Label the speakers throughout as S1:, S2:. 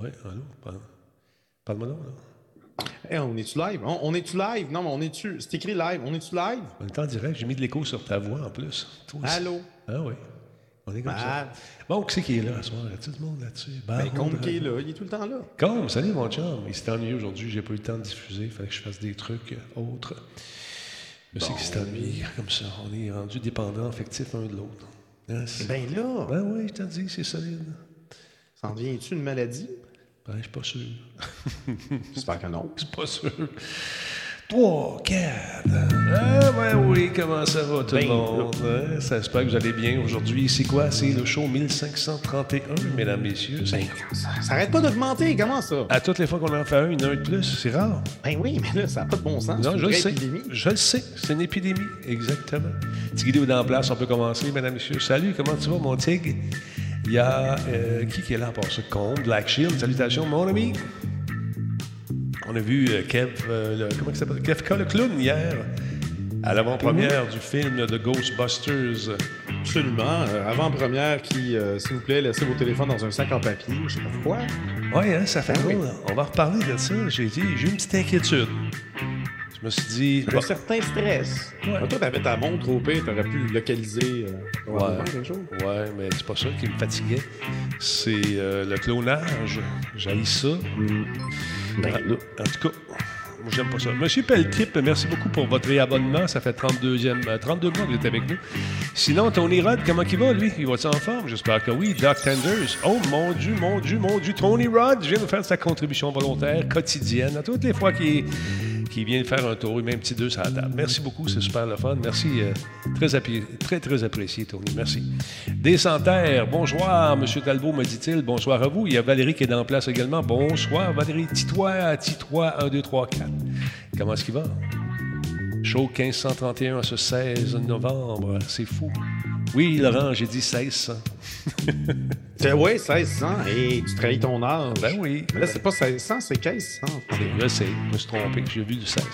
S1: Oui, allô? Parle- Parle-moi donc. là.
S2: Hey, on est-tu live? On, on est-tu live? Non, mais on est-tu. C'est écrit live. On est-tu live?
S1: On est en direct, j'ai mis de l'écho sur ta voix en plus. Toi aussi.
S2: Allô?
S1: Ah oui. On est comme ça. Bon, qui c'est qui est là ce soir? Y a-tu du monde là-dessus?
S2: Ben,
S1: Baron
S2: Combe
S1: de-
S2: qui est là. Il est tout le temps là.
S1: Comme, salut mon chum. Il s'est ennuyé aujourd'hui, j'ai pas eu le temps de diffuser. Il fallait que je fasse des trucs euh, autres. Je sais qu'il s'est ennuyé comme ça? On est rendu dépendants affectifs un de l'autre. Hein, c'est-
S2: Ben là,
S1: Ben oui, je t'en dis, c'est solide.
S2: s'en vient-tu une maladie?
S1: Ben, je suis pas sûr.
S2: J'espère que non.
S1: Je suis pas sûr. Trois, quatre. Ah, ben oui, comment ça va tout le
S2: Ben,
S1: monde? Hein? Ça espère que vous allez bien aujourd'hui. C'est quoi? C'est le show 1531, mesdames, messieurs. C'est-
S2: Ben, ça, ça arrête pas d'augmenter. Comment ça?
S1: À toutes les fois qu'on en fait un, il y en a un de plus. C'est rare.
S2: Ben oui, mais là, ça n'a pas de bon sens.
S1: Non,
S2: C'est
S1: je
S2: une
S1: le sais.
S2: épidémie.
S1: Je le sais. C'est une épidémie. Exactement. Tigidou est en place. On peut commencer, mesdames, messieurs. Salut, comment tu vas, mon Tig? Il y a euh, qui qui est là part ce con? Black Shield. Salutations, mon ami. On a vu euh, Kev, euh, le- comment il s'appelle? Kevka le clown hier, à l'avant-première du film de Ghostbusters.
S2: Absolument. Euh, Avant-première qui, s'il vous plaît, laissez vos téléphones dans un sac en papier. Je sais pas pourquoi.
S1: Oui, hein, ça fait
S2: Ah oui.
S1: On va reparler de ça. J'ai dit, j'ai une petite inquiétude. Je me suis dit,
S2: Un
S1: bon,
S2: certain stress.
S1: Ouais.
S2: Toi, t'avais ta montre au pire, t'aurais pu localiser euh, chose.
S1: Ouais, mais c'est pas ça qui me fatiguait. C'est euh, le clonage. J'ai ça.
S2: Ben, là.
S1: En tout cas, j'aime pas ça. Monsieur Peltrip, merci beaucoup pour votre réabonnement. Ça fait 32e, euh, 32 mois que vous êtes avec nous. Sinon, Tony Rod, comment il va, lui? Il va-tu en forme? J'espère que oui. Doc Tenders. Oh, mon Dieu, mon Dieu, mon Dieu. Tony Rod vient de faire sa contribution volontaire quotidienne à toutes les fois qu'il qu'il vient faire un tour. Met un petit deux sur la table. Merci beaucoup, c'est super le fun. Merci. euh, très, très, très apprécié, Tony. Merci. Des Santerres, bonsoir, Monsieur Talbot, me dit-il. Bonsoir à vous. Il y a Valérie qui est en place également. Bonsoir, Valérie. Titois, Titois, 1, 2, 3, 4. Comment est-ce qu'il va? Show 1531 à ce 16 novembre. C'est fou. Oui, Laurent, j'ai dit 1600.
S2: C'est- Ouais, 1600. Et tu trahis ton âge.
S1: Ben oui.
S2: Mais là, c'est pas 1600, c'est 1500.
S1: Je sais, je me suis trompé, j'ai vu du 16.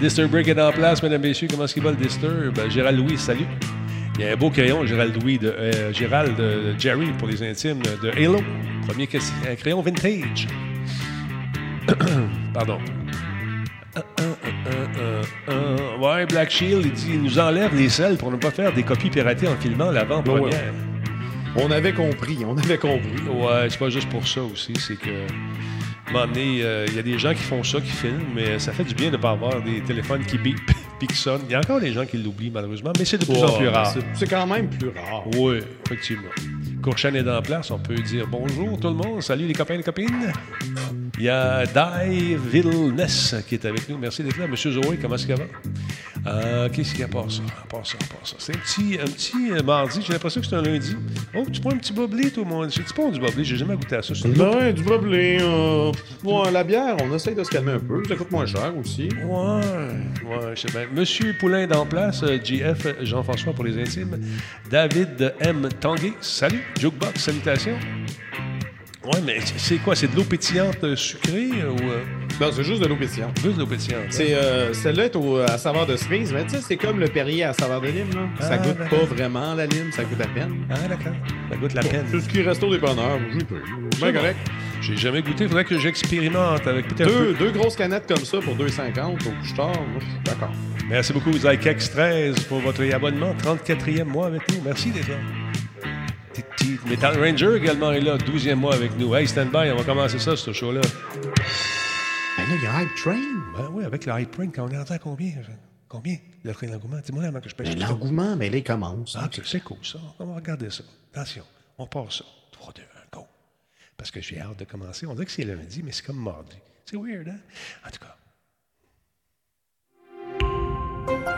S1: Disturb Break est en place, mesdames et messieurs. Comment est-ce qu'il va le Disturb? Ben, Gérald Louis, salut. Il y a un beau crayon, Gérald Louis, de, euh, Gérald de Jerry pour les intimes de Halo. Premier crayon vintage. Pardon. Ouais, Black Shield, il dit il nous enlève les selles pour ne pas faire des copies piratées en filmant l'avant-première.
S2: On avait compris, on avait compris.
S1: Ouais, c'est pas juste pour ça aussi, c'est que. À euh, il y a des gens qui font ça, qui filment, mais ça fait du bien de ne pas avoir des téléphones qui bip puis qui sonnent. Il y a encore des gens qui l'oublient, malheureusement, mais c'est de plus en plus rare.
S2: c'est- C'est quand même plus rare.
S1: Oui, effectivement. Courchan est en place, on peut dire bonjour tout le monde, salut les copains et les copines. Il y a Dai Villeness qui est avec nous, merci d'être là. Monsieur Zoé, comment est-ce qu'il va? Euh, Qu'est-ce qu'il y a? À part ça? À part ça, à part ça. C'est un petit, un petit euh, mardi, j'ai l'impression que c'est un lundi. Oh, tu prends un petit boblé, toi, moi. C'est-tu pas du boblé? J'ai jamais goûté à ça. C'est
S2: Ben, du boblé. Euh, ouais, la bière, on essaye de se calmer un peu. Ça coûte moins cher aussi.
S1: Ouais, ouais, je sais bien. Monsieur Poulain d'en place, euh, JF Jean-François pour les intimes. David M. Tanguay, salut. Jukebox, salutations. Ouais, mais c'est quoi? C'est de l'eau pétillante euh, sucrée euh, ou euh,
S2: Non, c'est juste de l'eau pétillante.
S1: juste de l'eau pétillante? hein?
S2: C'est, euh, celle-là est au- à saveur de cerise, mais tu sais, c'est comme le Perrier à saveur de lime. Là.
S1: Ah,
S2: Ça goûte
S1: d'accord.
S2: pas vraiment la lime, ça goûte à peine.
S1: Ah, d'accord. Ça goûte la peine.
S2: C'est ce qui reste au dépanneur. J'ai Ben
S1: bon.
S2: correct.
S1: J'ai jamais goûté. Faudrait que j'expérimente avec peut-être
S2: Deux,
S1: peu.
S2: deux grosses canettes comme ça pour 2,50 au couche-tard. moi, je suis D'accord.
S1: Merci beaucoup, Zykex 13, pour votre abonnement. 34e mois avec nous. Merci déjà. Metal Ranger également est là, 12e mois avec nous. Hey, stand by, on va commencer ça, ce show-là.
S2: Ben là, il y a Hype Train.
S1: Ben oui, avec le hype train, quand on est rentré à combien? Combien? Le train d'engouement? Dis-moi là avant que je pêche.
S2: Ben, l'engouement, mais là, il commence.
S1: Ah, ok, c'est cool ça. On va regarder ça. Attention, on part ça. 3, 2, 1, go. Parce que j'ai hâte de commencer. On dirait que c'est lundi, mais c'est comme mardi. C'est weird, hein? En tout cas. «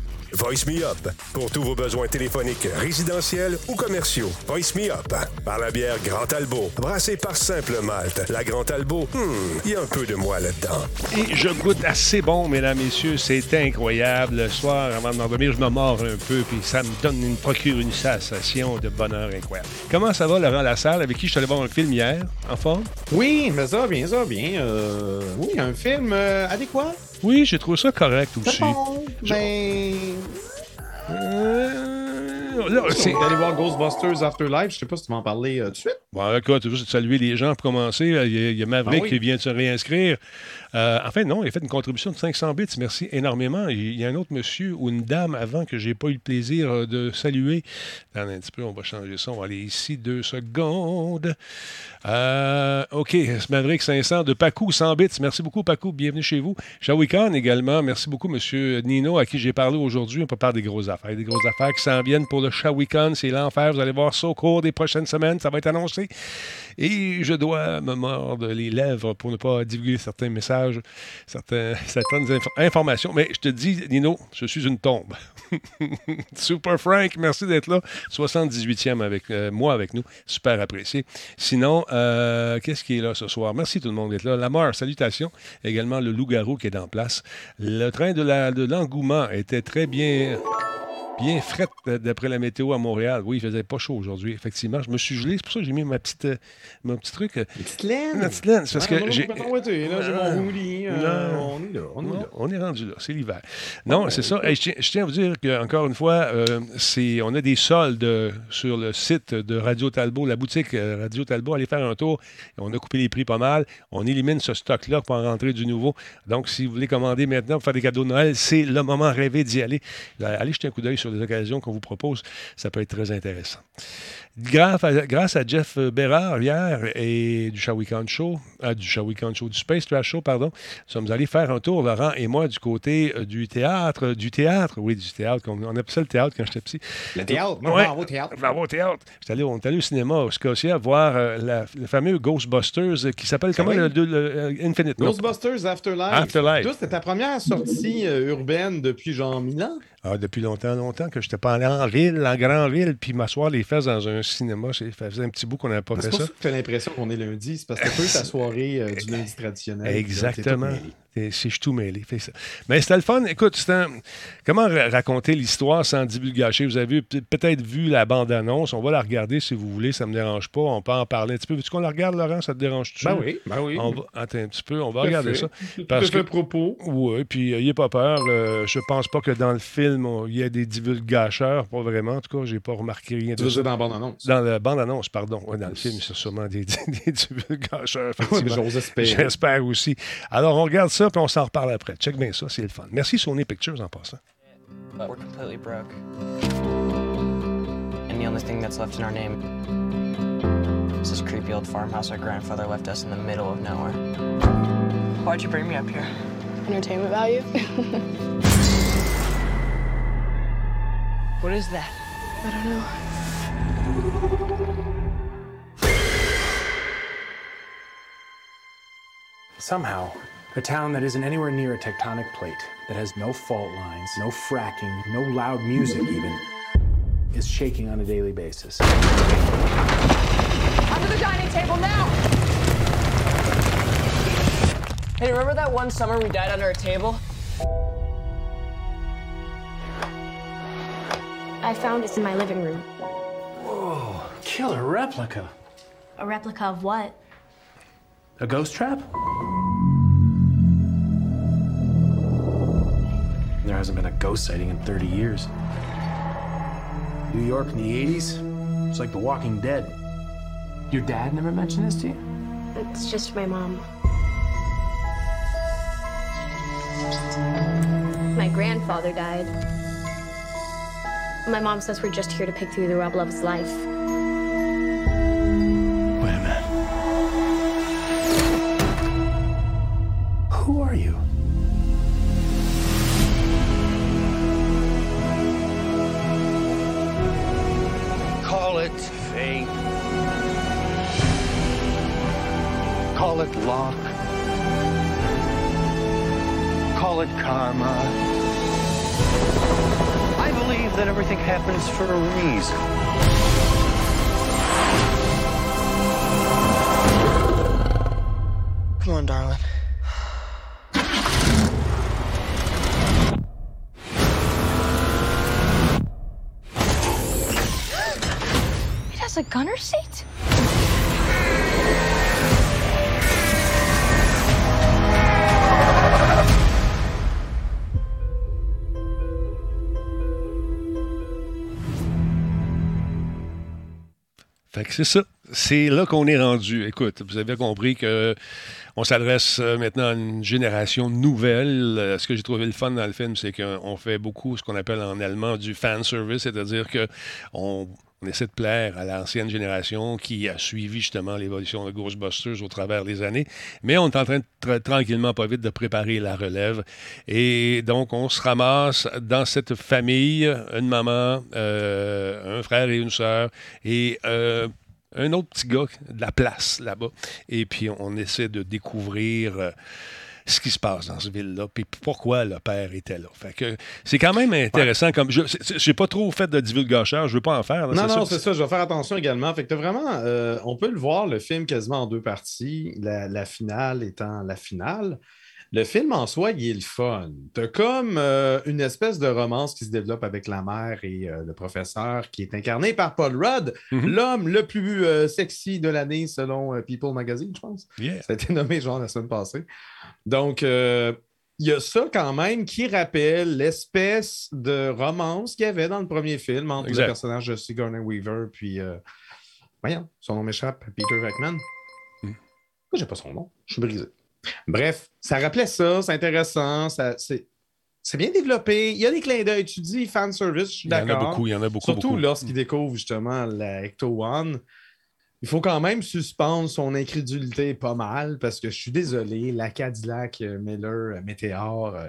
S3: Voice Me Up. Pour tous vos besoins téléphoniques, résidentiels ou commerciaux. Voice Me Up. Par la bière Grand Albo. Brassée par Simple Malte. La Grand Albo, hmm, il y a un peu de moi là-dedans.
S1: Et je goûte assez bon, mesdames, messieurs. C'est incroyable. Le soir, avant de m'endormir, je me mords un peu, puis ça me donne une procure une sensation de bonheur incroyable. Comment ça va, Laurent Lassalle, avec qui je suis allé voir un film hier, en forme?
S2: Oui, mais ça, bien, ça, bien. Euh, oui, un film euh, adéquat.
S1: Oui, j'ai trouvé ça correct aussi.
S2: Bon. Ben.
S1: Euh, là, c'est-
S2: D'aller voir Ghostbusters Afterlife, je sais pas si tu m'en parlais euh, tout de suite.
S1: Bon, écoute, juste saluer les gens pour commencer. Il y a, il y a Maverick
S2: Ah oui.
S1: qui vient de se réinscrire. Euh, en fait, non, il a fait une contribution de 500 bits. Merci énormément. Il y a un autre monsieur ou une dame avant que j'ai pas eu le plaisir euh, de saluer. Attendez un petit peu, on va changer ça. On va aller ici deux secondes. Euh, OK, Maverick 500 de Pacou, 100 bits. Merci beaucoup, Pacou. Bienvenue chez vous. Shawikan également. Merci beaucoup, monsieur Nino, à qui j'ai parlé aujourd'hui. On peut parler des grosses affaires. Des grosses affaires qui s'en viennent pour le Shawikan. C'est l'enfer. Vous allez voir ça au cours des prochaines semaines. Ça va être annoncé. Et je dois me mordre les lèvres pour ne pas divulguer certains messages, certaines inf- informations. Mais je te dis, Nino, je suis une tombe. Super Frank, merci d'être là. 78e avec euh, moi avec nous. Super apprécié. Sinon, euh, qu'est-ce qui est là ce soir? Merci tout le monde d'être là. Lamar, salutations. Également le loup-garou qui est en place. Le train la- de l'engouement était très bien. Bien fret euh, d'après la météo à Montréal. Oui, il faisait pas chaud aujourd'hui, effectivement. Je me suis gelé. C'est pour ça que j'ai mis ma petite, euh, mon petit truc. euh,
S2: Une petite laine.
S1: ma petite laine. C'est parce
S2: Ah,
S1: que j'ai.
S2: On est
S1: rendu là, c'est l'hiver. Non, c'est ça. Hey, je, tiens, je tiens à vous dire qu'encore une fois, euh, c'est, on a des soldes sur le site de Radio Talbot, la boutique Radio Talbot. Allez faire un tour. On a coupé les prix pas mal. On élimine ce stock-là pour en rentrer du nouveau. Donc, si vous voulez commander maintenant pour faire des cadeaux de Noël, c'est le moment rêvé d'y aller. Allez jeter un coup d'œil sur les occasions qu'on vous propose. Ça peut être très intéressant. Grâce à, grâce à Jeff Bérard hier et du Shawikan Show, ah, du Shawikan Show, du Space Trash Show, pardon, nous sommes allés faire un tour, Laurent et moi, du côté euh, du théâtre, du théâtre, oui, du théâtre, on, on appelait ça le théâtre quand j'étais petit.
S2: Le théâtre. Moi,
S1: Ouais.
S2: au théâtre.
S1: Au théâtre. J'étais allé- on est allé au cinéma au Scotia voir euh, la- le fameux Ghostbusters qui s'appelle comment
S2: oui.
S1: le, le- le- Infinite?
S2: Ghostbusters Afterlife.
S1: Afterlife.
S2: Toi, c'était ta première sortie euh, urbaine depuis genre 1000 ans?
S1: Ah, depuis longtemps, longtemps que je n'étais pas allé en ville, en grande ville, puis m'asseoir les fesses dans un cinéma. Ça faisait un petit bout qu'on n'avait pas
S2: C'est
S1: fait
S2: pour
S1: ça.
S2: que tu as l'impression qu'on est lundi. C'est parce que c'est ta soirée euh, du lundi traditionnel.
S1: Exactement. Je suis tout mêlé. Mais c'était le fun. Écoute, un- comment ra- raconter l'histoire sans divulgacher? Vous avez peut- peut-être vu la bande-annonce. On va la regarder si vous voulez. Ça ne me dérange pas. On peut en parler un petit peu. Veux-tu qu'on la regarde, Laurent? Ça te dérange-tu?
S2: Ben oui, ben oui.
S1: On va... Attends un petit peu. On va
S2: Tout
S1: regarder
S2: fait.
S1: ça.
S2: Tout
S1: Parce
S2: fait
S1: que-
S2: propos.
S1: Oui, puis il n'y a pas peur. Euh, je pense pas que dans le film, on- il y a des divulgateurs. Pas vraiment. En tout cas, j'ai pas remarqué rien de ça.
S2: dans la bande-annonce?
S1: Dans la bande-annonce, pardon. Ouais, dans le film, c'est sûrement des, des
S2: espérer.
S1: J'espère aussi. Alors, on regarde ça, puis on s'en reparle après. Check bien ça, c'est le fun. Merci Sony Pictures en passant.
S4: we're completely broke. And the only thing that's left in our name is this creepy old farmhouse our grandfather left us in the middle of nowhere. Why'd you bring me up here?
S5: Entertainment value?
S4: What is that?
S5: I don't know.
S6: Somehow, a town that isn't anywhere near a tectonic plate, that has no fault lines, no fracking, no loud music even, is shaking on a daily basis.
S5: Under the dining table now!
S4: Hey, remember that one summer we died under a table?
S7: I found this in my living room.
S6: Whoa, killer replica.
S7: A replica of what?
S6: A ghost trap? There hasn't been a ghost sighting in 30 years. New York in the 80s? It's like The Walking Dead. Your dad never mentioned this to you?
S7: It's just my mom. My grandfather died. My mom says we're just here to pick through the rubble of his life.
S8: Happens for a reason.
S4: Come on, darling.
S7: It has a gunner seat?
S1: C'est ça. C'est là qu'on est rendu. Écoute, vous avez compris que on s'adresse euh, maintenant à une génération nouvelle. Euh, Ce que j'ai trouvé le fun dans le film, c'est qu'on fait beaucoup ce qu'on appelle en allemand du fan service, c'est-à-dire que on, essaie de plaire à l'ancienne génération qui a suivi justement l'évolution de Ghostbusters au travers des années. Mais on est en train tranquillement, pas vite, de préparer la relève. Et donc, on se ramasse dans cette famille, une maman, euh, un frère et une sœur, et euh, un autre petit gars de la place là-bas. Et puis, on essaie de découvrir euh, ce qui se passe dans cette ville-là, puis pourquoi le père était là. Fait que c'est quand même intéressant. Comme je n'ai pas trop fait de divulgacheur, je veux pas en faire. là,
S2: Non, non, c'est ça. Je vais faire attention également. Fait que vraiment, euh, on peut le voir, le film quasiment en deux parties. La, la finale étant la finale. Le film en soi, il est le fun. T'as comme euh, une espèce de romance qui se développe avec la mère et euh, le professeur qui est incarné par Paul Rudd,
S1: Mhm.
S2: l'homme le plus euh, sexy de l'année selon People Magazine, je pense.
S1: Yeah.
S2: Ça a été nommé genre la semaine passée. Donc, il y a ça quand même qui rappelle l'espèce de romance qu'il y avait dans le premier film entre
S1: Exact.
S2: le personnage de Sigourney Weaver puis, voyons, son nom m'échappe, Peter Venkman.
S1: Hmm.
S2: Pourquoi j'ai pas son nom? Je suis brisé. Bref, ça rappelait ça, c'est intéressant, ça, c'est, c'est bien développé. Il y a des clins d'œil. Tu dis fan service, je suis
S1: Il y en a
S2: d'accord.
S1: beaucoup, il y en a beaucoup,
S2: Surtout
S1: beaucoup.
S2: lorsqu'il découvre justement la Ecto One. Il faut quand même suspendre son incrédulité pas mal parce que je suis désolé, la Cadillac euh, Miller euh, Meteor euh,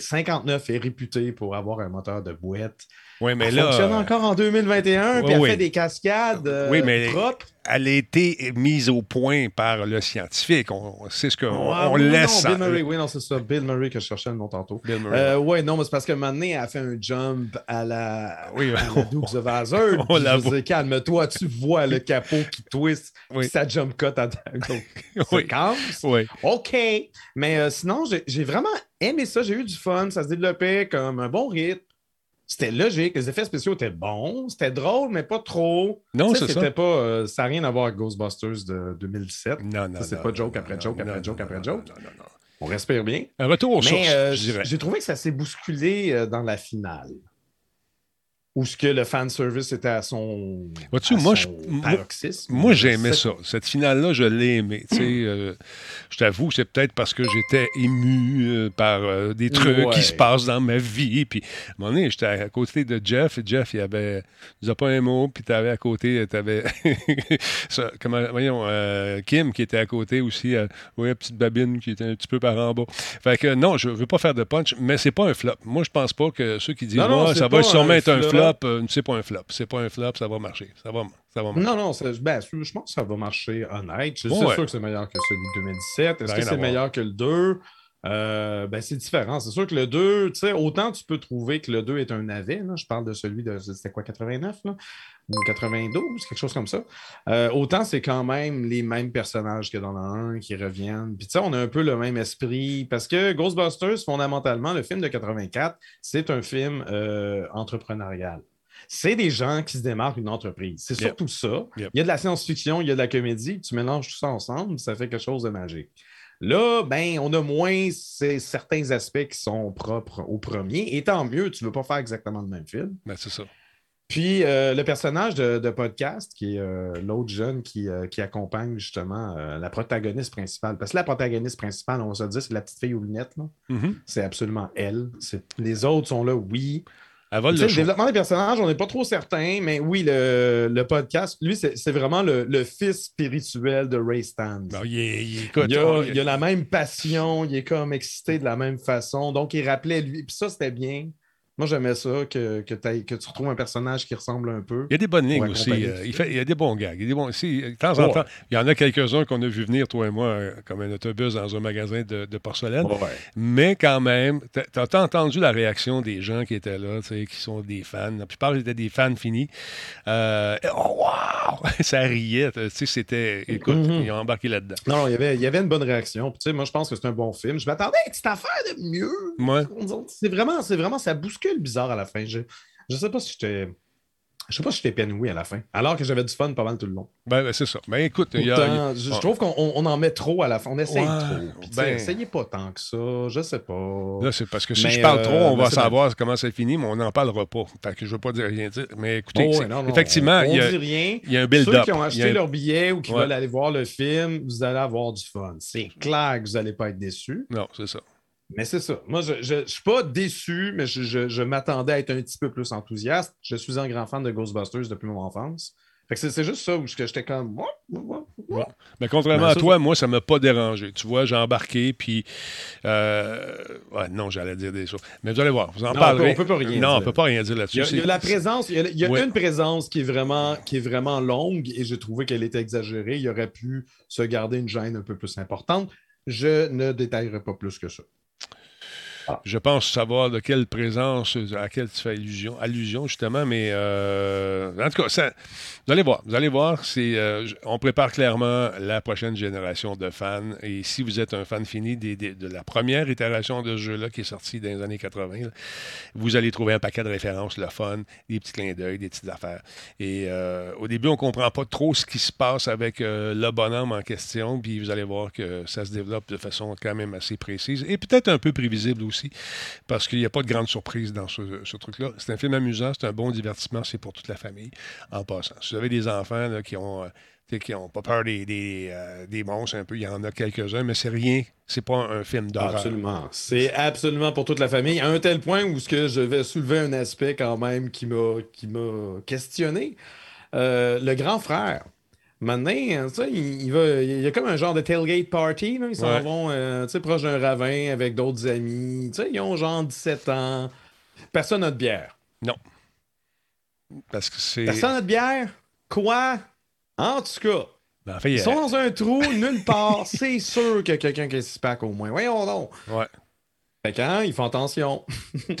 S2: 59 est réputée pour avoir un moteur de boîte.
S1: Oui, mais
S2: Elle
S1: là.
S2: fonctionne
S1: euh,
S2: encore en 2021 puis
S1: oui,
S2: elle
S1: oui.
S2: fait des cascades euh,
S1: Oui, mais-
S2: propres.
S1: elle a été mise au point par le scientifique. On, sait ce qu'on
S2: Ah,
S1: on
S2: oui,
S1: laisse.
S2: Non, Bill Murray, oui, non, c'est ça. Bill Murray que je cherchais le nom tantôt.
S1: Bill Murray,
S2: Euh, ouais, non, mais c'est parce que maintenant, elle a fait un jump à la,
S1: Oui,
S2: à la Dukes of Hazzard.
S1: On
S2: Puis
S1: la voit.
S2: calme-toi, tu vois le capot qui twist,
S1: Oui.
S2: puis ça jump cut à
S1: Oui.
S2: séquence.
S1: Oui.
S2: OK. Mais euh, sinon, j'ai j'ai vraiment aimé ça. J'ai eu du fun. Ça se développait comme un bon rythme. C'était logique. Les effets spéciaux étaient bons. C'était drôle, mais pas trop.
S1: Non, c'est ça.
S2: c'était pas. euh, ça n'a rien à voir avec Ghostbusters de 2017.
S1: Non, non.
S2: C'est pas joke après joke après joke après joke.
S1: non, non, non.
S2: On respire bien.
S1: Un retour aux
S2: Mais
S1: sources,
S2: euh, j'ai trouvé que ça s'est bousculé euh, dans la finale. Où ce que le fan service était à son, à
S1: moi, je-
S2: paroxysme.
S1: Moi, j'ai aimé
S2: C'est-
S1: ça. Cette finale-là, je l'ai aimé. Tu sais, euh, je t'avoue, c'est peut-être parce que j'étais ému euh, par euh, des trucs
S2: Ouais.
S1: qui se passent dans ma vie. Puis, à un moment donné, j'étais à côté de Jeff. Et Jeff, il avait... Il disait pas un mot. Puis, t'avais à côté... T'avais... comment, voyons, Kim, qui était à côté aussi. Oui, la petite babine qui était un petit peu par en bas. Fait que non, je veux pas faire de punch, mais c'est pas un flop. Moi, je pense pas que ceux qui disent
S2: Non, c'est
S1: ça va sûrement être un
S2: flop.
S1: Flop, euh, c'est pas un flop. C'est pas un flop, ça va marcher. Ça va, ça va marcher.
S2: Non, non, ben, je pense que ça va marcher honnête. Je suis
S1: Ouais.
S2: sûr que c'est meilleur que celui de 2017. Est-ce que c'est meilleur que le 2? Euh, ben, c'est différent. C'est sûr que le 2, tu sais, autant tu peux trouver que le 2 est un navet. là. Je parle de celui de, c'était quoi, 89, là? Ou 92, quelque chose comme ça. Euh, autant c'est quand même les mêmes personnages que dans le 1 qui reviennent. Puis tu sais, on a un peu le même esprit. Parce que Ghostbusters, fondamentalement, le film de 84, c'est un film euh, entrepreneurial. C'est des gens qui se démarrent une entreprise. C'est
S1: Yep.
S2: surtout ça.
S1: Yep.
S2: Il y a de la science-fiction, il y a de la comédie. Tu mélanges tout ça ensemble, ça fait quelque chose de magique. Là, ben, on a moins ces- certains aspects qui sont propres au premier. Et tant mieux, tu ne veux pas faire exactement le même film.
S1: Ben, c'est ça.
S2: Puis euh, le personnage de, de podcast, qui est euh, l'autre jeune qui, euh, qui accompagne justement la protagoniste principale. Parce que la protagoniste principale, on va se dire, c'est la petite fille aux lunettes.
S1: Mhm.
S2: C'est absolument elle. Les autres sont là, oui.
S1: Vole le
S2: développement des personnages, on n'est pas trop certain, mais oui, le, le podcast, lui, c'est vraiment le, le fils spirituel de Ray Stans.
S1: Ben, il, est- il- écoute,
S2: Il a, il a la même passion, il est comme excité de la même façon. Donc, il rappelait lui. Puis ça, c'était bien Moi, j'aimais ça, que, que, tu retrouves un personnage qui ressemble un peu.
S1: Il y a des bonnes lignes aussi. euh, il,
S2: ça.
S1: fait, il y a des bons gags. Il y a des bons, si, de temps en
S2: Ouais.
S1: temps, il y en a quelques-uns qu'on a vu venir, toi et moi, euh, comme un autobus dans un magasin de, de porcelaine.
S2: Ouais.
S1: Mais quand même, t'as as entendu la réaction des gens qui étaient là, tu qui sont des fans. La plupart étaient des fans finis. Euh, oh, wow! Ça riait. Tu sais, c'était. Écoute,
S2: Mhm.
S1: ils ont embarqué là-dedans.
S2: Non, non, il y avait, il y avait une bonne réaction. Puis, tu moi, je pense que c'est un bon film. Je m'attendais à une petite affaire de mieux.
S1: Ouais.
S2: C'est vraiment, c'est vraiment, ça bouscule bizarre à la fin. Je, je sais pas si j'étais. Je sais pas si j'étais épanoui à la fin. Alors que j'avais du fun pas mal tout le long.
S1: Ben, ben, c'est ça. Ben, écoute, y a.
S2: Je, je trouve qu'on on- en met trop à la fin. On essaye
S1: Ouais,
S2: trop.
S1: Ben-
S2: essayez pas tant que ça. Je sais pas.
S1: Là, c'est parce que si
S2: Mais,
S1: je parle trop,
S2: euh,
S1: on
S2: mais
S1: va savoir comment ça finit, mais on n'en parlera pas. Fait que je ne veux pas dire rien dire. Mais écoutez,
S2: Oh, non, non,
S1: effectivement, il y a, y un
S2: Ceux
S1: build-up.
S2: qui ont
S1: a
S2: acheté leur billet ou qui
S1: Ouais.
S2: veulent aller voir le film, vous allez avoir du fun. C'est clair que vous n'allez pas être déçus.
S1: Non, c'est ça.
S2: Mais c'est ça. Moi, je ne suis pas déçu, mais je, je- je m'attendais à être un petit peu plus enthousiaste. Je suis un grand fan de Ghostbusters depuis mon enfance. Fait que c'est- juste ça où j'étais comme. Ouais.
S1: Mais contrairement
S2: Ben,
S1: à
S2: ça,
S1: toi, moi, ça ne m'a pas dérangé. Tu vois, j'ai embarqué, puis. euh, ouais, non, j'allais dire des choses. Mais vous allez voir, vous en
S2: Non,
S1: parlerez.
S2: on peut- on peut pas rien
S1: Non, on
S2: dire.
S1: peut pas rien dire là-dessus.
S2: il y a la présence, il y a, il y a
S1: Ouais.
S2: une présence qui est, vraiment, qui est vraiment longue et j'ai trouvé qu'elle était exagérée. Il aurait pu se garder une gêne un peu plus importante. Je ne détaillerai pas plus que ça.
S1: Je pense savoir de quelle présence à laquelle tu fais allusion, justement, mais euh, en tout cas, vous allez voir. Vous allez voir, c'est, euh, on prépare clairement la prochaine génération de fans. Et si vous êtes un fan fini de la première itération de ce jeu-là qui est sorti dans les années 80, là, vous allez trouver un paquet de références, le fun, des petits clins d'œil, des petites affaires. Et euh, au début, on ne comprend pas trop ce qui se passe avec euh, le bonhomme en question, puis vous allez voir que ça se développe de façon quand même assez précise et peut-être un peu prévisible aussi, parce qu'il n'y a pas de grande surprise dans ce, truc-là. C'est un film amusant, c'est un bon divertissement, c'est pour toute la famille en passant. Si vous avez des enfants qui ont... euh, qui n'ont pas peur euh, des monstres un peu, il y en a quelques-uns, mais c'est rien, c'est pas un film d'horreur.
S2: Absolument. C'est absolument pour toute la famille, à un tel point où ce que je vais soulever un aspect quand même qui m'a qui m'a questionné. Euh, le grand frère. Maintenant, hein, tu sais, il, il va, il y a comme un genre de tailgate party. là. Ils s'en
S1: Ouais.
S2: vont euh, tu sais, proche d'un ravin avec d'autres amis. Tu sais, ils ont genre 17 ans. Personne n'a de bière.
S1: Non. Parce que c'est...
S2: Personne n'a de bière? Quoi? En tout cas,
S1: Ben, en fait,
S2: ils
S1: a-
S2: sont dans un trou, nulle part. C'est sûr qu'il y a quelqu'un qui a six pack au moins. Voyons donc.
S1: Ouais.
S2: Fait quand ils font attention.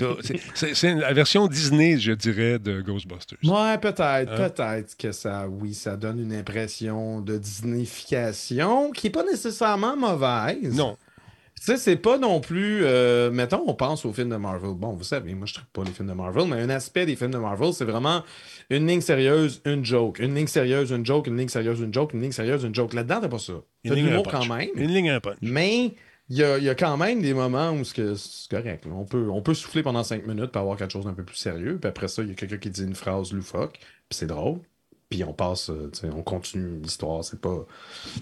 S1: C'est- la version Disney, je dirais, de Ghostbusters.
S2: Ouais, peut-être,
S1: Hein?
S2: peut-être que ça, oui, ça donne une impression de Disneyfication qui n'est pas nécessairement mauvaise.
S1: Non.
S2: Tu sais, c'est pas non plus. euh, mettons, on pense aux films de Marvel. Bon, vous savez, moi, je ne pas les films de Marvel, mais un aspect des films de Marvel, c'est vraiment une ligne sérieuse, une joke. Une ligne sérieuse, une joke, une ligne sérieuse, une joke, une ligne sérieuse, une joke. Là-dedans, t'as pas ça.
S1: Une
S2: T'as de
S1: ligne, un
S2: l'humour
S1: punch.
S2: quand même.
S1: Une ligne, un punch.
S2: Mais il y a, il y a quand même des moments où c'est correct. On peut, on peut souffler pendant cinq minutes pour avoir quelque chose d'un peu plus sérieux. Puis après ça, il y a quelqu'un qui dit une phrase loufoque. Puis c'est drôle. Puis on passe, euh, on continue l'histoire. C'est pas.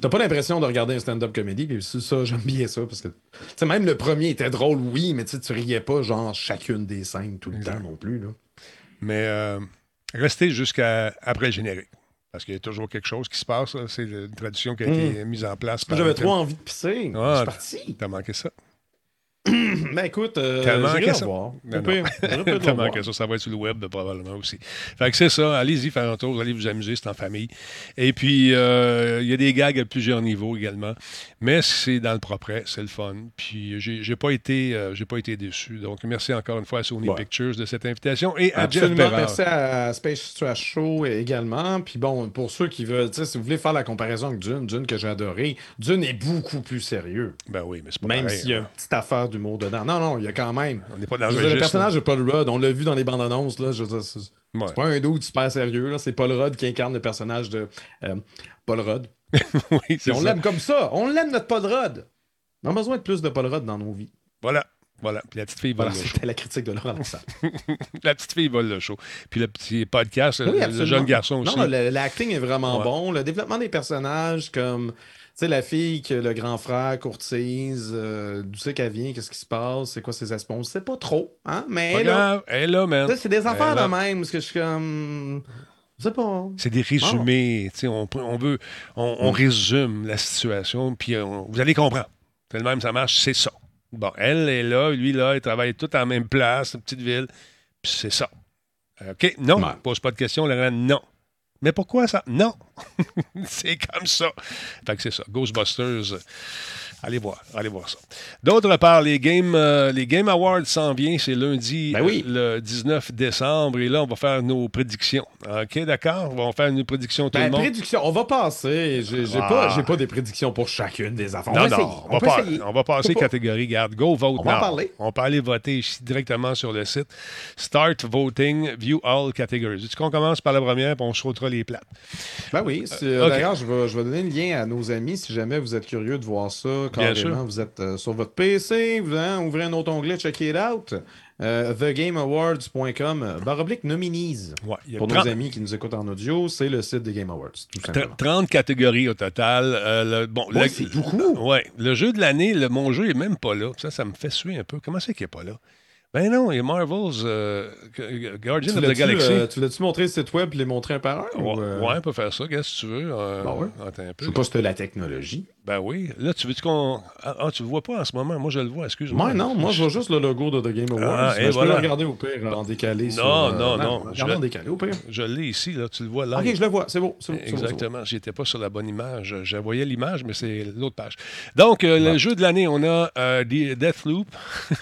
S2: T'as pas l'impression de regarder un stand-up comédie. Puis c'est ça, j'aime bien ça. Parce que, même le premier était drôle, oui, mais tu riais pas, genre, chacune des scènes tout le temps non plus. Là.
S1: Mais euh, restez jusqu'à après le générique. Parce qu'il y a toujours quelque chose qui se passe. C'est une tradition qui a été mise en place. par
S2: J'avais trop envie de pisser.
S1: Ah,
S2: je suis parti.
S1: T'as manqué ça.
S2: Ben écoute, euh, j'irai le
S1: ça.
S2: voir.
S1: Non, non.
S2: voir.
S1: manqué ça. Ça va être sur le web, probablement aussi. Fait que c'est ça. Allez-y faire un tour. Vous allez vous amuser. C'est en famille. Et puis, euh, il y a des gags à plusieurs niveaux également. Mais c'est dans le propre. C'est le fun. Puis, j'ai pas, été, euh, j'ai pas été déçu. Donc, merci encore une fois à Sony
S2: Ouais.
S1: Pictures de cette invitation et à Jeff
S2: Absolument. Merci à Space Trash Show également. Puis bon, pour ceux qui veulent, tu sais, si vous voulez faire la comparaison avec Dune, Dune que j'ai adoré, Dune est beaucoup plus sérieux.
S1: Ben oui, mais c'est pas
S2: Même s'il y a
S1: hein.
S2: une petite affaire d'humour dedans. Non, non, il y a quand même.
S1: On n'est pas dans le
S2: le personnage de Paul Rudd, on l'a vu dans les bandes annonces, là. Je c'est
S1: Ouais.
S2: c'est pas un dude super sérieux, là. C'est Paul Rudd qui incarne le personnage de euh, Paul Rudd.
S1: oui,
S2: Puis
S1: c'est
S2: on
S1: ça.
S2: l'aime comme ça. On l'aime, notre Paul Rudd. On a besoin de plus de Paul Rudd dans nos vies.
S1: Voilà. Voilà. Puis la petite fille vole
S2: Voilà,
S1: le show.
S2: c'était la critique de Laurent.
S1: La petite fille vole le show. Puis le petit podcast,
S2: Oui,
S1: le- jeune garçon aussi.
S2: Non, l'acting est vraiment
S1: Ouais.
S2: bon. Le développement des personnages, comme sais, la fille que le grand frère courtise, euh, d'où c'est qu'elle vient, qu'est-ce qui se passe, c'est quoi ses aspects, on sait pas trop, hein, mais elle, là.
S1: Elle est là, man.
S2: c'est des affaires de même, parce que je suis comme. Je sais pas.
S1: C'est des résumés. tu sais, On, on veut, on, on résume la situation, puis on- vous allez comprendre. C'est le même, ça marche, c'est ça. Bon, elle est là, lui là, ils travaillent tous en même place, une petite ville. Puis c'est ça. OK? Non,
S2: Ouais.
S1: pose pas de questions, Laurent. Non. Mais pourquoi ça? Non. c'est comme ça. Fait que c'est ça. Ghostbusters. Allez voir, allez voir ça. D'autre part, les Game, euh, les Game Awards s'en viennent, c'est lundi
S2: Ben oui.
S1: euh, le 19 décembre, et là, on va faire nos prédictions. OK, d'accord? On va faire une prédiction tout
S2: Ben,
S1: le monde?
S2: prédiction, on va passer. J'ai
S1: Ah.
S2: pas, j'ai pas des prédictions pour chacune des affaires. On
S1: Non,
S2: va
S1: non, on, va
S2: essayer.
S1: on va passer catégorie. Garde, go vote
S2: On va en parler.
S1: On peut aller voter ici directement sur le site. Start voting, view all categories. Est-ce qu'on commence par la première, puis on sautera les plates?
S2: Ben oui. c'est-
S1: Euh, ok.
S2: D'ailleurs, je vais, je vais donner le lien à nos amis si jamais vous êtes curieux de voir ça.
S1: Bien sûr.
S2: Carrément, vous êtes euh, sur votre PC, vous hein, ouvrez un autre onglet, check it out. Euh, TheGameAwards.com, euh, barre oblique nominees.
S1: Ouais, il y a
S2: Pour
S1: 30
S2: nos amis qui nous écoutent en audio, c'est le site des Game Awards, tout simplement.
S1: 30 catégories au total. Euh, le, bon,
S2: Ouais,
S1: le-
S2: c'est beaucoup.
S1: Ouais, le jeu de l'année, le- mon jeu est même pas là. Ça, ça me fait suer un peu. Comment c'est qu'il est pas là? Ben non, il y a Marvel's euh, Guardian of the Galaxy.
S2: euh, tu l'as-tu montré le site web et les montrer un par un?
S1: Ouais,
S2: ou, euh,
S1: ouais, on peut faire ça, qu'est-ce que tu veux.
S2: Ben ouais.
S1: Attends un
S2: Je
S1: peu.
S2: sais pas si la technologie.
S1: Ben oui. Là, tu veux qu'on. Ah, ah, tu le vois pas en ce moment? Moi, je le vois, excuse-moi.
S2: Moi, non, moi, je vois juste le logo de The Game Awards.
S1: Ah, et
S2: Mais je
S1: voilà.
S2: peux le regarder au pire en décalé.
S1: Non,
S2: sur, euh,
S1: non, non.
S2: Regarde
S1: Je vais-
S2: en décalé au pire.
S1: Je l'ai ici, là, tu le vois là.
S2: Ok, je le vois, c'est beau. c'est beau.
S1: Exactement. J'étais pas sur la bonne image. Je voyais l'image, mais c'est l'autre page. Donc, euh, le jeu de l'année, on a euh, Deathloop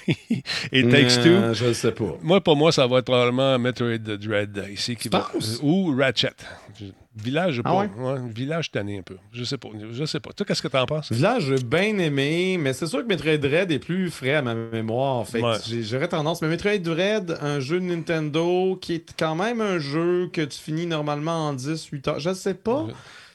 S1: et Takes Two.
S2: Euh, Je le sais pas.
S1: Moi, pour moi, ça va être probablement Metroid Dread ici. Qui va, ou Ratchet. Village, je
S2: Ah
S1: pas?
S2: ouais?
S1: Ouais, village tanné un peu. Je sais pas. Je sais pas. Toi, qu'est-ce que t'en penses?
S2: Village, j'ai bien aimé, mais c'est sûr que Metroid Dread est plus frais à ma mémoire. En fait,
S1: Ouais.
S2: J'ai- j'aurais tendance. Mais Metroid Dread, un jeu de Nintendo qui est quand même un jeu que tu finis normalement en 10-8 heures. Je sais pas.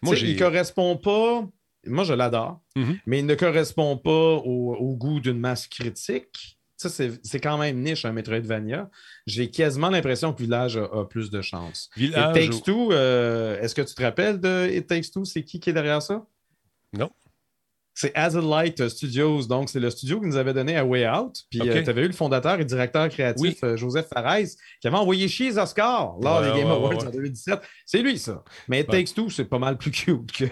S1: Moi,
S2: il correspond pas. Moi, je l'adore,
S1: Mhm.
S2: mais il ne correspond pas au, au goût d'une masse critique. Ça, c'est quand même niche, un Metroidvania. J'ai quasiment l'impression que Village a, a plus de chance.
S1: Village.
S2: It Takes Two, euh, est-ce que tu te rappelles de It Takes Two? C'est qui qui est derrière ça?
S1: Non.
S2: C'est As Light Studios. Donc, c'est le studio qui nous avait donné à Way Out. Puis,
S1: Ok.
S2: tu avais eu le fondateur et directeur créatif,
S1: Oui.
S2: euh, Joseph Fares, qui avait envoyé chier les Oscars lors
S1: Ouais,
S2: des Game
S1: ouais,
S2: Awards
S1: ouais,
S2: en 2017. C'est lui, ça. Mais It. Takes Two, c'est pas mal plus cute que,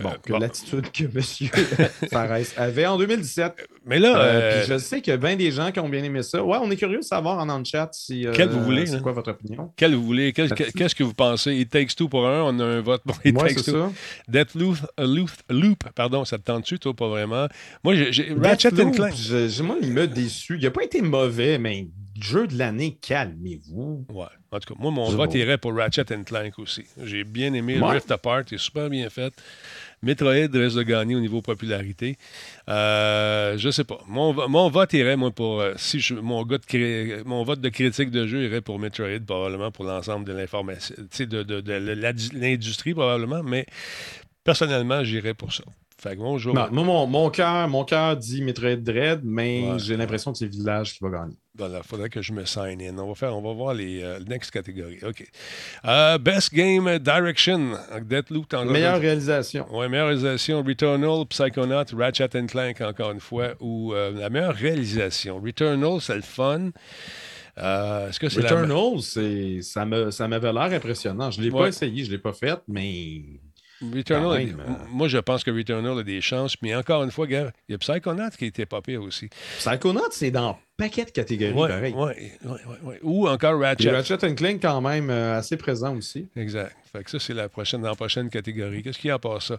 S2: bon,
S1: Euh,
S2: que
S1: bon.
S2: l'attitude que M. Fares avait en 2017.
S1: Mais là,
S2: Euh,
S1: euh,
S2: je sais qu'il y a bien des gens qui ont bien aimé ça. Ouais, on est curieux de savoir en en chat si. euh,
S1: Quel vous voulez,
S2: C'est
S1: hein?
S2: quoi votre opinion?
S1: quel vous voulez? Quel-
S2: Là-dessus.
S1: Qu'est-ce que vous pensez? It Takes Two pour un, on a un vote pour It
S2: Moi,
S1: Takes
S2: c'est
S1: Two.
S2: ça.
S1: Deathloop, euh, Loop, Loop, pardon, ça te tente-tu, toi, pas vraiment? Moi, j'ai, Ratchet Clank.
S2: moi, il m'a déçu. Il n'a pas été mauvais, mais jeu de l'année, calmez-vous.
S1: Ouais. En tout cas, moi, mon vote irait pour Ratchet Clank aussi. J'ai bien aimé
S2: Ouais.
S1: Rift Apart, il est super bien fait. Metroid reste de gagner au niveau popularité. Euh, je sais pas. Mon, mon vote irait, moi, pour. euh, si je, mon, gars de cré- mon vote de critique de jeu irait pour Metroid, probablement, pour l'ensemble de l'information. Tu sais, de, de- de la- l'industrie, probablement, mais personnellement, j'irais pour ça. Fait que jour.
S2: Non, moi, mon, mon cœur mon cœur dit Metroid Dread, mais
S1: Ouais.
S2: j'ai l'impression que c'est Village qui va gagner.
S1: Voilà, il faudrait que je me sign in. On va, faire, on va voir les euh, next catégories. OK. Euh, best Game Direction. Deathloop,
S2: Meilleure réalisation.
S1: Oui, meilleure réalisation, Returnal, Psychonaut, Ratchet Clank, encore une fois, ou euh, la meilleure réalisation. Returnal, c'est le fun. Euh, Est-ce que c'est.
S2: Returnal, c'est- ça me- ça m'avait l'air impressionnant. Je ne l'ai
S1: Ouais.
S2: pas essayé, je ne l'ai pas fait, mais.
S1: Returnal,
S2: même, euh.
S1: Moi, je pense que Returnal a des chances. Mais encore une fois, il y a Psychonaut qui était pas pire aussi.
S2: Psychonaut, c'est dans paquet de catégories,
S1: Ouais,
S2: pareil.
S1: ouais, ouais. Ou encore Ratchet.
S2: Ratchet Clank, quand même, euh, assez présent aussi.
S1: Exact. Fait que ça, c'est la prochaine, dans la prochaine catégorie. Qu'est-ce qu'il y a à part ça?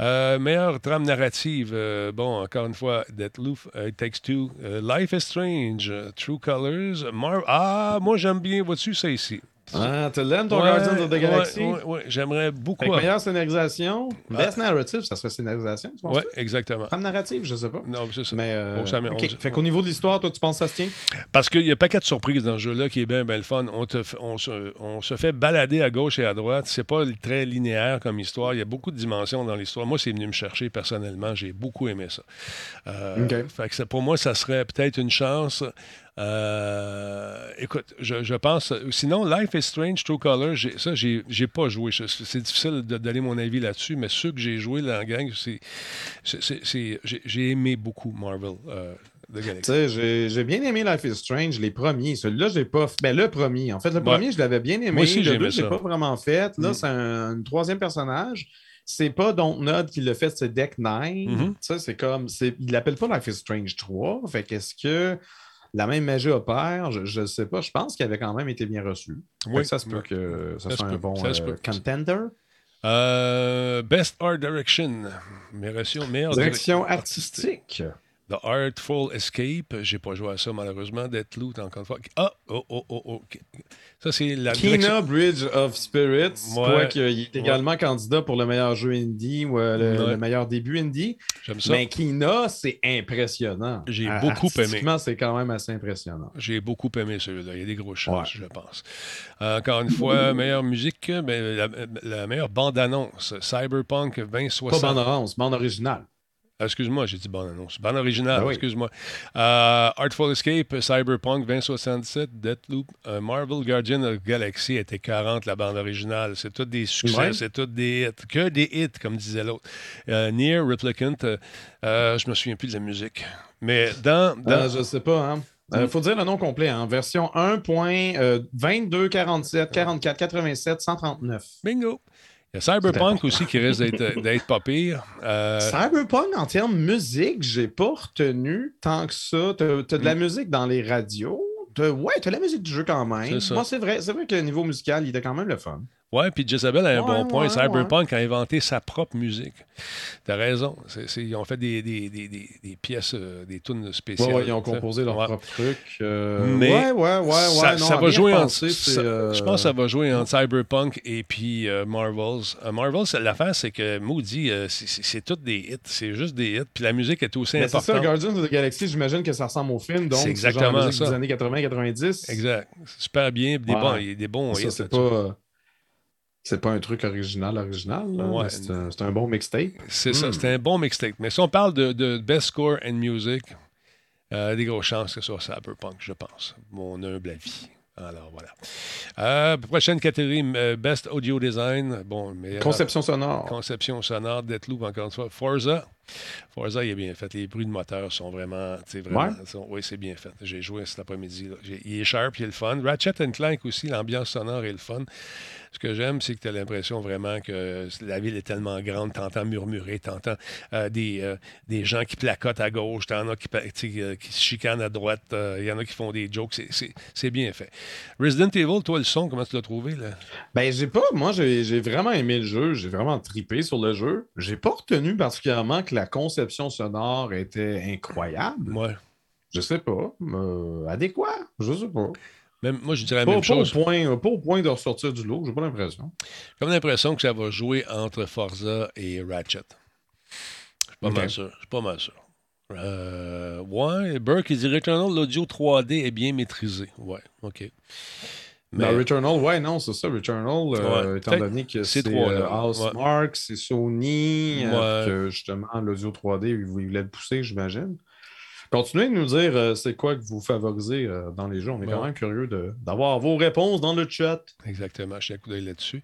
S1: Euh, meilleure trame narrative. euh, bon, encore une fois, Deathloop, euh, It Takes Two, Life is Strange, True Colors, Mar Ah, moi, j'aime bien, vois-tu, ça ici?
S2: Ah, tu l'aimes, ton
S1: Ouais,
S2: Guardians of the Galaxy?
S1: Ouais, ouais, j'aimerais beaucoup.
S2: Que meilleure scénarisation,
S1: Ah.
S2: best narrative, ça serait scénarisation, tu penses?
S1: Ouais, exactement.
S2: Trame narrative, je sais pas.
S1: Non, c'est ça.
S2: Mais, euh,
S1: on-
S2: Fait qu'au niveau de l'histoire, toi, tu penses que ça se tient?
S1: Parce qu'il y a un paquet de surprises dans ce jeu-là qui est bien, bien le fun. On, te f- on, se, on se fait balader à gauche et à droite. C'est pas très linéaire comme histoire. Il y a beaucoup de dimensions dans l'histoire. Moi, c'est venu me chercher personnellement. J'ai beaucoup aimé ça. Euh,
S2: OK.
S1: fait que ça- pour moi, ça serait peut-être une chance. Euh, écoute, je, je pense. Sinon, Life is Strange, True Color, j'ai- ça, j'ai j'ai pas joué. C'est difficile de donner mon avis là-dessus, mais ceux que j'ai joué dans la gang, c'est. J'ai j'ai aimé beaucoup Marvel euh,
S2: j'ai j'ai bien aimé Life is Strange, les premiers. Celui-là, je l'ai pas fait. Ben, le premier. En fait, le
S1: Ouais.
S2: premier, je l'avais bien aimé.
S1: Moi aussi,
S2: le
S1: j'ai
S2: deux, je l'ai
S1: ça.
S2: pas vraiment fait. Là,
S1: Mm.
S2: c'est un, un troisième personnage. C'est pas Dontnod qui l'a fait, c'est Deck 9.
S1: Mhm.
S2: Tu sais, c'est comme. Il l'appelle pas Life is Strange 3. Fait qu'est-ce que. La même magie opère. Je ne sais pas. Je pense qu'il avait quand même été bien reçu.
S1: Oui.
S2: ça se peut que ça,
S1: Ça
S2: soit un bon
S1: Ça
S2: euh, contender.
S1: Euh, Best Art Direction. Meilleure, meilleure
S2: Direction artistique.
S1: The Artful Escape. J'ai pas joué à ça, malheureusement. Deathloop, encore une fois. Ah! Oh, oh, oh, oh. Ça, c'est la
S2: Kina
S1: direction-
S2: Bridge of Spirits,
S1: Ouais.
S2: quoi qu'il est également candidat pour le meilleur jeu indie ou euh, le,
S1: Ouais.
S2: le meilleur début indie.
S1: J'aime ça.
S2: Mais Kina, c'est impressionnant.
S1: J'ai beaucoup aimé.
S2: c'est quand même assez impressionnant.
S1: J'ai beaucoup aimé celui-là. Il y a des grosses chances, je pense. Encore une fois, meilleure musique, ben, la, la meilleure bande-annonce, Cyberpunk 2060.
S2: Pas bande-annonce, bande originale.
S1: Ah, Excuse-moi, j'ai dit bande-annonce. Bande originale,
S2: Ben oui.
S1: excuse-moi. Euh, Artful Escape, Cyberpunk 2077, Deathloop, euh, Marvel Guardian of the Galaxy était 40, la bande originale. C'est tous des succès,
S2: Ouais.
S1: c'est tous des hits. Que des hits, comme disait l'autre. Euh, Nier Replicant, je me souviens plus de la musique. Mais dans. dans-
S2: je sais pas, hein. Il faut dire le nom complet, hein. version 1.22, 47, 44, 87, 139.
S1: Bingo! Il y a Cyberpunk aussi qui risque d'être d'être pas pire. Euh,
S2: Cyberpunk, en termes musique, j'ai pas retenu tant que ça. T'as as de la
S1: Mm.
S2: musique dans les radios. T'as- ouais, t'as la musique du jeu quand même. Moi, c'est vrai, c'est vrai que niveau musical, il était quand même le fun.
S1: Ouais, puis Jezebel a un
S2: Ouais,
S1: bon point.
S2: ouais,
S1: Cyberpunk a inventé sa propre musique. T'as raison. C'est- c'est- ils ont fait des, des, des, des, des pièces, euh, des tunes spéciales.
S2: ouais, ils ont composé leur
S1: Ouais.
S2: propre truc. euh,
S1: Mais
S2: ouais, ouais, ouais, ouais.
S1: ça,
S2: non,
S1: ça
S2: à
S1: va jouer ça-
S2: euh,
S1: Je pense que ça va jouer entre Cyberpunk et puis euh, Marvels. Euh, Marvels, l'affaire, c'est que Moody, euh, c'est- c'est tous des hits. C'est juste des hits. Puis la musique est aussi
S2: Mais c'est ça,
S1: importante.
S2: Guardians of the Galaxy, j'imagine que ça ressemble au film. Donc,
S1: C'est
S2: genre la
S1: exactement
S2: musique
S1: ça.
S2: des années 80-90.
S1: Exact. Super bien. Des
S2: Ouais.
S1: bons, il y a des bons
S2: Ça,
S1: hits.
S2: c'est pas. Euh, C'est pas un truc original, original.
S1: Ouais.
S2: C'est un, bon mixtape.
S1: C'est ça,
S2: Hmm.
S1: c'est un bon mixtape. Mais si on parle de, de Best Score and Music, euh, des grosses chances que ce soit Cyberpunk, je pense. Mon humble avis. Alors voilà. Euh, prochaine catégorie, euh, Best Audio Design. Bon, mais,
S2: Conception sonore.
S1: Conception sonore, Deathloop, encore une fois. Forza. Forza, il est bien fait. Les bruits de moteur sont vraiment. vraiment
S2: Ouais.
S1: sont- oui, c'est bien fait. J'ai joué cet après-midi. Il est sharp, il est le fun. Ratchet Clank aussi, l'ambiance sonore est le fun. Ce que j'aime, c'est que tu as l'impression vraiment que la ville est tellement grande, t'entends murmurer, t'entends euh, des, euh, des gens qui placotent à gauche, t'en as qui, euh, qui se chicanent à droite, euh, il y en a qui font des jokes, c'est- c'est c'est bien fait. Resident Evil, toi, le son, comment tu l'as trouvé? Là?
S2: Ben, j'ai pas. Moi, j'ai j'ai vraiment aimé le jeu. J'ai vraiment tripé sur le jeu. J'ai pas retenu particulièrement que la conception sonore était incroyable.
S1: Ouais.
S2: Je sais pas. euh, adéquat. Je sais pas.
S1: Même, moi, je dirais la
S2: Pas,
S1: même
S2: pas au point, pas au point de ressortir du lot. J'ai pas l'impression.
S1: J'ai comme l'impression que ça va jouer entre Forza et Ratchet. Je suis pas mal sûr. Je suis pas mal sûr. Euh, ouais, Burke, il dit Returnal, l'audio 3D est bien maîtrisé. Ouais, OK. Mais-
S2: Dans Returnal, ouais, non, c'est ça. Returnal, euh,
S1: Ouais.
S2: étant donné que
S1: c'est
S2: euh,
S1: là.
S2: Housemarque, c'est Sony, euh,
S1: Ouais.
S2: que justement, l'audio 3D, ils voulaient le pousser, j'imagine. Continuez de nous dire euh, c'est quoi que vous favorisez euh, dans les jeux. On est quand
S1: Ouais.
S2: même curieux d'avoir vos réponses dans le chat.
S1: Exactement, je suis un coup d'œil là-dessus.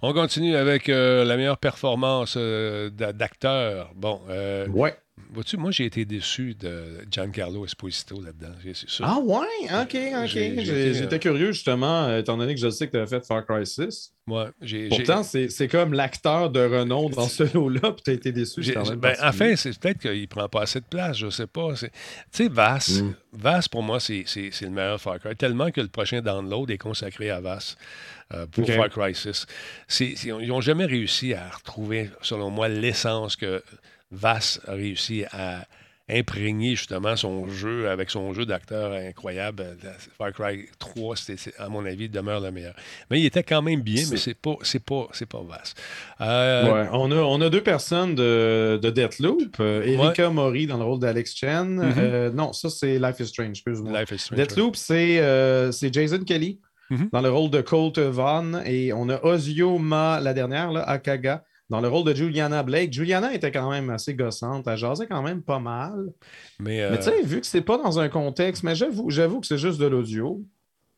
S1: On continue avec euh, la meilleure performance euh, d'a- d'acteur. Bon, euh,
S2: Ouais.
S1: Vois-tu, moi j'ai été déçu de Giancarlo Esposito là-dedans. J'ai- c'est sûr.
S2: Ah ouais, ok, ok. J'étais
S1: euh,
S2: curieux justement, euh, étant donné que je sais que tu avais fait Far Cry 6.
S1: Ouais, j'ai- j'ai-
S2: Pourtant, c'est c'est comme l'acteur de renom dans ce lot-là, puis tu as été déçu.
S1: Ben, enfin, c'est peut-être qu'il prend pas assez de place, je sais pas. Tu sais, Vass,
S2: Mm.
S1: Vass, pour moi, c'est c'est- c'est le meilleur Far Cry. Tellement que le prochain download est consacré à Vass euh, pour. Far Cry 6. C'est- c'est- ils n'ont jamais réussi à retrouver, selon moi, l'essence que Vass a réussi à imprégner justement son jeu avec son jeu d'acteur incroyable. Far Cry 3, c'était, c'est- à mon avis, demeure le meilleur. Mais il était quand même bien, mais c'est pas, c'est pas, c'est pas Vass. Euh,
S2: Ouais, on, a, on a deux personnes de, de Deathloop. Euh, Erika Mori dans le rôle d'Alex Chen.
S1: Mhm.
S2: Euh, non, ça c'est Life is Strange, excuse-moi.
S1: Life is Strange,
S2: Deathloop, c'est euh, c'est Jason Kelly
S1: Mhm.
S2: dans le rôle de Colt Vaughn. Et on a Ozio Ma, la dernière, là, Akaga, dans le rôle de Juliana Blake. Juliana était quand même assez gossante. Elle jasait quand même pas mal.
S1: Mais, euh,
S2: Mais tu sais, vu que c'est pas dans un contexte, mais j'avoue j'avoue que c'est juste de l'audio.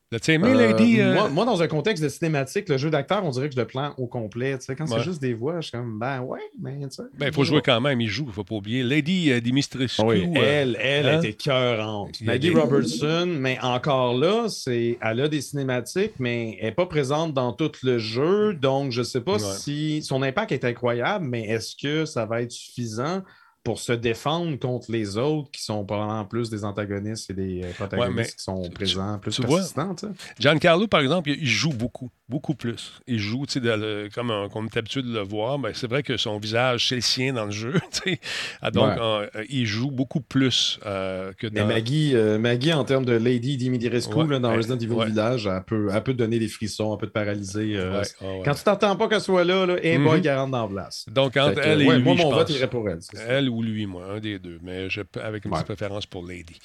S1: T'as aimé, Lady?
S2: Euh,
S1: euh,
S2: moi, moi, dans un contexte de cinématique, le jeu d'acteur, on dirait que je le plan au complet. Tu sais, quand
S1: Ouais.
S2: c'est juste des voix, je suis comme, ben ouais, mais tu sais.
S1: Ben, il faut jouer quand même, il joue, il ne faut pas oublier. Lady euh, Dimitrescu.
S2: Oui,
S1: euh,
S2: elle, elle
S1: hein?
S2: était cœurante. Maggie
S1: des-
S2: Robertson, mais encore là, c'est, elle a des cinématiques, mais elle n'est pas présente dans tout le jeu. Donc, je ne sais pas
S1: Ouais.
S2: si son impact est incroyable, mais est-ce que ça va être suffisant? Pour se défendre contre les autres qui sont probablement plus des antagonistes et des euh, protagonistes
S1: mais
S2: qui sont présents, plus persistants. sais.
S1: Giancarlo, par exemple, il joue beaucoup, beaucoup plus. Il joue, le- comme on, est habitué de le voir. Ben, c'est vrai que son visage, c'est le sien dans le jeu. Ah, donc,
S2: Ouais.
S1: euh, il joue beaucoup plus euh, que
S2: Mais
S1: dans.
S2: Maggie, euh, Maggie, en termes de Lady Dimitrescu,
S1: Ouais,
S2: là, dans
S1: ouais,
S2: Resident Evil
S1: ouais.
S2: Village, elle peut, elle peut donner des frissons, elle peut te paralyser. euh,
S1: Ouais, ouais, ouais.
S2: Quand tu t'entends pas qu'elle soit là, là et
S1: Mhm.
S2: boy, 40 dans la place.
S1: Donc, entre
S2: que,
S1: elle et
S2: ouais,
S1: lui,
S2: moi,
S1: je
S2: mon vote
S1: pense-
S2: irait pour elle.
S1: Elle ou lui, moi, un des deux. Mais je, avec une
S2: Ouais.
S1: petite préférence pour Lady.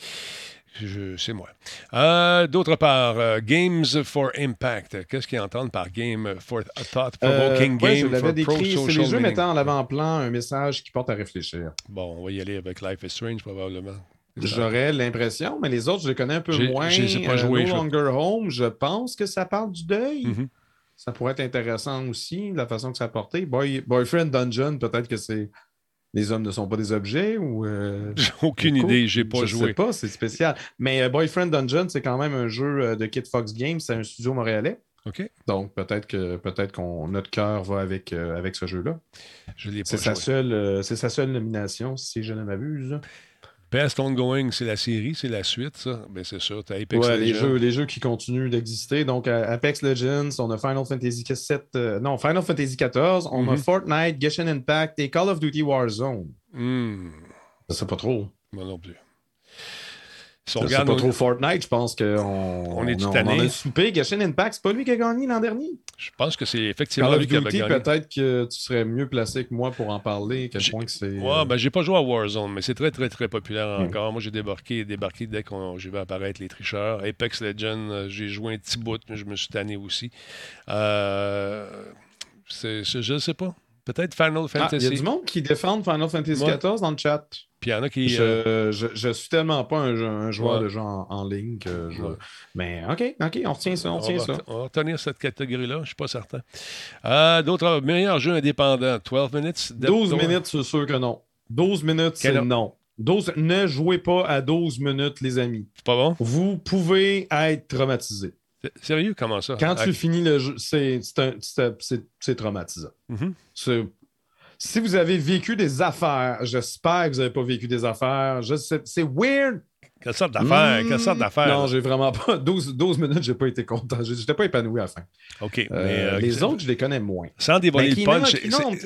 S1: Je- C'est moi. Euh, D'autre part, euh, Games for Impact. Qu'est-ce qu'ils entendent par Game for a Thought-Provoking
S2: Euh, ouais, je
S1: Game for
S2: décrit. C'est
S1: Pro-Social
S2: les jeux
S1: Meaning?
S2: mettant en avant-plan un message qui porte à réfléchir.
S1: Bon, on va y aller avec Life is Strange, probablement.
S2: J'aurais l'impression, mais les autres, je les connais un peu moins.
S1: je pas
S2: Euh,
S1: joués,
S2: no
S1: je-
S2: Longer Home, je pense que ça parle du deuil.
S1: Mhm.
S2: Ça pourrait être intéressant aussi, la façon que ça a porté. Boy- Boyfriend Dungeon, peut-être que c'est. Les hommes ne sont pas des objets ou. euh,
S1: J'ai aucune idée, j'ai pas
S2: je
S1: joué.
S2: sais pas, c'est spécial. Mais euh, Boyfriend Dungeon, c'est quand même un jeu euh, de Kid Fox Games, c'est un studio montréalais.
S1: OK.
S2: Donc peut-être que peut-être qu'on notre cœur va avec, euh, avec ce jeu-là.
S1: Je l'ai pas
S2: C'est sa seule c'est sa seule nomination, si je ne m'abuse.
S1: Best Ongoing, c'est la série, c'est la suite, ça. Ben, c'est ça. T'as Apex
S2: Ouais, les
S1: Legends.
S2: jeux, les jeux qui continuent d'exister. Donc, à Apex Legends, on a Final Fantasy 7, euh, non, Final Fantasy 14, on a
S1: Mhm.
S2: Fortnite, Genshin Impact et Call of Duty Warzone.
S1: Hmm,
S2: Ça, c'est pas trop.
S1: moi non plus. Si on regarde
S2: pas trop Fortnite, je pense qu'on
S1: On est du
S2: on,
S1: tanné.
S2: en a soupé. Genshin Impact, c'est pas lui qui a gagné l'an dernier?
S1: Je pense que c'est effectivement lui qui
S2: Duty,
S1: gagné.
S2: peut-être que tu serais mieux placé que moi pour en parler. Quel point que c'est.
S1: Ouais, ben j'ai pas joué à Warzone, mais c'est très, très, très populaire
S2: Mm.
S1: encore. Moi, j'ai débarqué, débarqué dès que j'ai vu apparaître les tricheurs. Apex Legends, euh, j'ai joué un petit bout, mais je me suis tanné aussi. Euh, je ne sais pas. Peut-être Final
S2: Ah, il y
S1: Fantasy.
S2: a du monde qui défend Final Fantasy
S1: Ouais.
S2: 14 dans le chat.
S1: Puis il y en a qui.
S2: Je,
S1: euh,
S2: je, je suis tellement pas un, un joueur
S1: Ouais.
S2: de jeu en, en ligne que je.
S1: Ouais.
S2: Mais OK, OK, on retient ça, on
S1: on,
S2: retient
S1: va,
S2: ça.
S1: on va retenir cette catégorie-là, je ne suis pas certain. Euh, D'autres meilleurs jeux indépendants. 12 minutes.
S2: 12
S1: Depth-
S2: minutes, c'est sûr que non. 12 minutes, c'est
S1: Quel-
S2: non. 12, ne jouez pas à 12 minutes, les amis.
S1: C'est pas bon?
S2: Vous pouvez être traumatisé.
S1: Sérieux, comment ça?
S2: Quand tu finis le jeu, c'est traumatisant. C'est- Si vous avez vécu des affaires, j'espère que vous n'avez pas vécu des affaires. C'est weird.
S1: Quelle sorte d'affaires?
S2: Hmm.
S1: Quelle sorte d'affaires?
S2: Non, j'ai vraiment pas. 12, 12 minutes, j'ai pas été content. J'étais pas épanoui à la fin.
S1: OK.
S2: Euh,
S1: mais, euh,
S2: les autres, je les connais moins.
S1: Sans dévoiler
S2: Ben,
S1: le punch,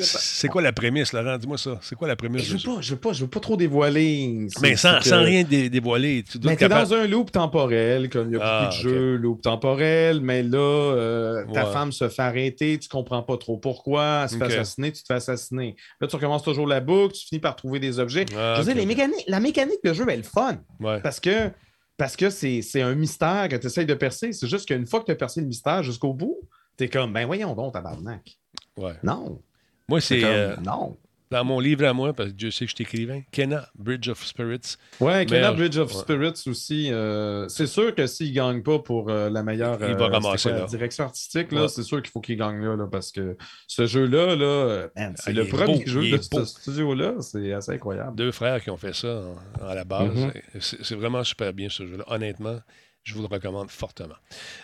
S1: c'est- quoi la prémisse, Laurent? Dis-moi ça. C'est quoi la prémisse?
S2: Je veux pas, je veux pas, je veux pas trop dévoiler.
S1: Mais sans, rien dé- dévoiler. Tu dois
S2: Mais
S1: être
S2: t'es
S1: capable-
S2: dans un loop temporel, comme il y a
S1: Ah,
S2: beaucoup de
S1: ok.
S2: jeux, loop temporel, mais là, euh, ta
S1: Ouais.
S2: femme se fait arrêter, tu comprends pas trop pourquoi, elle se fait assassiner, tu te fais assassiner. Là, tu recommences toujours la boucle, tu finis par trouver des objets.
S1: Ah,
S2: Je veux dire, les
S1: ok.
S2: mécaniques, la mécanique de jeu, elle est le fun.
S1: Ouais.
S2: Parce que parce que c'est un mystère que tu essayes de percer. C'est juste qu'une fois que tu as percé le mystère jusqu'au bout, t'es comme, ben voyons donc, tabarnak.
S1: Ouais.
S2: Non.
S1: Moi,
S2: C'est
S1: euh,
S2: non.
S1: Dans mon livre à moi, parce que Dieu sait que je suis écrivain, Kenna, Bridge of Spirits.
S2: Ouais, Kenna. Bridge of
S1: Ouais.
S2: Spirits aussi. euh, c'est sûr que s'il ne gagne pas pour euh, la meilleure
S1: Il va
S2: euh,
S1: ramasser,
S2: c'était quoi,
S1: là.
S2: la direction artistique, là,
S1: Ouais.
S2: c'est sûr qu'il faut qu'il gagne là, là, parce que ce jeu-là, là, c'est
S1: Ah,
S2: le premier
S1: beau,
S2: jeu de ce studio-là. C'est assez incroyable.
S1: Deux frères qui ont fait ça en- à la base.
S2: Mhm.
S1: C'est c'est vraiment super bien ce jeu-là. Honnêtement, je vous le recommande fortement.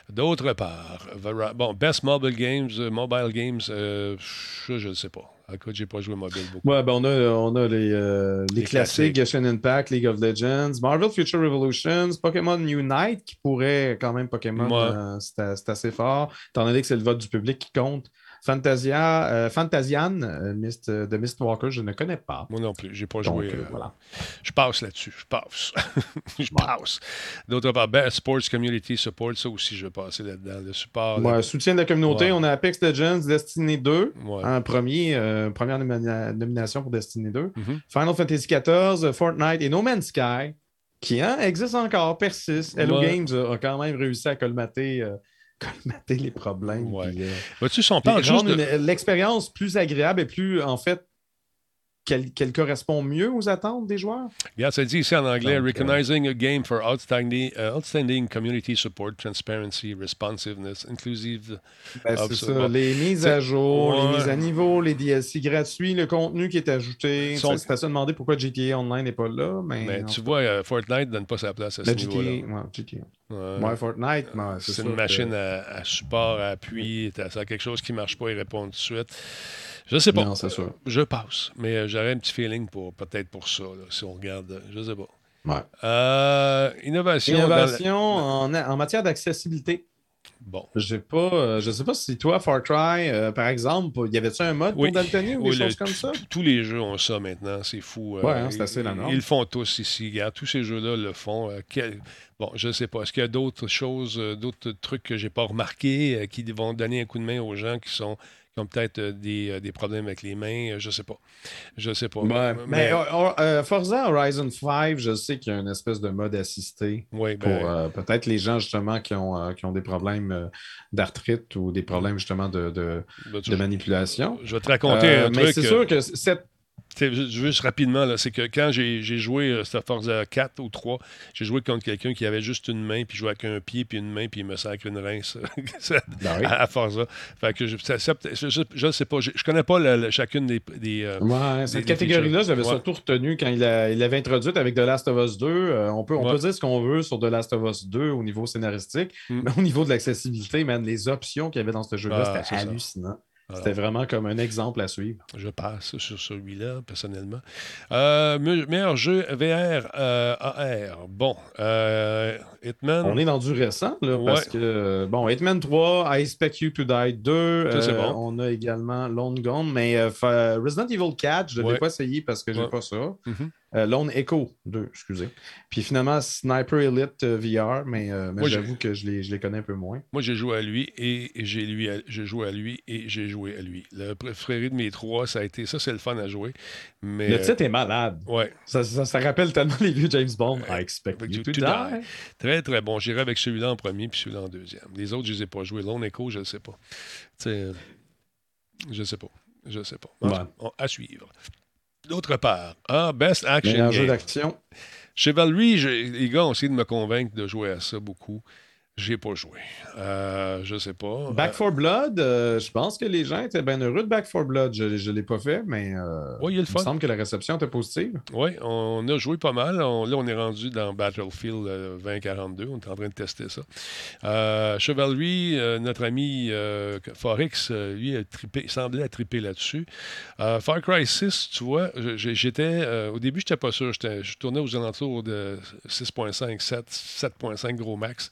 S1: D'autre part, bon, Best Mobile Games, Mobile Games, euh, je ne sais pas. Écoute, j'ai pas joué mobile beaucoup.
S2: Ouais, ben on a, on a les, euh, les
S1: Les
S2: classiques, Genshin Impact, League of Legends, Marvel Future Revolutions, Pokémon Unite, qui pourrait quand même Pokémon,
S1: Ouais.
S2: euh, c'est c'est assez fort, étant donné que c'est le vote du public qui compte. Fantasia, euh, Fantasian euh, Mist- euh, de Mistwalker, je ne connais pas.
S1: Moi non plus, j'ai pas
S2: Donc,
S1: joué.
S2: voilà.
S1: Je passe là-dessus, je passe. je passe. D'autre part, Best Sports Community Support, ça aussi, je vais passer là-dedans. Le support.
S2: Ouais, soutien de la communauté,
S1: Ouais.
S2: on a Apex Legends, Destiny 2,
S1: Ouais.
S2: en premier, première nomina- nomination pour Destiny 2.
S1: Mhm.
S2: Final Fantasy XIV, Fortnite et No Man's Sky, qui hein, existe encore, persiste. Hello
S1: Ouais.
S2: Games a, a quand même réussi à colmater, euh, colmater les problèmes.
S1: Ouais.
S2: euh,
S1: Vois-tu, si on
S2: puis
S1: parle juste
S2: rendre
S1: de...
S2: une- l'expérience plus agréable et plus, en fait, qu'elle qu'elle correspond mieux aux attentes des joueurs?
S1: Regarde, ça dit ici en anglais,
S2: Donc, euh,
S1: Recognizing a game for outstanding, uh, outstanding community support, transparency, responsiveness, inclusive.
S2: Ben, c'est
S1: ça.
S2: Les mises
S1: C'est-
S2: à jour,
S1: Ouais.
S2: les mises à niveau, les DLC gratuits, le contenu qui est ajouté.
S1: Sont-
S2: C'est à se demander pourquoi GTA Online n'est pas là. Mais,
S1: Mais
S2: en
S1: tu
S2: fait,
S1: vois, euh, Fortnite donne pas sa place à ce
S2: le
S1: niveau-là.
S2: GTA, ouais, GTA. Ouais, Fortnite, mais c'est
S1: une machine
S2: que-
S1: à, à support, à appui. Ça quelque chose qui marche pas, il répond tout de suite. Je sais pas.
S2: Non, c'est sûr.
S1: Je passe. Mais euh, j'aurais un petit feeling pour peut-être pour ça, là, si on regarde. euh, Je sais pas.
S2: Ouais.
S1: Euh, innovation. dans la-
S2: Innovation en, en matière d'accessibilité.
S1: Bon.
S2: J'ai pas, euh, je sais pas si toi, Far Cry, euh, par exemple, y avait-tu un mode
S1: Oui.
S2: pour Daltonie ou
S1: Oui,
S2: des
S1: le-
S2: choses comme ça?
S1: Tous les jeux ont ça maintenant, c'est fou. euh,
S2: Ouais, hein, c'est assez la
S1: ils-
S2: norme.
S1: Ils le font tous ici. Regarde, tous ces jeux-là le font. euh, quel- Bon, je sais pas. Est-ce qu'il y a d'autres choses, d'autres trucs que j'ai pas remarqués euh, qui vont donner un coup de main aux gens qui sont qui ont peut-être euh, des, euh, des problèmes avec les mains? euh, Je sais pas. Je sais pas. Mais-
S2: mais euh, Forza Horizon 5, je sais qu'il y a une espèce de mode assisté
S1: Oui,
S2: pour
S1: ben,
S2: euh, peut-être les gens justement qui ont, euh, qui ont des problèmes d'arthrite ou des problèmes justement de, de,
S1: ben, tu-
S2: de manipulation.
S1: Je vais te raconter un
S2: mais
S1: truc.
S2: c'est
S1: euh,
S2: sûr que cette
S1: Juste rapidement, là, c'est que quand j'ai j'ai joué euh, cette Forza 4 ou 3, j'ai joué contre quelqu'un qui avait juste une main, puis jouait avec un pied, puis une main, puis il me sacre une rince Ça,
S2: Ben oui.
S1: à, à Forza. Fait que je, ne sais pas, je, je connais pas la- la- chacune des. des, euh,
S2: Ouais, cette
S1: des-
S2: catégorie-là, je l'avais
S1: Ouais.
S2: surtout retenu quand il a- il l'avait introduite avec The Last of Us 2. Euh, on peut, on
S1: Ouais.
S2: peut dire ce qu'on veut sur The Last of Us 2 au niveau scénaristique,
S1: Mm.
S2: mais au niveau de l'accessibilité, man, les options qu'il y avait dans ce jeu-là,
S1: Ah,
S2: c'était
S1: c'est ça. Alors,
S2: C'était vraiment comme un exemple à suivre.
S1: Je passe sur celui-là, personnellement. Euh, me- meilleur jeu VR euh, AR. Bon, euh, Hitman.
S2: On est dans du récent, là, parce que, bon, Hitman 3, I Expect You to Die 2,
S1: Ça, c'est
S2: euh,
S1: bon.
S2: on a également Lone Gone, mais Resident Evil 4, je ne l'ai
S1: Ouais.
S2: pas essayé parce que j'ai
S1: Ouais.
S2: pas ça.
S1: Mhm.
S2: Euh, Lone Echo 2, excusez. Puis finalement, Sniper Elite euh, VR, mais, euh, mais j'avoue que je les, je les connais un peu moins.
S1: Moi, j'ai joué à lui et j'ai lui à- j'ai joué à lui et j'ai joué à lui. Le préféré de mes trois, ça a été ça, c'est le fun à jouer. Mais,
S2: Le titre est malade.
S1: Ouais.
S2: Ça, ça- ça rappelle tellement les vieux James Bond. I expect you
S1: you
S2: to
S1: to
S2: die.
S1: die. Très, très bon. J'irai avec celui-là en premier puis celui-là en deuxième. Les autres, je les ai pas joués. Lone Echo, je ne sais pas. Je sais pas. Je sais pas. À suivre. D'autre part, ah, Best Action
S2: Meilleur jeu d'action.
S1: Chivalry, les gars ont essayé de me convaincre de jouer à ça beaucoup. J'ai pas joué. Euh, je sais pas.
S2: Back 4 Blood, euh, je pense que les gens étaient bien heureux de Back 4 Blood. Je ne l'ai pas fait, mais euh,
S1: Oui, il le
S2: il me semble que la réception était positive.
S1: Oui, on a joué pas mal. On- là, on est rendu dans Battlefield euh, 2042. On est en train de tester ça. Euh, euh, notre ami euh, Forex, euh, lui, a trippé, semblait triper là-dessus. Euh, Far Cry 6, tu vois, j'étais. euh, au début, je n'étais pas sûr. Je tournais aux alentours de 6.5, 7, 7.5 gros max.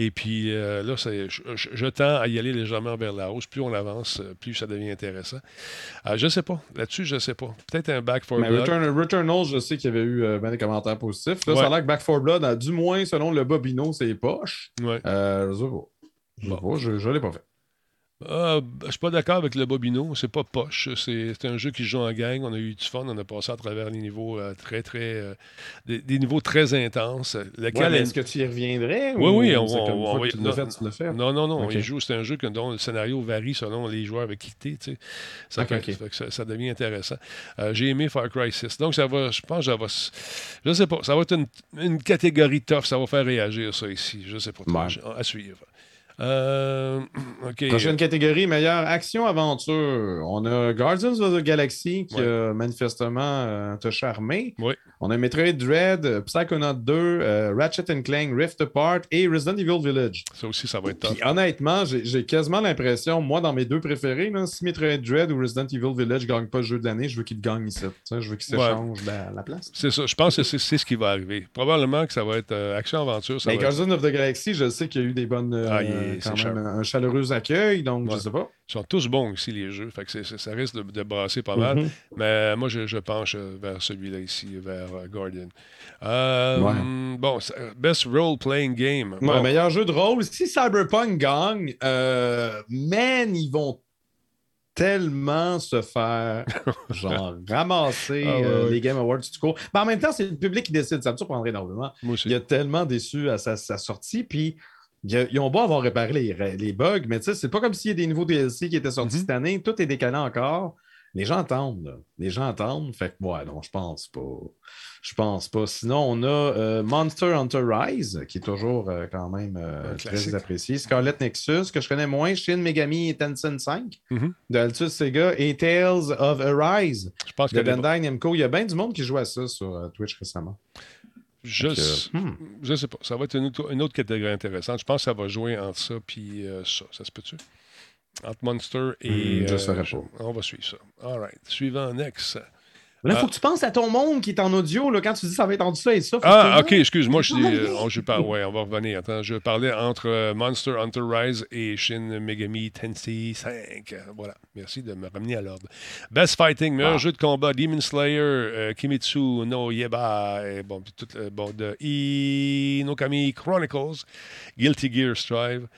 S1: Et puis euh, là, je, je- je tends à y aller légèrement vers la hausse. Plus on avance, euh, plus ça devient intéressant. Euh, je sais pas. Là-dessus, je sais pas. Peut-être un Back for
S2: Mais
S1: Blood.
S2: Return, Returnal, je sais qu'il y avait eu euh, ben des commentaires positifs. Là,
S1: Ouais.
S2: Ça a l'air que Back 4 Blood, a- du moins selon le Bobino, c'est poche.
S1: Ouais.
S2: Je sais pas, je ne l'ai pas fait.
S1: Ben, je suis pas d'accord avec le Bobino. C'est pas poche. C'est un jeu qui se joue en gang. On a eu du fun. On a passé à travers les niveaux euh, très, très. euh, des, des niveaux très intenses. Lequel
S2: Ouais, Est-ce que tu y reviendrais?
S1: Oui,
S2: ou
S1: oui, on, on- on va-
S2: tu l'as fait, tu fait?
S1: Non, non, non. C'est un jeu que- dont le scénario varie selon les joueurs avec qui tu sais. Ça, ça devient intéressant. Euh, J'ai aimé Far Cry 6. Donc, ça va, je pense que ça va. Je sais pas. Ça va être une, une catégorie tough. Ça va faire réagir, ça, ici. Je sais pas. trop. À suivre. Euh, OK.
S2: Prochaine catégorie, meilleure action-aventure. On a Guardians of the Galaxy qui
S1: Ouais.
S2: a manifestement euh, t'a charmé. On a Metroid Dread, Psychonaut 2, euh, Ratchet Clank, Rift Apart et Resident Evil Village.
S1: Ça aussi, ça va être.
S2: Puis honnêtement, j'ai quasiment l'impression, moi, dans mes deux préférés, là, si Metroid Dread ou Resident Evil Village ne gagnent pas le jeu de l'année, je veux qu'ils gagnent ici. Je veux qu'ils
S1: Ouais.
S2: s'échangent la, la place.
S1: C'est ça. Je pense que c'est ce qui va arriver. Probablement que ça va être euh, action-aventure.
S2: Mais
S1: va être-
S2: Guardians of the Galaxy, je sais qu'il y a eu des bonnes, euh,
S1: Ah,
S2: quand même,
S1: cher.
S2: un chaleureux accueil, donc
S1: Ouais.
S2: je sais pas.
S1: Ils sont tous bons ici, les jeux. Fait que ça risque de, de brasser pas mal.
S2: Mhm.
S1: Mais moi, je, je penche euh, vers celui-là ici, vers euh, Guardian. Euh,
S2: Ouais.
S1: Bon, Best Role-Playing Game.
S2: Ouais,
S1: Bon,
S2: meilleur jeu de rôle. Si Cyberpunk gagne, euh, man, ils vont tellement se faire genre ramasser
S1: Ah ouais,
S2: euh, les Game Awards du cours. Mais en même temps, c'est le public qui décide. Ça me surprendrait énormément.
S1: aussi.
S2: Il a tellement déçu à sa, sa sortie. Puis ils ont beau avoir réparé les, les bugs, mais tu sais, c'est pas comme s'il y a des nouveaux DLC qui étaient sortis
S1: Mhm.
S2: cette année. Tout est décalé encore. Les gens attendent. là. Les gens attendent. Fait que, ouais, non, je pense pas. Je pense pas. Sinon, on a euh, Monster Hunter Rise, qui est toujours euh, quand même euh, très apprécié. Scarlet Nexus, que je connais moins. Shin Megami Tensei 5
S1: Mhm.
S2: de Altus Sega. Et Tales of Arise
S1: Je pense
S2: de
S1: que
S2: Bandai Namco. Il y a bien du monde qui joue à ça sur Twitch récemment.
S1: Je,
S2: hmm.
S1: je sais pas. Ça va être une autre, une autre catégorie intéressante. Je pense que ça va jouer entre ça puis euh, ça. Ça se peut-tu? Entre Monster et.
S2: Hmm, je
S1: euh. On va suivre ça. All right. Suivant, next.
S2: Là,
S1: Ah.
S2: faut que tu penses à ton monde qui est en audio. Là, quand tu dis ça va être en dessous et ça. faut
S1: Ah,
S2: que
S1: ok,
S2: tu-
S1: excuse-moi, je euh, on- je ouais, on va revenir. Attends, je parlais entre euh, Monster Hunter Rise et Shin Megami Tensei 5. Voilà, merci de me ramener à l'ordre. Best Fighting, meilleur
S2: Ah.
S1: jeu de combat, Demon Slayer, euh, Kimitsu no Yeba, et bon, puis tout, euh, bon, de Inokami Chronicles, Guilty Gear Strive.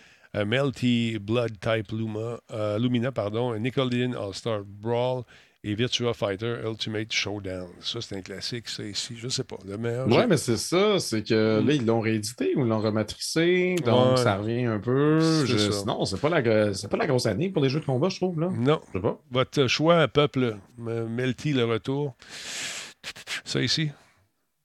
S1: Melty Blood Type Luma, Lumina, pardon, Nickelodeon All-Star Brawl et Virtua Fighter Ultimate Showdown. Ça, c'est un classique, ça ici. Je sais pas. Le meilleur
S2: Ouais,
S1: jeu-
S2: mais c'est ça, c'est que là, ils l'ont réédité ou l'ont rematricé, donc
S1: Ouais.
S2: ça revient un peu.
S1: C'est
S2: Je-
S1: ça.
S2: Non, c'est pas, la... pas la grosse année pour les jeux de combat, je trouve. Là.
S1: Non.
S2: Je sais pas.
S1: Votre choix, peuple, Melty, le retour. Ça ici?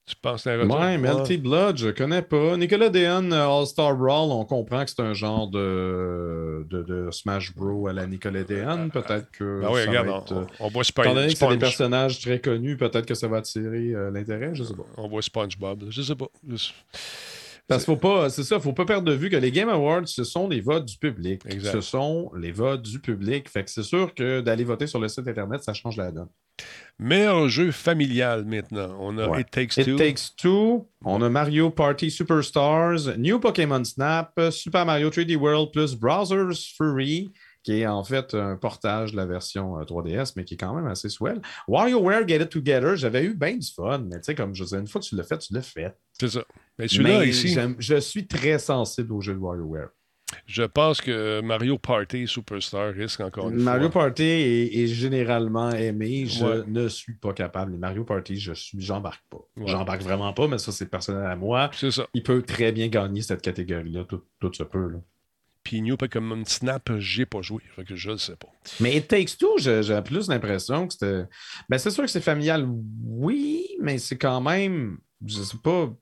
S1: Tu penses que c'est un retour?
S2: Ouais, Melty Blood, je connais pas. Nickelodeon euh, All-Star Brawl, on comprend que c'est un genre de, de, de Smash Bros à la Nickelodeon. Peut-être que.
S1: Ben oui,
S2: ça
S1: regarde,
S2: va être,
S1: on,
S2: euh,
S1: on voit
S2: Étant donné
S1: Sponge.
S2: que c'est des personnages très connus, peut-être que ça va attirer euh, l'intérêt, je sais pas.
S1: On voit SpongeBob. Je sais pas. Je-
S2: Parce qu'il faut pas, c'est ça, faut pas perdre de vue que les Game Awards, ce sont les votes du public.
S1: Exact.
S2: Ce sont les votes du public. Fait que c'est sûr que d'aller voter sur le site Internet, ça change la donne.
S1: Meilleur jeu familial maintenant. On a
S2: Ouais.
S1: It Takes
S2: It
S1: Two.
S2: Takes Two, on a Mario Party Superstars, New Pokémon Snap, Super Mario 3D World plus Browser's Fury, qui est en fait un portage de la version euh, 3DS, mais qui est quand même assez swell. WarioWare Get It Together, j'avais eu bien du fun, mais tu sais, comme je disais, une fois que tu l'as fait, tu l'as fait.
S1: C'est ça. Mais celui-là, ici,
S2: je suis très sensible au jeu de WarioWare.
S1: je pense que Mario Party Superstar risque encore une
S2: Mario
S1: fois.
S2: Party est, est généralement aimé. Je
S1: Ouais.
S2: ne suis pas capable. Les Mario Party, je suis, j'embarque pas.
S1: Ouais.
S2: J'embarque vraiment pas, mais ça, c'est personnel à moi.
S1: C'est ça.
S2: Il peut très bien gagner cette catégorie-là, tout, tout se peut. là.
S1: Puis New Pokémon Snap, j'ai pas joué. Fait que je le sais pas.
S2: Mais It Takes Two, j'ai plus l'impression que c'était. Ben, c'est sûr que c'est familial, oui, mais c'est quand même. Je sais pas.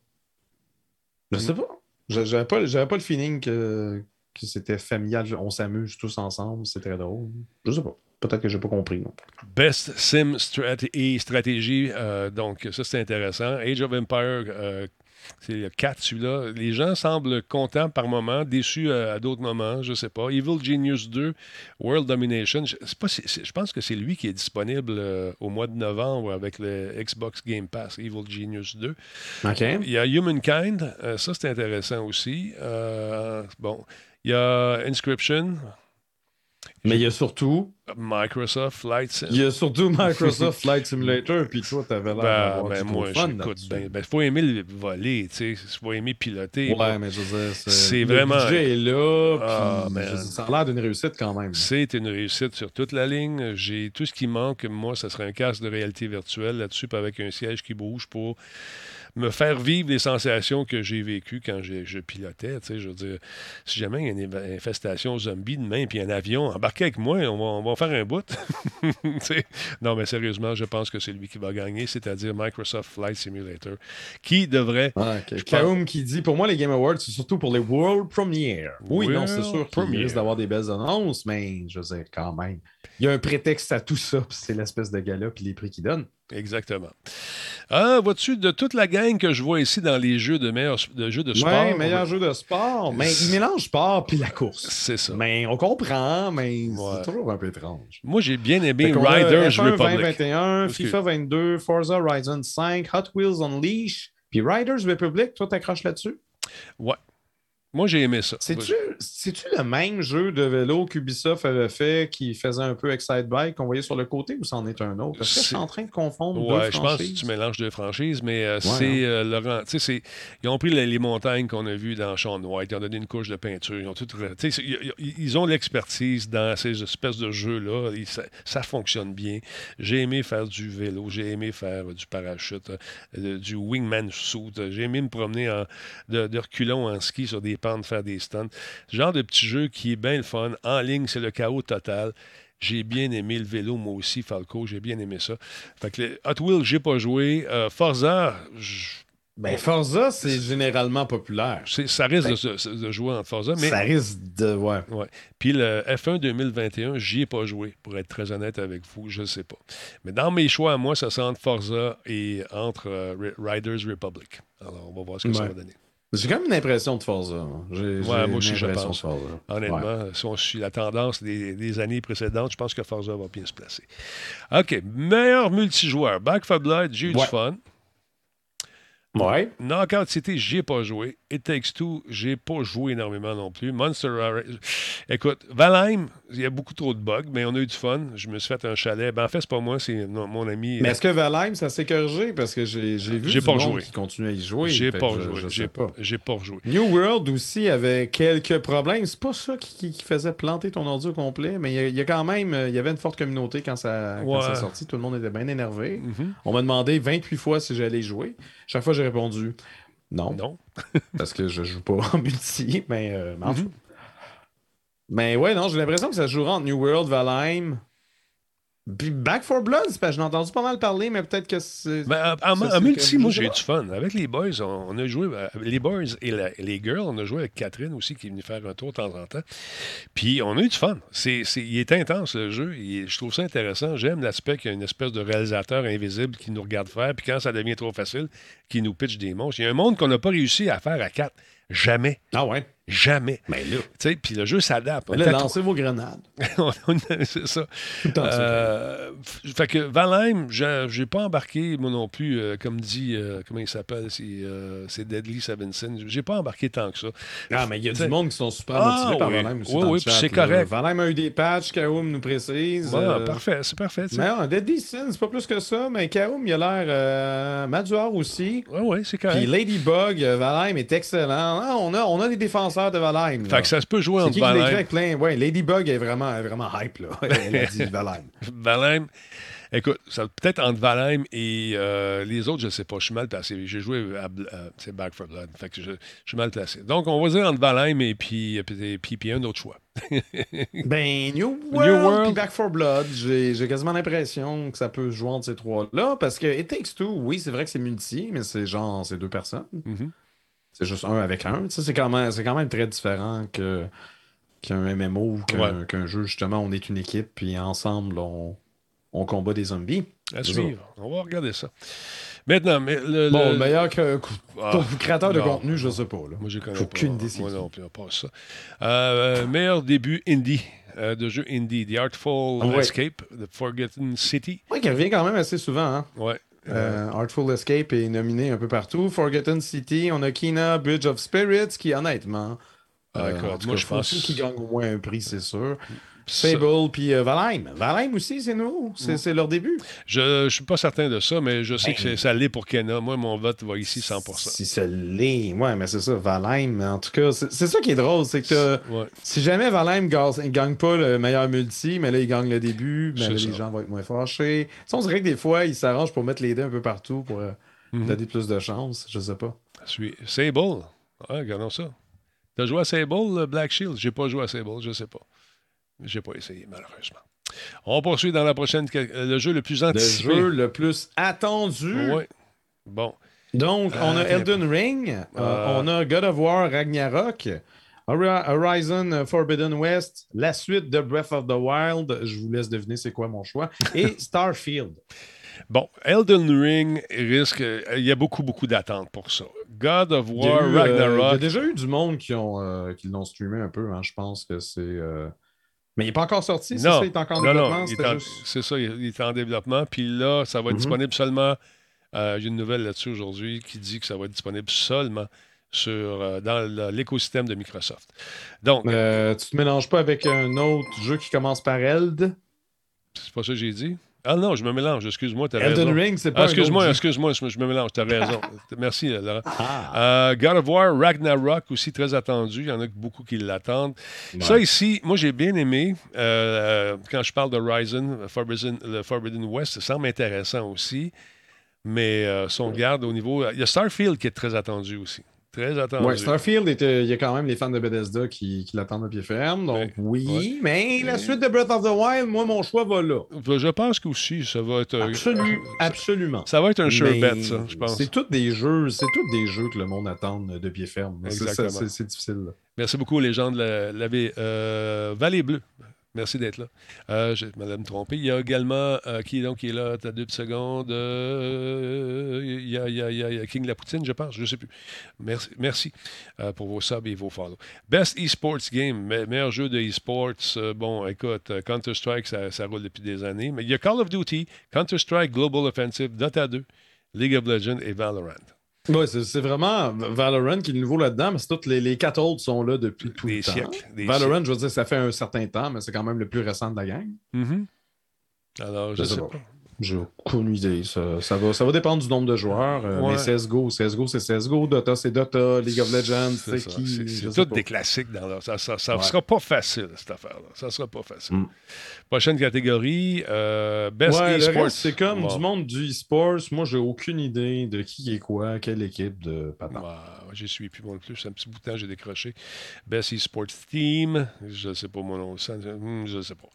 S2: Je sais pas. J'avais pas, j'avais pas le feeling que, que c'était familial. On s'amuse tous ensemble, c'est très drôle. Je sais pas. Peut-être que j'ai pas compris. non.
S1: Best Sim Strat- et Stratégie. euh, donc, ça, c'est intéressant. Age of Empire, euh, c'est le 4, celui-là. Les gens semblent contents par moment, déçus euh, à d'autres moments, je sais pas. Evil Genius 2, World Domination. Je, pas je pense que c'est lui qui est disponible euh, au mois de novembre avec le Xbox Game Pass, Evil Genius 2.
S2: OK.
S1: Il y a Humankind, euh, ça c'est intéressant aussi. Euh, bon, il y a Inscription,
S2: Mais il y a surtout.
S1: Microsoft Flight Sim.
S2: Il y a surtout Microsoft Flight Simulator, puis toi, t'avais l'air
S1: Ben, ben, moi, j'écoute bien. Ben, faut aimer le voler, tu sais. Faut aimer piloter.
S2: Ouais,
S1: Moi,
S2: mais je veux dire, c'est,
S1: c'est
S2: le
S1: vraiment-
S2: budget est là, puis
S1: Ah,
S2: dire, ça a l'air d'une réussite quand même.
S1: C'est une réussite sur toute la ligne. J'ai tout ce qui manque. Moi, ça serait un casque de réalité virtuelle là-dessus, puis avec un siège qui bouge pour me faire vivre les sensations que j'ai vécues quand je pilotais. Tu sais, je veux dire, si jamais il y a une infestation zombie demain, puis un avion, embarquez avec moi, on va, on va faire un bout. Tu sais, non, mais sérieusement, je pense que c'est lui qui va gagner, c'est-à-dire Microsoft Flight Simulator, qui devrait
S2: Ah, qui dit Pour moi, les Game Awards, c'est surtout pour les World Premiere. Oui, non, c'est sûr qu'il risque d'avoir des belles annonces, mais je veux dire, quand même. Il y a un prétexte à tout ça, puis c'est l'espèce de gala, puis les prix qu'ils donnent.
S1: Exactement. Ah, vois-tu, de toute la gang que je vois ici dans les jeux de, meilleurs, de jeux de sport.
S2: Ouais, meilleur jeu de sport. Mais il mélange sport puis la course.
S1: C'est ça.
S2: Mais on comprend, mais
S1: Ouais.
S2: c'est toujours un peu étrange.
S1: Moi, j'ai bien aimé Riders
S2: F1
S1: Republic.
S2: 2021,
S1: Parce que-
S2: FIFA 22, Forza Horizon 5, Hot Wheels Unleashed, puis Riders Republic, toi t'accroches là-dessus?
S1: Ouais. Moi, j'ai aimé ça.
S2: C'est-tu c'est-tu le même jeu de vélo qu'Ubisoft avait fait qui faisait un peu Excite Bike qu'on voyait sur le côté ou c'en est un autre? Parce que je suis en train de confondre
S1: Ouais,
S2: deux
S1: je pense que
S2: franchises.
S1: tu mélanges deux franchises, mais euh,
S2: Ouais,
S1: c'est
S2: hein.
S1: euh, Laurent. C'est- ils ont pris les, les montagnes qu'on a vues dans Sean White, ils ont donné une couche de peinture, ils ont tout. ils, ils- ils ont l'expertise dans ces espèces de jeux-là. Ils- Ça, ça fonctionne bien. J'ai aimé faire du vélo, j'ai aimé faire du parachute, euh, du wingman suit, j'ai aimé me promener en, de, de reculons en ski sur des pentes, faire des stunts. Ce genre de petit jeu qui est bien le fun. En ligne, c'est le chaos total. J'ai bien aimé le vélo, moi aussi, Falco. J'ai bien aimé ça. Fait que Hot Wheels, j'ai pas joué. Euh, Forza,
S2: Ben, Forza, c'est généralement populaire.
S1: C'est- Ça risque
S2: Ben,
S1: de, jouer en Forza, mais
S2: Ça risque de. Ouais.
S1: Ouais. Puis le F1 2021, j'y ai pas joué, pour être très honnête avec vous, je ne sais pas. Mais dans mes choix, moi, ça sent entre Forza et entre euh, Ri- Riders Republic. Alors, on va voir ce que ça
S2: Ouais.
S1: va donner.
S2: J'ai quand même une impression de Forza. moi. J'ai,
S1: Ouais,
S2: j'ai
S1: moi aussi, je pense. Honnêtement,
S2: Ouais.
S1: si on suit la tendance des, des années précédentes, je pense que Forza va bien se placer. OK. Meilleur multijoueur. Back 4 Blood, j'ai eu
S2: Ouais.
S1: du fun.
S2: Ouais.
S1: Knockout City, j'y ai pas joué. It Takes Two, j'ai pas joué énormément non plus. Monster Écoute, Valheim, il y a beaucoup trop de bugs, mais on a eu du fun. Je me suis fait un chalet. Ben, en fait, c'est pas moi, c'est mon ami.
S2: Mais est-ce que Valheim, ça s'est corrigé? Parce que j'ai, vu
S1: J'ai pas joué.
S2: qui continue à y jouer.
S1: J'ai pas joué. J'ai
S2: pas.
S1: j'ai pas rejoué.
S2: New World aussi avait quelques problèmes. C'est pas ça qui, qui- qui faisait planter ton ordi au complet, mais il y, a- il y a quand même euh, il y avait une forte communauté quand ça, quand
S1: Ouais.
S2: ça sorti. Tout le monde était bien énervé.
S1: Mhm.
S2: On m'a demandé 28 fois si j'allais jouer. Chaque fois, j'ai répondu non.
S1: Non.
S2: parce que je joue pas en multi, mais euh. Mais ouais, non, j'ai l'impression que ça jouera entre New World, Valheim. Puis Back 4 Blood, parce que j'en ai entendu pas mal parler, mais peut-être que c'est.
S1: Ben, en, multi, moi, j'ai du fun. Avec les boys, on, on a joué. euh, Les boys et la- les girls, on a joué avec Catherine aussi, qui est venue faire un tour de temps en temps. Puis on a eu du fun. C'est, il est intense, le jeu. Il je trouve ça intéressant. J'aime l'aspect qu'il y a une espèce de réalisateur invisible qui nous regarde faire. Puis quand ça devient trop facile, qui nous pitch des monstres. Il y a un monde qu'on n'a pas réussi à faire à quatre. Jamais.
S2: Ah ouais.
S1: Jamais.
S2: Mais là.
S1: Tu sais, puis le jeu s'adapte.
S2: Là, lancez vos grenades.
S1: C'est ça.
S2: le temps.
S1: Euh, fait que Valheim, j'ai pas embarqué, moi non plus, euh, comme dit, euh, comment il s'appelle, c'est euh, Deadly Sevenson. J'ai pas embarqué tant que ça.
S2: Ah, mais il y a du monde qui sont super
S1: Ah,
S2: motivés par
S1: oui.
S2: Valheim aussi.
S1: Oui, oui, puis c'est correct.
S2: Valheim a eu des patchs, Kaoum nous précise.
S1: Ouais, Parfait, c'est parfait.
S2: Mais non, Deadly Sin, c'est pas plus que ça, mais Kaoum, il a l'air Maduar aussi.
S1: Ouais, ouais, c'est
S2: Puis
S1: correct.
S2: Ladybug, euh, Valheim est excellent. Ah, on, a, on a des défenseurs de Valheim.
S1: Fait que ça se peut jouer
S2: l'écrit
S1: Valheim.
S2: plein? Ouais, Ladybug est vraiment, est vraiment hype, là. Elle a dit Valheim.
S1: Valheim. Écoute, ça- peut-être entre Valheim et euh, les autres, je ne sais pas. Je suis mal placé. J'ai joué à euh, c'est Back 4 Blood. Fait que je, je suis mal placé. Donc, on va dire entre Valheim et puis, puis, puis, puis un autre choix.
S2: Ben, New World,
S1: World.
S2: puis Back 4 Blood, j'ai quasiment l'impression que ça peut se jouer entre ces trois-là. Parce que It Takes Two, oui, c'est vrai que c'est multi, mais c'est genre, c'est deux personnes.
S1: Mhm.
S2: C'est juste un avec un. C'est quand, même- c'est quand même très différent que qu'un MMO ou qu'un
S1: Ouais.
S2: jeu. Justement, on est une équipe, puis ensemble, on, on combat des zombies.
S1: À suivre. On va regarder ça. Maintenant, mais le,
S2: Bon,
S1: le-
S2: meilleur que
S1: Ah,
S2: créateur de
S1: non.
S2: contenu, je sais pas. Là.
S1: Moi,
S2: J'ai aucune
S1: Moi
S2: qui.
S1: non plus, on passe ça. Euh, meilleur début indie, euh, de jeu indie. The Artful
S2: Ah ouais.
S1: Escape, The Forgotten City.
S2: Ouais, qui revient quand même assez souvent. Hein?
S1: Ouais.
S2: Euh, Artful Escape est nominé un peu partout. Forgotten City, on a Kina, Bridge of Spirits, qui honnêtement. Euh,
S1: Moi,
S2: cas,
S1: je pense-
S2: qu'il gagne au moins un prix, c'est sûr.
S1: Ça-
S2: Fable, puis euh, Valheim. Valheim aussi, c'est nouveau. C'est leur début.
S1: Je ne suis pas certain de ça, mais je sais
S2: Ben,
S1: que ça l'est pour Kenna. Moi, mon vote va ici 100%
S2: Si ça l'est. Ouais, mais c'est ça, Valheim. En tout cas, c'est ça qui est drôle, c'est que
S1: Ouais.
S2: si jamais Valheim gagne, gagne pas le meilleur multi, mais là, il gagne le début, mais là,
S1: ça.
S2: les gens vont être moins fâchés. Sais, on dirait que des fois, ils s'arrangent pour mettre les dés un peu partout pour euh,
S1: Mhm.
S2: donner plus de chance. Je sais pas.
S1: Sable. Ouais, regardons ça. T'as joué à Sable, le Black Shield? J'ai pas joué à Sable, je sais pas. J'ai pas essayé, malheureusement. On poursuit dans la prochaine. euh, Le jeu le plus
S2: Le
S1: anticipé.
S2: jeu le plus attendu.
S1: Ouais. Bon.
S2: Donc, on a
S1: Ah,
S2: Elden Ring, euh,
S1: Euh.
S2: on a God of War Ragnarok, Hori- Horizon Forbidden West, la suite de Breath of the Wild, je vous laisse deviner c'est quoi mon choix, et Starfield.
S1: Bon, Elden Ring risque. euh, Il y a beaucoup, beaucoup d'attentes pour ça. God of
S2: Il
S1: War,
S2: euh, il y a
S1: Ragnarok.
S2: déjà eu du monde qui ont euh, qui l'ont streamé un peu, hein, je pense que c'est... Mais il n'est pas encore sorti, c'est
S1: non,
S2: ça? Il est encore en
S1: non,
S2: développement?
S1: non,
S2: juste-
S1: c'est ça, il est en développement. Puis là, ça va être
S2: Mhm.
S1: disponible seulement. euh, J'ai une nouvelle là-dessus aujourd'hui qui dit que ça va être disponible seulement sur, euh, dans l'écosystème de Microsoft. Donc,
S2: Euh, tu te mélanges pas avec un autre jeu qui commence par Eld?
S1: c'est pas ça que j'ai dit. Ah non, je me mélange, excuse-moi, t'as
S2: Elden
S1: raison.
S2: Ring, c'est pas
S1: Ah, excuse-moi, excuse-moi, je me, je me mélange, t'as raison. Merci, Laurent.
S2: Ah.
S1: Euh, God of War, Ragnarok aussi très attendu. Il y en a beaucoup qui l'attendent.
S2: Ouais.
S1: Ça ici, moi j'ai bien aimé. euh, quand je parle de Horizon, Forbidden, le Forbidden West, ça semble intéressant aussi. Mais euh, si on regarde au niveau. Il y a Starfield qui est très attendu aussi. Très attendu.
S2: Ouais, Starfield, était- il y a quand même les fans de Bethesda qui, qui l'attendent de pied ferme. Donc, oui,
S1: Ouais.
S2: mais la suite de Breath of the Wild, moi, mon choix va là.
S1: Je pense qu'aussi, ça va être.
S2: Absolu- absolument.
S1: Ça va être un sure
S2: Mais
S1: bet, ça, je pense.
S2: C'est tous des jeux, c'est tous des jeux que le monde attend de pied ferme. C'est-
S1: Exactement.
S2: c'est- C'est difficile. là.
S1: Merci beaucoup, les gens de la, la euh, Vallée Bleue. Merci d'être là. Euh, je me tromper. Il y a également, euh, qui est donc qui est là? T'as deux secondes. Euh, il, y a, il y a- King Lapoutine, je pense. Je ne sais plus. Merci, merci euh, pour vos subs et vos follow. Best eSports Game, me- meilleur jeu de eSports. bon, écoute, Counter-Strike, ça, ça roule depuis des années. Mais il y a Call of Duty, Counter-Strike, Global Offensive, Dota 2, League of Legends et Valorant.
S2: Ouais, c'est vraiment Valorant qui est nouveau là-dedans, mais c'est toutes les, les quatre autres sont là depuis tout
S1: Des
S2: le temps.
S1: siècles, des
S2: Valorant, je veux dire, ça fait un certain temps, mais c'est quand même le plus récent de la gang.
S1: Mhm. Alors, je,
S2: Je sais
S1: sais
S2: pas.
S1: pas.
S2: J'ai aucune idée. Ça, ça va, ça va dépendre du nombre de joueurs. euh,
S1: Ouais.
S2: Mais CSGO, CSGO, c'est CSGO. Dota, c'est Dota. League of Legends,
S1: C'est
S2: qui
S1: C'est- tout
S2: pas.
S1: des classiques dans leur. Ça ne
S2: Ouais.
S1: sera pas facile, cette affaire-là. Ça sera pas facile.
S2: Mm.
S1: Prochaine catégorie, euh, Best
S2: Ouais,
S1: eSports.
S2: c'est comme
S1: Bon.
S2: du monde du e-sports. Moi, j'ai aucune idée de qui est quoi, quelle équipe de
S1: J'y suis plus plus. C'est un petit bout de temps, j'ai décroché. Best eSports Team. Je ne sais pas mon nom. Hmm, Je ne sais pas.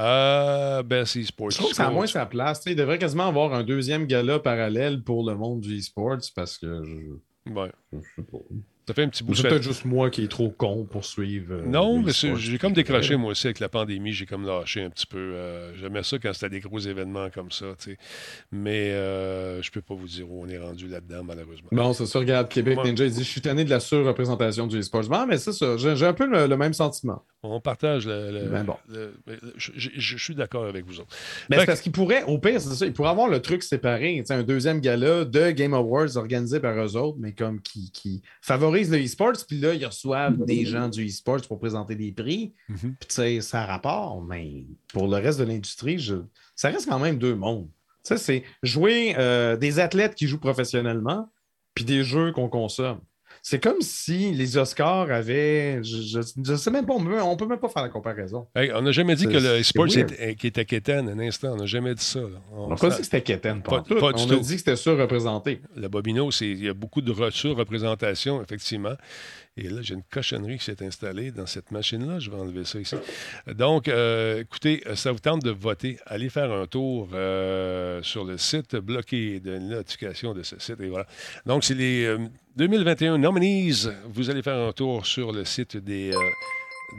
S1: Euh, Best eSports
S2: Je trouve que ça a moins sa place. Il devrait quasiment avoir un deuxième gala parallèle pour le monde du e-sports parce que je,
S1: Ouais.
S2: je sais pas.
S1: Ça fait un petit bout
S2: C'est peut-être juste moi qui est trop con pour suivre. euh,
S1: Non, mais j'ai comme décroché, moi aussi, avec la pandémie. J'ai comme lâché un petit peu. euh, J'aimais ça quand c'était des gros événements comme ça, tu sais. Mais euh, je peux pas vous dire où on est rendu là-dedans, malheureusement.
S2: Bon, c'est ça, regarde, Québec. Ninja, il dit Je suis tanné de la surreprésentation du e-sports. Bon, mais c'est ça, j'ai un peu le, le même sentiment.
S1: On partage le. le-
S2: Ben bon.
S1: le- je, suis d'accord avec vous autres. Fait
S2: c'est parce qu'il pourrait, au pire, c'est ça, il pourrait avoir le truc séparé, un deuxième gala de Game Awards organisé par eux autres, mais comme qui, qui favorise le e-sports, puis là, ils reçoivent des gens du e-sports pour présenter des prix,
S1: Mhm.
S2: puis tu sais, ça a rapport, mais pour le reste de l'industrie, je- ça reste quand même deux mondes. Tu sais, c'est jouer euh, des athlètes qui jouent professionnellement, puis des jeux qu'on consomme. C'est comme si les Oscars avaient. Je, je, je sais même pas, on peut, on peut même pas faire la comparaison.
S1: Hey, on n'a jamais dit que le sport était, qui était quétaine un instant. On n'a jamais dit ça. là.
S2: On n'a pas dit que c'était Keten, pas,
S1: Pas- pas du
S2: On
S1: tout.
S2: a dit que c'était surreprésenté.
S1: Le Bobino, c'est- il y a beaucoup de re- surreprésentation, effectivement. Et là, j'ai une cochonnerie qui s'est installée dans cette machine-là. Je vais enlever ça ici. Donc, euh, écoutez, ça vous tente de voter. Allez faire un tour euh, sur le site, bloqué de notification de ce site. Et voilà. Donc, c'est les euh, 2021 nominees. Vous allez faire un tour sur le site des. euh,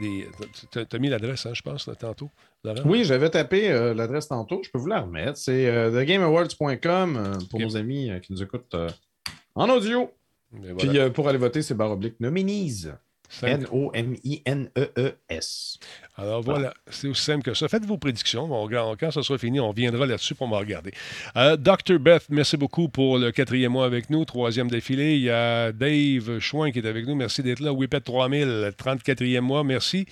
S1: des tu as mis l'adresse, hein, je pense, là, tantôt, Laurent?
S2: Oui, j'avais tapé euh, l'adresse tantôt. Je peux vous la remettre. C'est euh, thegameawards.com pour nos amis qui nous écoutent en audio.
S1: Voilà.
S2: Puis pour aller voter, c'est barre oblique nominees. N-O-M-I-N-E-E-S.
S1: Alors voilà, c'est aussi simple que ça. Faites vos prédictions. On quand ça sera fini, on viendra là-dessus pour me regarder. Euh, Dr. Beth, merci beaucoup pour le quatrième mois avec nous. Troisième défilé. Il y a Dave Chouin qui est avec nous. Merci d'être là. Whippet 3000, 34e mois. Merci.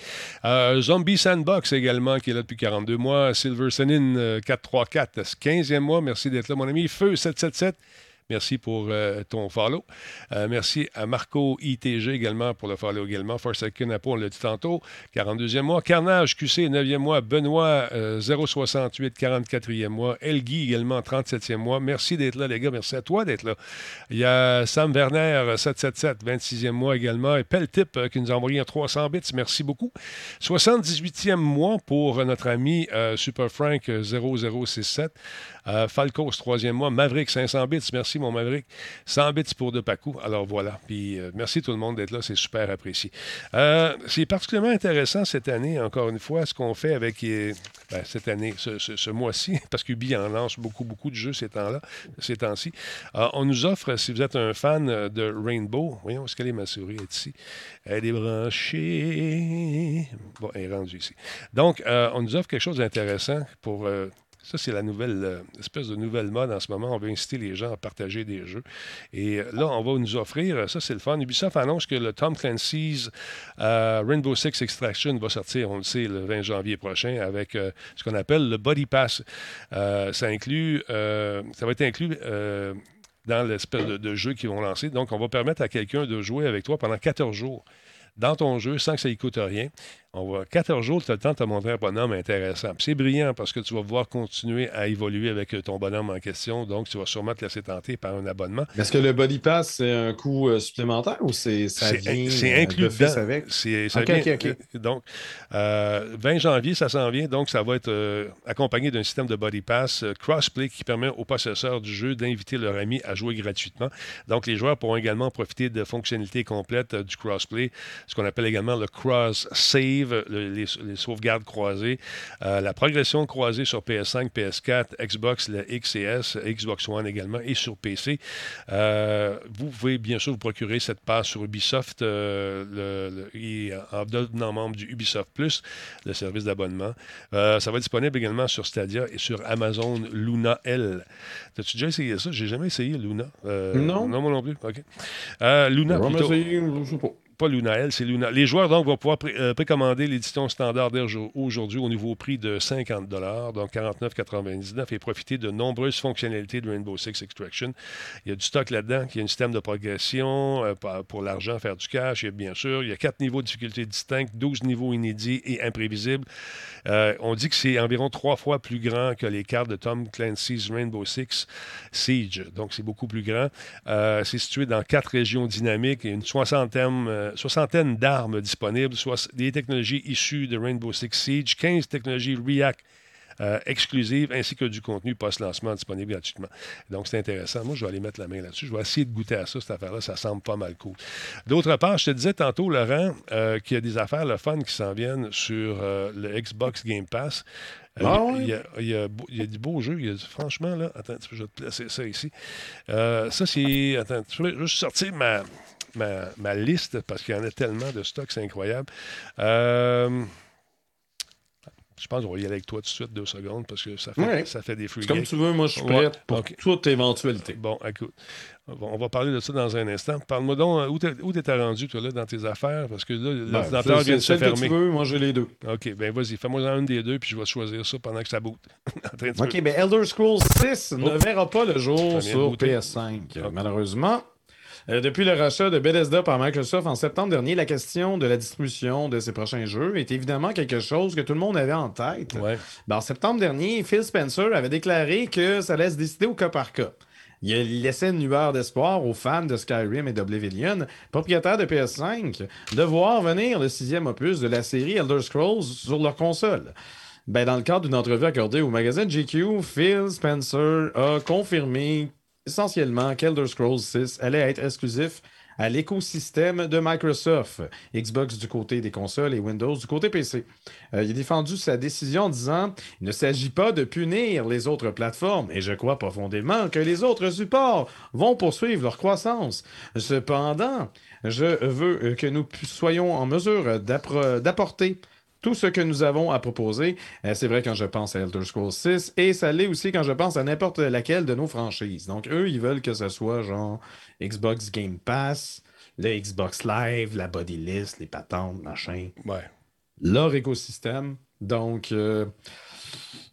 S1: Euh, Zombie Sandbox également qui est là depuis 42 mois. Silver Senin euh, 434, 15e mois. Merci d'être là, mon ami. Feu 777. Merci pour euh, ton follow. Euh, merci à Marco ITG également pour le follow également. Forsaken Apo, on l'a dit tantôt, 42e mois. Carnage QC, 9e mois. Benoît, euh, 068, 44e mois. Elgui également, 37e mois. Merci d'être là, les gars. Merci à toi d'être là. Il y a Sam Werner, 777, 26e mois également. Et Peltip euh, qui nous a envoyé un 300 bits. Merci beaucoup. 78e mois pour notre ami euh, Super Frank euh, 0067. Euh, Falcos, troisième mois. Maverick, 500 bits. Merci, mon Maverick. 100 bits pour De Pacou. Alors voilà. Puis euh, merci tout le monde d'être là. C'est super apprécié. Euh, c'est particulièrement intéressant cette année, encore une fois, ce qu'on fait avec ben, cette année, ce, mois-ci, parce qu'Ubi en lance beaucoup, beaucoup de jeux ces temps-là, ces temps-ci. On nous offre, si vous êtes un fan de Rainbow, voyons, est-ce qu'elle est ma souris? Est ici? Elle est branchée. Bon, elle est rendue ici. Donc, on nous offre quelque chose d'intéressant pour. Ça, c'est la nouvelle euh, espèce de nouvelle mode en ce moment. On veut inciter les gens à partager des jeux. Et euh, là, on va nous offrir, euh, ça c'est le fun. Ubisoft annonce que le Tom Clancy's Rainbow Six Extraction va sortir, on le sait, le 20 janvier prochain avec ce qu'on appelle le Body Pass. Ça inclut, ça va être inclus. dans l'espèce de, de jeu qu'ils vont lancer. Donc, on va permettre à quelqu'un de jouer avec toi pendant 14 jours dans ton jeu sans que ça ne coûte rien. On va 14 jours, tu as le temps de te montrer un bonhomme intéressant. C'est brillant parce que tu vas pouvoir continuer à évoluer avec euh, ton bonhomme en question. Donc, tu vas sûrement te laisser tenter par un abonnement.
S2: Est-ce que le Body Pass, c'est un coût euh, supplémentaire ou c'est ça
S1: C'est
S2: vient
S1: c'est
S2: euh,
S1: inclus
S2: d'office
S1: dedans.
S2: avec?
S1: C'est- ça
S2: Ok,
S1: vient-
S2: ok, ok.
S1: euh, Donc, euh, 20 janvier, ça s'en vient. Donc, ça va être euh, accompagné d'un système de Body Pass euh, Crossplay qui permet aux possesseurs du jeu d'inviter leur ami à jouer gratuitement. Donc, les joueurs pourront également profiter de fonctionnalités complètes du crossplay, ce qu'on appelle également le cross le- les, les sauvegardes croisées, euh, la progression croisée sur PS5, PS4, Xbox, le X et S, Xbox One également et sur PC. Euh, vous pouvez bien sûr vous procurer cette passe sur Ubisoft euh, le- le- et en devenant membre du Ubisoft Plus, le service d'abonnement. Euh, ça va être disponible également sur Stadia et sur Amazon Luna L. As-tu déjà essayé ça? J'ai jamais essayé Luna. Euh,
S2: Non.
S1: Non, moi non plus. OK. Euh, Luna, plutôt.
S2: je sais pas.
S1: Pas Luna L, c'est Luna. Les joueurs donc vont pouvoir euh, précommander l'édition standard aujourd'hui au nouveau prix de 50 donc 49,99 et profiter de nombreuses fonctionnalités de Rainbow Six Extraction. Il y a du stock là-dedans, il y a un système de progression euh, pour l'argent, faire du cash, et bien sûr, il y a quatre niveaux de difficulté distincts, 12 niveaux inédits et imprévisibles. Euh, on dit que c'est environ trois fois plus grand que les cartes de Tom Clancy's Rainbow Six Siege. Donc, c'est beaucoup plus grand. Euh, c'est situé dans quatre régions dynamiques et une soixantaine, euh, soixantaine d'armes disponibles, soit des technologies issues de Rainbow Six Siege, 15 technologies React euh, exclusives, ainsi que du contenu post-lancement disponible gratuitement. Donc, c'est intéressant. Moi, je vais aller mettre la main là-dessus. Je vais essayer de goûter à ça, cette affaire-là. Ça semble pas mal cool. D'autre part, je te disais tantôt, Laurent, euh, qu'il y a des affaires, le fun, qui s'en viennent sur euh, le Xbox Game Pass. Euh,
S2: Ah
S1: il, y a, il y a beau- il y a du beau jeu. Il y a du- franchement, là, attends, je vais te placer ça ici. Euh, ça, c'est. Attends, je vais juste sortir ma, ma, ma liste parce qu'il y en a tellement de stocks, c'est incroyable. Euh, je pense qu'on va y aller avec toi tout de suite, deux secondes, parce que ça fait,
S2: Ouais.
S1: ça fait des
S2: C'est comme tu veux, moi je suis
S1: Ouais,
S2: prêt pour toute éventualité.
S1: Bon, écoute, on va, parler de ça dans un instant. Parle-moi donc, euh, où t'étais rendu, toi, là, dans tes affaires? Parce que là,
S2: Ben,
S1: l'ordinateur vient de se
S2: celle que
S1: fermer.
S2: tu veux, moi j'ai les deux.
S1: OK, ben vas-y, fais-moi un des deux, puis je vais choisir ça pendant que ça boot.
S2: Ok, ben Elder Scrolls 6 ne
S1: Oh.
S2: verra pas le jour sur
S1: booter.
S2: PS5, malheureusement. Euh, depuis le rachat de Bethesda par Microsoft en septembre dernier, la question de la distribution de ses prochains jeux est évidemment quelque chose que tout le monde avait en tête.
S1: Ouais.
S2: Ben, en septembre dernier, Phil Spencer avait déclaré que ça allait se décider au cas par cas. Il laissait une lueur d'espoir aux fans de Skyrim et d'Oblivion, propriétaires de PS5, de voir venir le sixième opus de la série Elder Scrolls sur leur console. Ben, dans le cadre d'une entrevue accordée au magazine GQ, Phil Spencer a confirmé essentiellement qu'Elder Scrolls 6 allait être exclusif à l'écosystème de Microsoft, Xbox du côté des consoles et Windows du côté PC. Euh, il a défendu sa décision en disant Il ne s'agit pas de punir les autres plateformes, et je crois profondément que les autres supports vont poursuivre leur croissance. Cependant, je veux que nous soyons en mesure d'apporter tout ce que nous avons à proposer. Euh, c'est vrai quand je pense à Elder Scrolls 6 et ça l'est aussi quand je pense à n'importe laquelle de nos franchises. Donc eux, ils veulent que ce soit genre Xbox Game Pass, le Xbox Live, la body list, les patentes, machin.
S1: Ouais.
S2: Leur écosystème. Donc euh,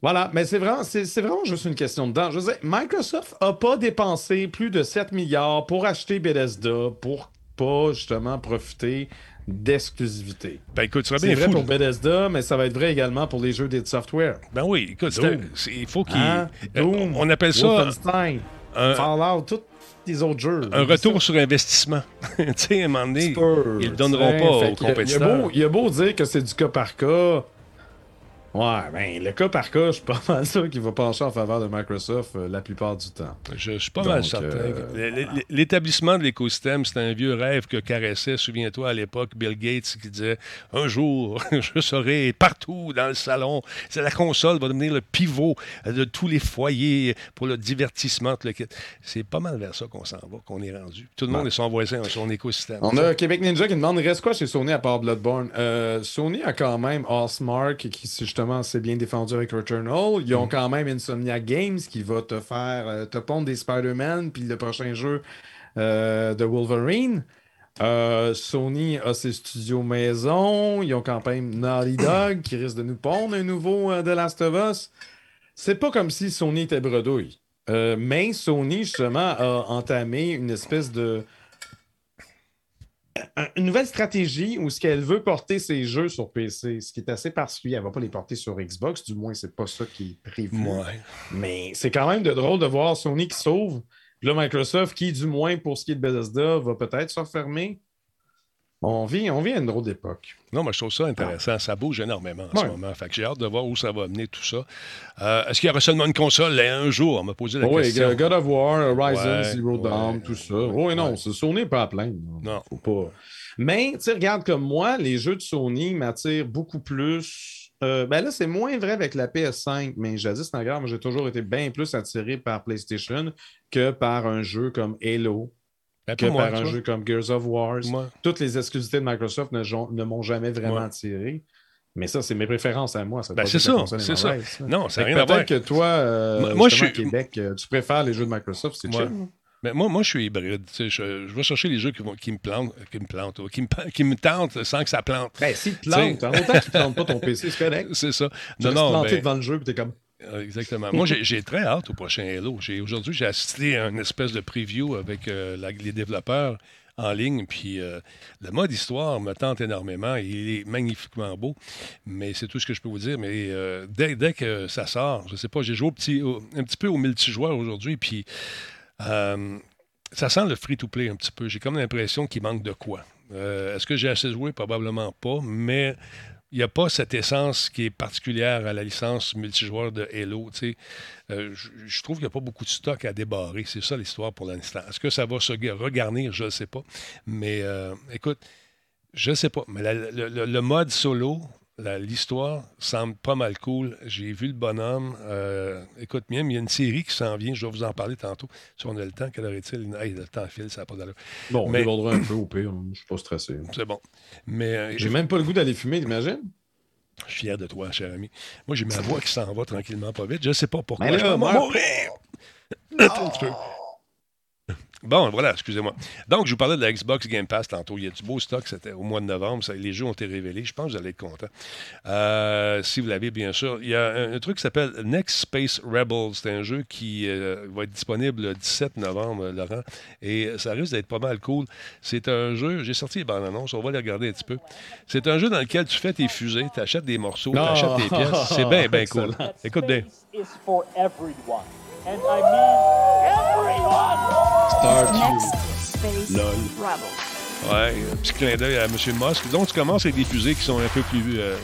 S2: voilà, mais c'est vraiment, c'est, vraiment juste une question de dents. Je veux dire, Microsoft a pas dépensé plus de 7 milliards pour acheter Bethesda pour pas justement profiter d'exclusivité.
S1: Ben écoute,
S2: C'est vrai
S1: fou.
S2: pour Bethesda, mais ça va être vrai également pour les jeux d'id Software.
S1: Ben oui, écoute, il faut qu'il.
S2: Hein?
S1: euh, on appelle ça
S2: Wolfenstein,
S1: un,
S2: Fallout, tous les autres jeux.
S1: un retour sur investissement. tu sais, à un moment donné, ils le donneront pas aux compétiteurs.
S2: il y a beau dire que c'est du cas par cas. Ouais, ben le cas par cas, je suis pas mal sûr qu'il va pencher en faveur de Microsoft euh, la plupart du temps.
S1: Je, je suis pas
S2: Donc,
S1: mal certain.
S2: euh,
S1: L'établissement de l'écosystème, c'est un vieux rêve que caressait, souviens-toi, à l'époque, Bill Gates qui disait Un jour, je serai partout dans le salon. La console va devenir le pivot de tous les foyers pour le divertissement. C'est pas mal vers ça qu'on s'en va, qu'on est rendu. Tout le monde est son voisin son écosystème.
S2: On a Québec Ninja qui demande il reste quoi chez Sony à part Bloodborne? Euh, Sony a quand même Osmark qui justement s'est bien défendu avec Returnal. Ils
S1: Mm.
S2: ont quand même Insomniac Games qui va te faire euh, te pondre des Spider-Man puis le prochain jeu euh, de Wolverine. Euh, Sony a ses studios maison. Ils ont quand même Naughty Dog qui risque de nous pondre un nouveau euh, The Last of Us. C'est pas comme si Sony était bredouille. Euh, mais Sony, justement, a entamé une espèce de une nouvelle stratégie où ce qu'elle veut porter ses jeux sur PC, ce qui est assez particulier. Elle ne va pas les porter sur Xbox, du moins, c'est pas ça qui est prévu.
S1: Ouais.
S2: Mais c'est quand même de drôle de voir Sony qui sauve. Puis là, Microsoft, qui, du moins, pour ce qui est de Bethesda, va peut-être se refermer. On vit, on vit à une drôle d'époque.
S1: Non, moi, je trouve ça intéressant. Ça bouge énormément en ce moment. Fait que j'ai hâte de voir où ça va amener tout ça. Euh, Est-ce qu'il y aura seulement une console? Là, un jour? On m'a posé la
S2: oui,
S1: question.
S2: God of War, Horizon,
S1: Ouais,
S2: Zero Dawn, tout ça. Oui, non, Sony n'est pas à plaindre.
S1: Non.
S2: Faut pas. Mais, tu regarde comme moi, les jeux de Sony m'attirent beaucoup plus. Euh, ben là, c'est moins vrai avec la PS5, mais jadis, naguère, moi, j'ai toujours été bien plus attiré par PlayStation que par un jeu comme Halo,
S1: Ben,
S2: que
S1: moi,
S2: par un
S1: tu
S2: jeu comme Gears of War.
S1: Moi.
S2: Toutes les exclusivités de Microsoft ne, m'ont jamais vraiment attiré. Mais ça, c'est mes préférences à moi.
S1: Ben, c'est
S2: que
S1: ça, c'est ça.
S2: mauvaise, ça.
S1: Non, ça n'a rien à
S2: que
S1: voir.
S2: Peut-être que toi, euh,
S1: Moi- je suis-
S2: Québec, euh, tu préfères les jeux de Microsoft, c'est chill?
S1: Mais moi, moi, je suis hybride. tu Je, je vais chercher les jeux qui, vont, qui me plantent, qui me plantent, qui me, qui me tentent sans que ça plante.
S2: Ben, te plante, hein, autant qu'il ne plante pas ton PC, c'est correct.
S1: C'est ça.
S2: Tu
S1: Non, non,
S2: planté
S1: ben,
S2: devant le jeu, puis t'es comme.
S1: Euh, Exactement. Moi, j'ai très hâte au prochain Halo. Aujourd'hui, j'ai assisté à une espèce de preview avec euh, la- les développeurs en ligne. Puis euh, le mode histoire me tente énormément. Il est magnifiquement beau. Mais c'est tout ce que je peux vous dire. Mais euh, dès, dès que ça sort, je sais pas, j'ai joué au petit, au- un petit peu au multijoueur aujourd'hui. Puis ça sent le free-to-play un petit peu. J'ai comme l'impression qu'il manque de quoi. Est-ce que j'ai assez joué? Probablement pas. Mais il n'y a pas cette essence qui est particulière à la licence multijoueur de Halo. Euh, je, trouve qu'il n'y a pas beaucoup de stock à débarrer. C'est ça l'histoire pour l'instant. Est-ce que ça va se ga- regarnir? Je ne sais pas. Mais euh, écoute, je ne sais pas. Mais la- le, mode solo, l'histoire semble pas mal cool. J'ai vu le bonhomme. Euh, écoute, même, il y a une série qui s'en vient. Je vais vous en parler tantôt. Si on a le temps, quelle heure est-il? Hey, le temps file, ça n'a pas d'allure.
S2: Bon, on
S1: Mais-
S2: débordera un peu au pire, je ne suis pas stressé.
S1: C'est bon. Mais euh,
S2: J'ai même pas le goût d'aller fumer, t'imagines?
S1: Je suis fier de toi, cher ami. Moi, j'ai ma voix qui s'en va tranquillement pas vite. Je ne sais pas pourquoi.
S2: Mais là,
S1: je vais
S2: moi-
S1: mourir. Attends un petit peu. Bon, voilà, excusez-moi. Donc, je vous parlais de la Xbox Game Pass tantôt. Il y a du beau stock, c'était au mois de novembre. Ça- les jeux ont été révélés. Je pense que vous allez être content. Euh, si vous l'avez, bien sûr. Il y a un, un truc qui s'appelle Next Space Rebels. C'est un jeu qui euh, va être disponible le 17 novembre, Laurent. Et ça risque d'être pas mal cool. C'est un jeu, j'ai sorti les bandes annonces, on va les regarder un petit peu. C'est un jeu dans lequel tu fais tes fusées, tu achètes des morceaux, tu achètes des pièces. C'est bien, bien cool.
S2: Excellent.
S1: Écoute bien.
S9: is for everyone. And I mean everyone!
S2: Lol.
S1: Ouais, un petit clin d'œil à M. Musk. Donc, tu commences avec des fusées qui sont un peu plus, euh,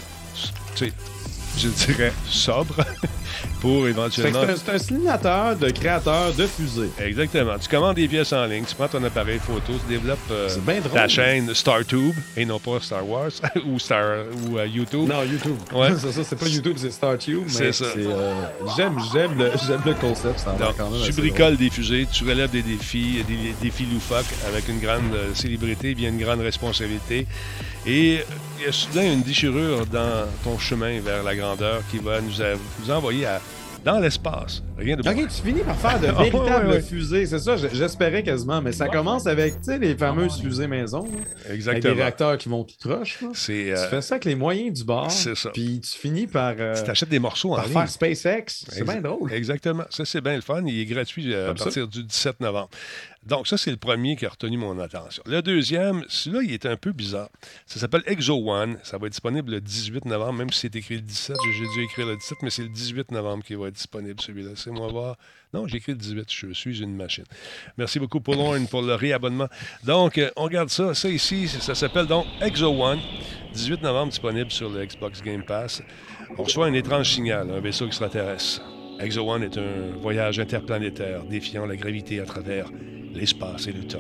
S1: tu sais, je dirais, sobres pour éventuellement.
S2: C'est un, un simulateur de créateur de fusées.
S1: Exactement. Tu commandes des pièces en ligne, tu prends ton appareil photo, tu développes euh,
S2: drôle.
S1: ta chaîne StarTube et non pas Star Wars ou Star ou euh, YouTube.
S2: Non, YouTube.
S1: Ouais.
S2: c'est ça, c'est pas YouTube, c'est StarTube.
S1: C'est ça.
S2: euh, j'aime, j'aime, le, j'aime le concept. Ça
S1: Donc,
S2: quand même
S1: tu bricoles des fusées, tu relèves des défis, des défis loufoques avec une grande célébrité, bien une grande responsabilité. Et il y a soudain une déchirure dans ton chemin vers la grandeur qui va nous envoyer à- dans l'espace. Rien de bon.
S2: Ok, tu finis par faire de
S1: Ah,
S2: véritables
S1: ouais, ouais.
S2: fusées. C'est ça, j'espérais quasiment. Mais ça commence avec, les fameuses fusées maison. là, Avec des
S1: Exactement.
S2: réacteurs qui vont tout croche. Tu
S1: euh,
S2: fais ça avec les moyens du bord.
S1: c'est ça.
S2: Puis tu finis par, euh,
S1: tu t'achètes des morceaux en
S2: par
S1: ligne.
S2: faire SpaceX. C'est bien drôle.
S1: Exactement. Ça, c'est bien le fun. Il est gratuit euh, à
S2: Comme ça.
S1: partir du 17 novembre. Donc, ça, c'est le premier qui a retenu mon attention. Le deuxième, celui-là, il est un peu bizarre. Ça s'appelle Exo One. Ça va être disponible le 18 novembre, même si c'est écrit le 17. J'ai j'ai dû écrire le 17, mais c'est le 18 novembre qui va être disponible, celui-là. C'est moi voir. Non, j'ai écrit le 18. Je suis une machine. Merci beaucoup, pour le réabonnement. Donc, euh, on regarde ça. Ça ici, ça s'appelle donc Exo One. 18 novembre disponible sur le Xbox Game Pass. On reçoit un étrange signal, un vaisseau extraterrestre. Exo One est un voyage interplanétaire défiant la gravité à travers l'espace et le temps.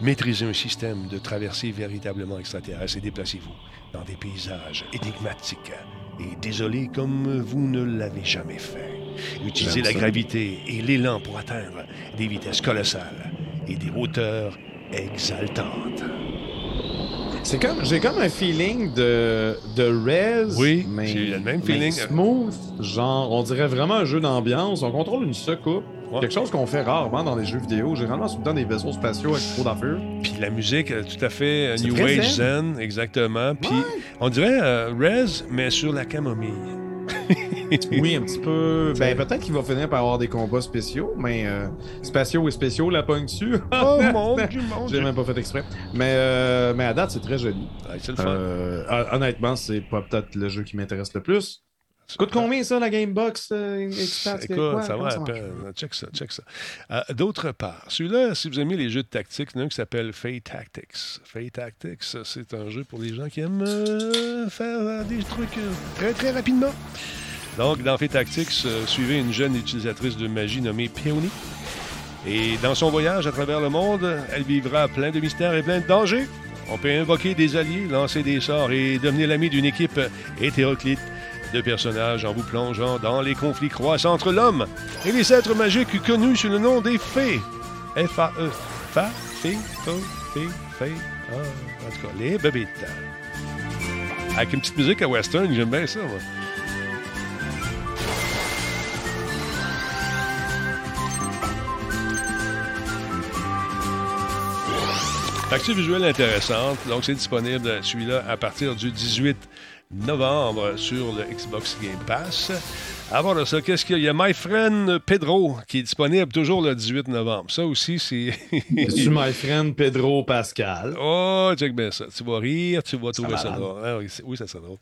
S1: Maîtrisez un système de traversée véritablement extraterrestre et déplacez-vous dans des paysages énigmatiques et désolés comme vous ne l'avez jamais fait. Utilisez la gravité et l'élan pour atteindre des vitesses colossales et des hauteurs exaltantes.
S2: C'est comme, j'ai comme un feeling de, de Rez.
S1: Oui,
S2: mais,
S1: j'ai le même
S2: mais
S1: feeling.
S2: Smooth, genre, on dirait vraiment un jeu d'ambiance. On contrôle une secoupe.
S1: Ouais.
S2: Quelque chose qu'on fait rarement dans les jeux vidéo. Généralement, c'est tout le temps des vaisseaux spatiaux avec trop d'affaires.
S1: Puis la musique, euh, tout à fait euh, New Age
S2: zen.
S1: Zen, exactement. Puis on dirait euh, Rez, mais sur la camomille.
S2: Oui, un petit peu. Ben, peut-être qu'il va finir par avoir des combats spéciaux, mais euh, spatiaux et spéciaux, la pogne dessus.
S1: Oh mon dieu, mon
S2: J'ai même pas fait exprès. Mais, euh, mais à date, c'est très joli.
S1: Ouais, c'est le fun.
S2: Euh, hon- honnêtement, c'est pas peut-être le jeu qui m'intéresse le plus. Coûte combien ça, la Gamebox euh? C'est
S1: Écoute,
S2: quoi?
S1: ça va à peine. Check ça, check ça. Euh, D'autre part, celui-là, si vous aimez les jeux de tactique, il y en a un qui s'appelle Fate Tactics. Fate Tactics, c'est un jeu pour les gens qui aiment euh, faire euh, des trucs très, très rapidement. Donc, dans Fate Tactics, suivez une jeune utilisatrice de magie nommée Peony. Et dans son voyage à travers le monde, elle vivra plein de mystères et plein de dangers. On peut invoquer des alliés, lancer des sorts et devenir l'ami d'une équipe hétéroclite de personnages en vous plongeant dans les conflits croissants entre l'homme et les êtres magiques connus sous le nom des fées. F-A-E. Fa, fée, fo, fée, fée. Ah, en tout cas, les bébites. Avec une petite musique à western, j'aime bien ça, moi. Facture visuelle intéressante. Donc, c'est disponible, celui-là, à partir du 18 novembre sur le Xbox Game Pass. Avant de ça, qu'est-ce qu'il y a? Il y a My Friend Pedro qui est disponible toujours le 18 novembre. Ça aussi, c'est.
S2: C'est my friend Pedro Pascal?
S1: oh, check bien ça. Tu vas rire, tu vas trouver ça drôle. Ah oui, ça serait drôle.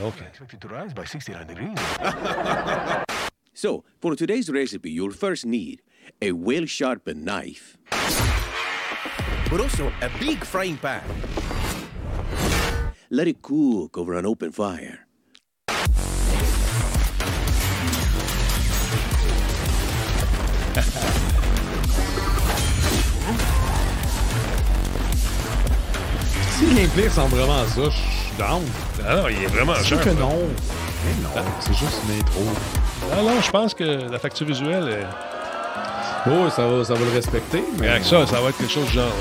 S1: Donc,
S10: So, for today's recipe, you'll first need a well sharpened knife, but also a big frying pan. Let it cook over an open fire.
S2: Si le gameplay ressemble vraiment à ça, je suis down.
S1: ah non, il est vraiment cher.
S2: que non. Mais non, c'est juste une intro.
S1: Ah non, je pense que la facture visuelle, est...
S2: Oh, ça va, ça va le respecter. Mais
S1: avec ça, ça va être quelque chose du genre.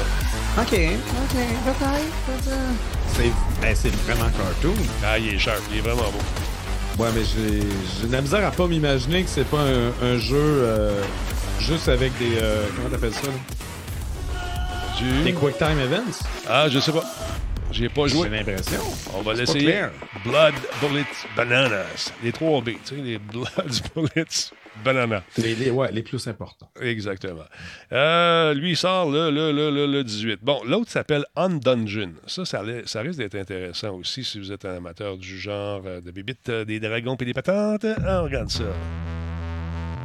S2: Ok, ok, peut-être. C'est ben, c'est vraiment cartoon.
S1: Ah, il est cher, il est vraiment beau.
S2: Ouais, mais j'ai j'ai de la misère à pas m'imaginer que c'est pas un, un jeu euh, juste avec des. euh, comment t'appelles ça? là?
S1: Du-
S2: Des Quick Time Events?
S1: Ah, je sais pas. J'ai pas joué.
S2: J'ai l'impression.
S1: On va l'essayer. Blood Bullets Bananas. Les 3 B, tu sais, les Blood Bullets Bananas.
S2: Les, les- ouais, les plus importants.
S1: Exactement. Euh, lui, il sort le, le, le, le, le 18. Bon, l'autre s'appelle Undungeon. Ça, ça, ça risque d'être intéressant aussi si vous êtes un amateur du genre euh, de bébites, euh, des dragons et des patentes. Ah, regarde ça.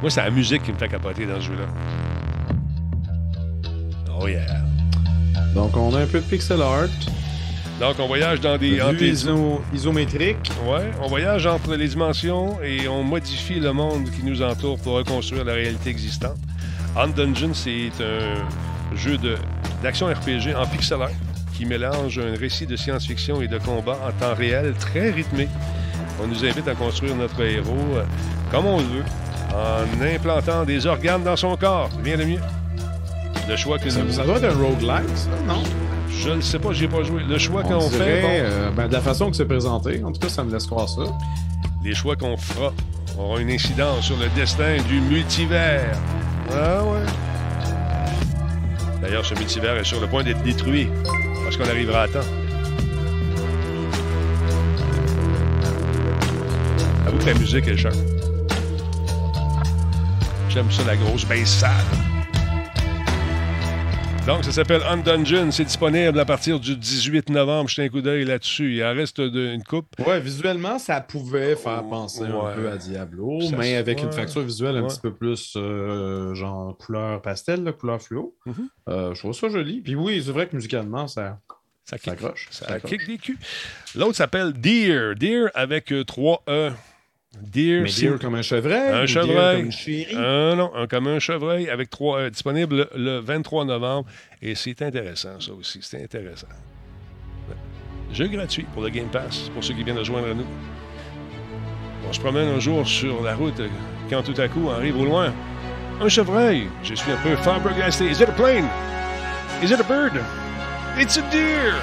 S1: Moi, c'est la musique qui me fait capoter dans ce jeu-là. Oh yeah.
S2: Donc, on a un peu de pixel art.
S1: Donc, on voyage dans des...
S2: iso- isométrique.
S1: Ouais, on voyage entre les dimensions et on modifie le monde qui nous entoure pour reconstruire la réalité existante. On Dungeon, c'est un jeu d'action RPG en pixel art qui mélange un récit de science-fiction et de combat en temps réel très rythmé. On nous invite à construire notre héros euh, comme on le veut, en implantant des organes dans son corps. Rien de mieux. Le choix que
S2: Ça,
S1: nous...
S2: ça doit être un roguelike, ça, non?
S1: Je ne sais pas, j'ai pas joué. Le choix
S2: On
S1: qu'on fait... bon,
S2: euh, ben, de la façon que c'est présenté, en tout cas, ça me laisse croire ça.
S1: Les choix qu'on fera auront une incidence sur le destin du multivers. Ah ouais. D'ailleurs, ce multivers est sur le point d'être détruit. Parce qu'on arrivera à temps. Avoue que la musique est chère. J'aime ça, la grosse baisse sale. Donc, ça s'appelle Undungeon. C'est disponible à partir du 18 novembre. Jetez un coup d'œil là-dessus. Il en reste de- une coupe.
S2: Ouais, visuellement, ça pouvait faire penser
S1: Ouais.
S2: un peu à Diablo,
S1: Ça
S2: mais avec une facture visuelle un
S1: Ouais.
S2: petit peu plus euh, genre couleur pastel, là, couleur fluo.
S1: Mhm.
S2: Euh, je trouve ça joli. Puis oui, c'est vrai que musicalement, ça,
S1: Ça
S2: ça
S1: kick.
S2: accroche.
S1: Ça
S2: Ça
S1: kick des culs. L'autre s'appelle Deer. Deer avec 3 E. Deer,
S2: Mais dire comme un chevreuil.
S1: un chevreuil.
S2: comme une chérie?
S1: Un, non, un comme un chevreuil avec 3 E. Disponible le 23 novembre. Et c'est intéressant, ça aussi. C'est intéressant. Jeu gratuit pour le Game Pass, pour ceux qui viennent de joindre à nous. On se promène un jour sur la route euh, quand tout à coup on arrive au loin. Un chevreuil. Je suis un peu flabbergasté. Is it a plane? Is it a bird? It's a deer!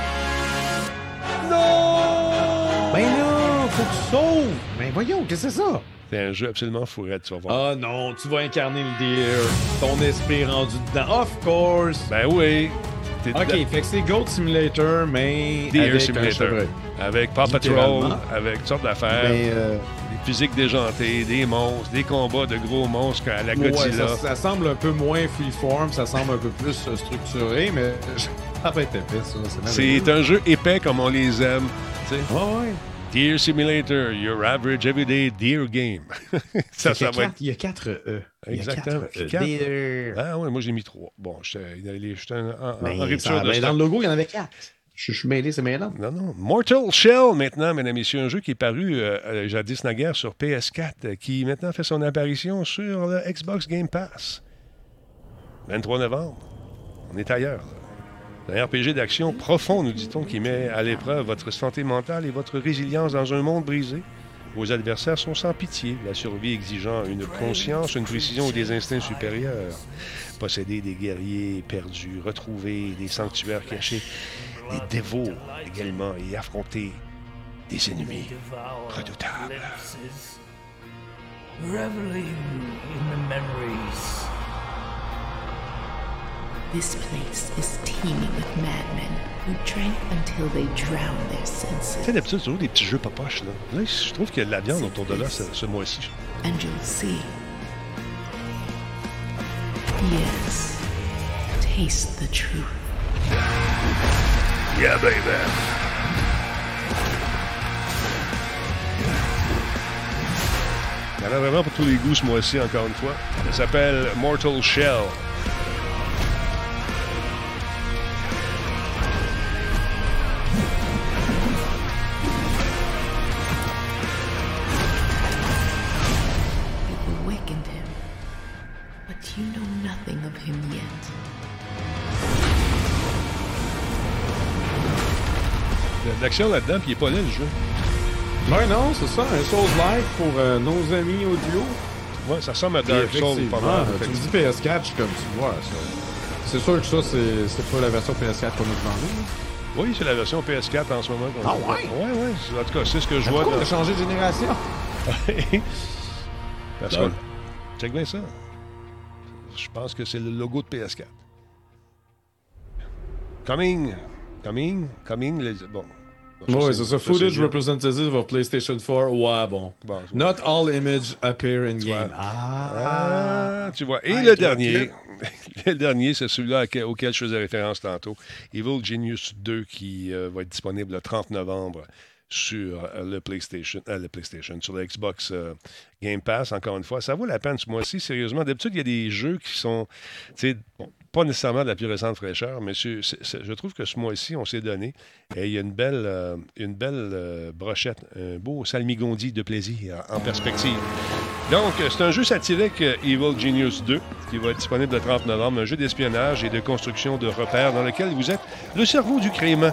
S1: Non!
S2: Ben là, faut que tu sauves. Ben voyons, qu'est-ce que c'est ça?
S1: C'est un jeu absolument fourrette, tu vas voir.
S2: Ah non, tu vas incarner le deer. Ton esprit rendu dedans. Of course.
S1: Ben oui. t'es
S2: Ok,
S1: dedans.
S2: fait que c'est Goat Simulator, mais
S1: Deer
S2: avec
S1: Simulator. Avec Paw Patrol, avec toutes sortes d'affaires.
S2: Mais, euh,
S1: Des physiques déjantées, des monstres, des combats de gros monstres à la
S2: ouais,
S1: Godzilla.
S2: ça, ça semble un peu moins freeform, ça semble un peu plus euh, structuré, mais ça va être épais, ça.
S1: C'est un jeu épais comme on les aime. tu sais.
S2: Ouais, ouais.
S1: Deer Simulator, your average everyday deer game. ça,
S2: Il y
S1: ça
S2: a
S1: va être.
S2: quatre- Il y a 4 E.
S1: Exactement.
S2: quatre E.
S1: Quatre.
S2: Deer.
S1: Ah ouais, moi j'ai mis trois. Bon, j'étais en, en- en
S2: Ben,
S1: rupture de
S2: ben,
S1: stock.
S2: dans le logo, il y en avait 4. Je, suis mêlé, c'est mêlant.
S1: Non, non. Mortal Shell, maintenant, mesdames et messieurs, un jeu qui est paru euh, euh, jadis naguère sur PS4, euh, qui maintenant fait son apparition sur le Xbox Game Pass. 23 novembre. On est ailleurs. là. Un RPG d'action profond, nous dit-on, qui met à l'épreuve votre santé mentale et votre résilience dans un monde brisé. Vos adversaires sont sans pitié, la survie exigeant une conscience, une précision et des instincts supérieurs. Posséder des guerriers perdus, retrouver des sanctuaires cachés, des dévots également, et affronter des ennemis redoutables.
S11: This place is teeming with madmen who drank until they drowned their
S1: Tu
S11: senses.
S1: sais, d'habitude, c'est toujours des petits jeux papoches, là. Là, je trouve qu'il y a de la viande autour de là ce, ce mois-ci.
S11: And you'll see. Yes. Taste the truth.
S1: Yeah, baby! Il y en a vraiment pour tous les goûts ce mois-ci, encore une fois. Ça s'appelle Mortal Shell. A l'action là-dedans, puis il est pas là, le jeu.
S2: Ouais, non, c'est ça, un Souls-like pour euh, nos amis audio.
S1: Ouais, ça ressemble à Dark Souls pas mal.
S2: Tu me dis PS4, je suis comme tu vois. ça. C'est sûr que ça, c'est pas la version PS4 qu'on nous demandait.
S1: Oui, c'est la version PS4 en ce moment.
S2: Ah ouais?
S1: Ouais, ouais. En tout cas, c'est ce que je vois. dans-
S2: t'as changé de génération?
S1: Parce que, check bien ça. Je pense que c'est le logo de PS4. Coming, coming, coming. Les... Bon.
S2: Ouais, c'est ça. Footage representative of PlayStation 4. Ouais, bon. Not all images appear in game.
S1: Ah, tu vois. Et
S2: Ah,
S1: le dernier, le dernier, c'est celui-là auquel- auquel je faisais référence tantôt. Evil Genius 2 qui euh, va être disponible le 30 novembre sur euh, le PlayStation, euh, le PlayStation, sur le Xbox euh, Game Pass, encore une fois. Ça vaut la peine ce mois-ci, sérieusement. D'habitude, il y a des jeux qui sont, tu sais, bon, pas nécessairement de la plus récente fraîcheur, mais je trouve que ce mois-ci, on s'est donné. Et il y a une belle, euh, une belle euh, brochette, un beau salmigondi de plaisir en perspective. Donc, c'est un jeu satirique euh, Evil Genius 2 qui va être disponible le 30 novembre, un jeu d'espionnage et de construction de repères dans lequel vous êtes le cerveau du crime.